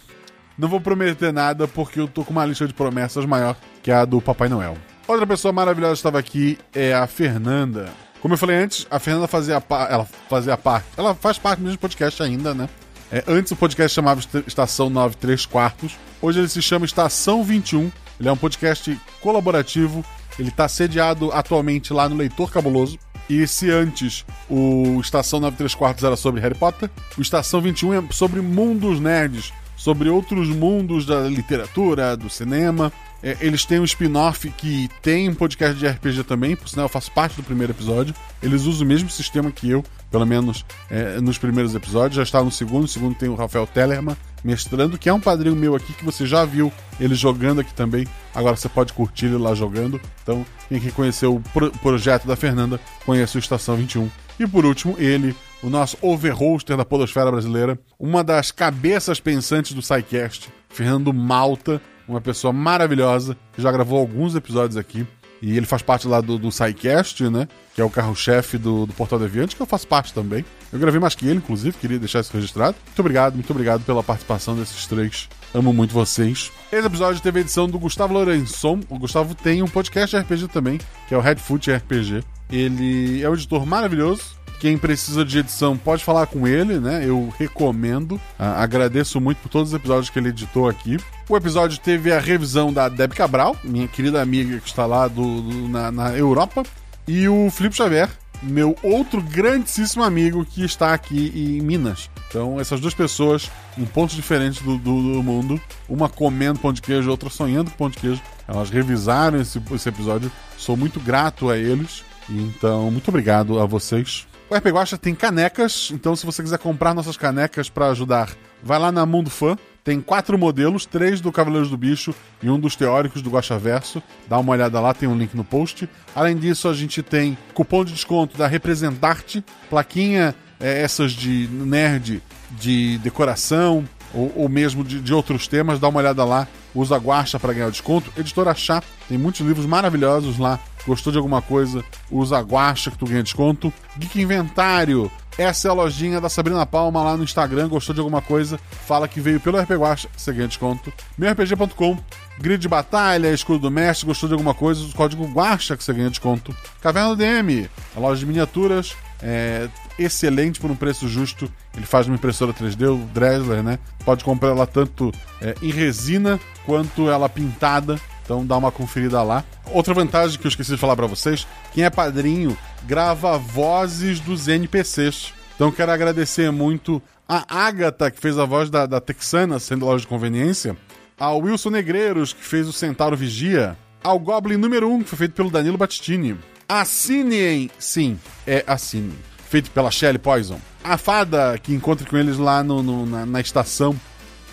não vou prometer nada porque eu tô com uma lista de promessas maior que a do Papai Noel. Outra pessoa maravilhosa que estava aqui é a Fernanda. Como eu falei antes, a Fernanda fazia, pa- ela fazia parte. Ela faz parte do mesmo podcast ainda, né? É, antes o podcast chamava Est- Estação 93 Quartos. Hoje ele se chama Estação 21. Ele é um podcast colaborativo. Ele está sediado atualmente lá no Leitor Cabuloso. E se antes o Estação 93 Quartos era sobre Harry Potter, o Estação 21 é sobre mundos nerds, sobre outros mundos da literatura, do cinema. É, eles têm um spin-off que tem um podcast de RPG também, por sinal eu faço parte do primeiro episódio. Eles usam o mesmo sistema que eu, pelo menos é, nos primeiros episódios. Já está no segundo, no segundo tem o Rafael Tellerman mestrando, que é um padrinho meu aqui, que você já viu ele jogando aqui também. Agora você pode curtir ele lá jogando. Então, quem quer conhecer o pro- projeto da Fernanda, conhece o Estação 21. E por último, ele, o nosso overhoster da Podosfera Brasileira, uma das cabeças pensantes do SciCast, Fernando Malta, uma pessoa maravilhosa, que já gravou alguns episódios aqui. E ele faz parte lá do, do SciCast, né? Que é o carro-chefe do, do Portal Deviante, que eu faço parte também. Eu gravei mais que ele, inclusive, queria deixar isso registrado. Muito obrigado, muito obrigado pela participação desses três. Amo muito vocês. Esse episódio teve a edição do Gustavo Lourençon. O Gustavo tem um podcast de RPG também, que é o Headfoot RPG. Ele é um editor maravilhoso. Quem precisa de edição pode falar com ele, né? Eu recomendo. Ah, agradeço muito por todos os episódios que ele editou aqui. O episódio teve a revisão da Deb Cabral, minha querida amiga que está lá do, do- na, na Europa, e o Felipe Xavier, meu outro grandíssimo amigo que está aqui em Minas. Então, essas duas pessoas em pontos diferentes do, do- do mundo, uma comendo pão de queijo, outra sonhando com pão de queijo, elas revisaram esse, esse episódio. Sou muito grato a eles. Então, muito obrigado a vocês. O RP Guacha tem canecas, então se você quiser comprar nossas canecas para ajudar, vai lá na Mundo Fã. Tem quatro modelos, três do Cavaleiros do Bicho e um dos teóricos do Guacha Verso. Dá uma olhada lá, tem um link no post. Além disso, a gente tem cupom de desconto da Representarte, plaquinha é, essas de nerd de decoração ou, ou mesmo de, de outros temas. Dá uma olhada lá, usa Guacha para ganhar desconto. Editora Chá, tem muitos livros maravilhosos lá. Gostou de alguma coisa? Usa Guacha que tu ganha desconto. Geek Inventário, essa é a lojinha da Sabrina Palma lá no Instagram. Gostou de alguma coisa? Fala que veio pelo RP Guacha, você ganha desconto. MeuRPG.com, Grid de Batalha, Escudo do Mestre. Gostou de alguma coisa? O código Guacha que você ganha desconto. Caverna DM, a loja de miniaturas. É excelente por um preço justo. Ele faz uma impressora 3D, o Dresler, né? Pode comprar ela tanto é, em resina quanto ela pintada. Então dá uma conferida lá. Outra vantagem que eu esqueci de falar pra vocês: quem é padrinho grava vozes dos NPCs. Então quero agradecer muito a Agatha, que fez a voz da, da Texana, sendo loja de conveniência, ao Wilson Negreiros, que fez o Centauro Vigia, ao Goblin número 1, que foi feito pelo Danilo Battistini. Assinem, sim, é assinem, feito pela Shelley Poison. A Fada, que encontra com eles lá no, no- na, na estação,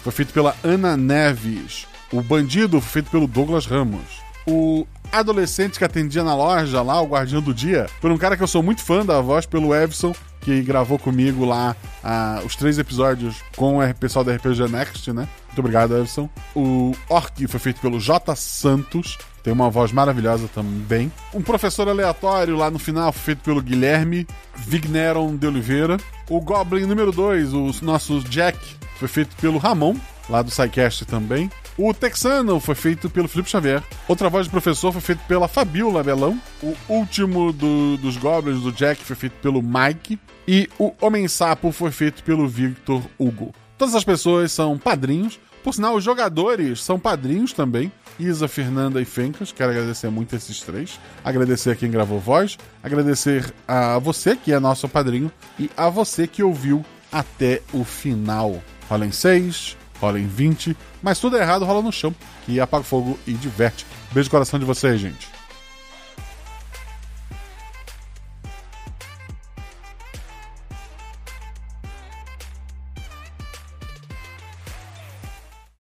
foi feito pela Ana Neves. O Bandido foi feito pelo Douglas Ramos. O adolescente que atendia na loja lá, o Guardião do Dia, por um cara que eu sou muito fã da voz, pelo Evson, que gravou comigo lá os três episódios com o pessoal da RPG Next, né? Muito obrigado, Evson. O Orc foi feito pelo J. Santos, tem uma voz maravilhosa também. Um professor aleatório lá no final feito pelo Guilherme Vigneron de Oliveira. O Goblin número 2, o nosso Jack, foi feito pelo Ramon, lá do SciCast também. O Texano foi feito pelo Felipe Xavier. Outra voz de professor foi feita pela Fabiola Belão. O último do- dos Goblins, do Jack, foi feito pelo Mike. E o Homem-Sapo foi feito pelo Victor Hugo. Todas as pessoas são padrinhos. Por sinal, os jogadores são padrinhos também. Isa, Fernanda e Fencas. Quero agradecer muito esses três. Agradecer a quem gravou voz. Agradecer a você, que é nosso padrinho. E a você que ouviu até o final. Rola em 6, rola em 20. Mas tudo errado rola no chão, que apaga o fogo e diverte. Beijo no coração de vocês, gente.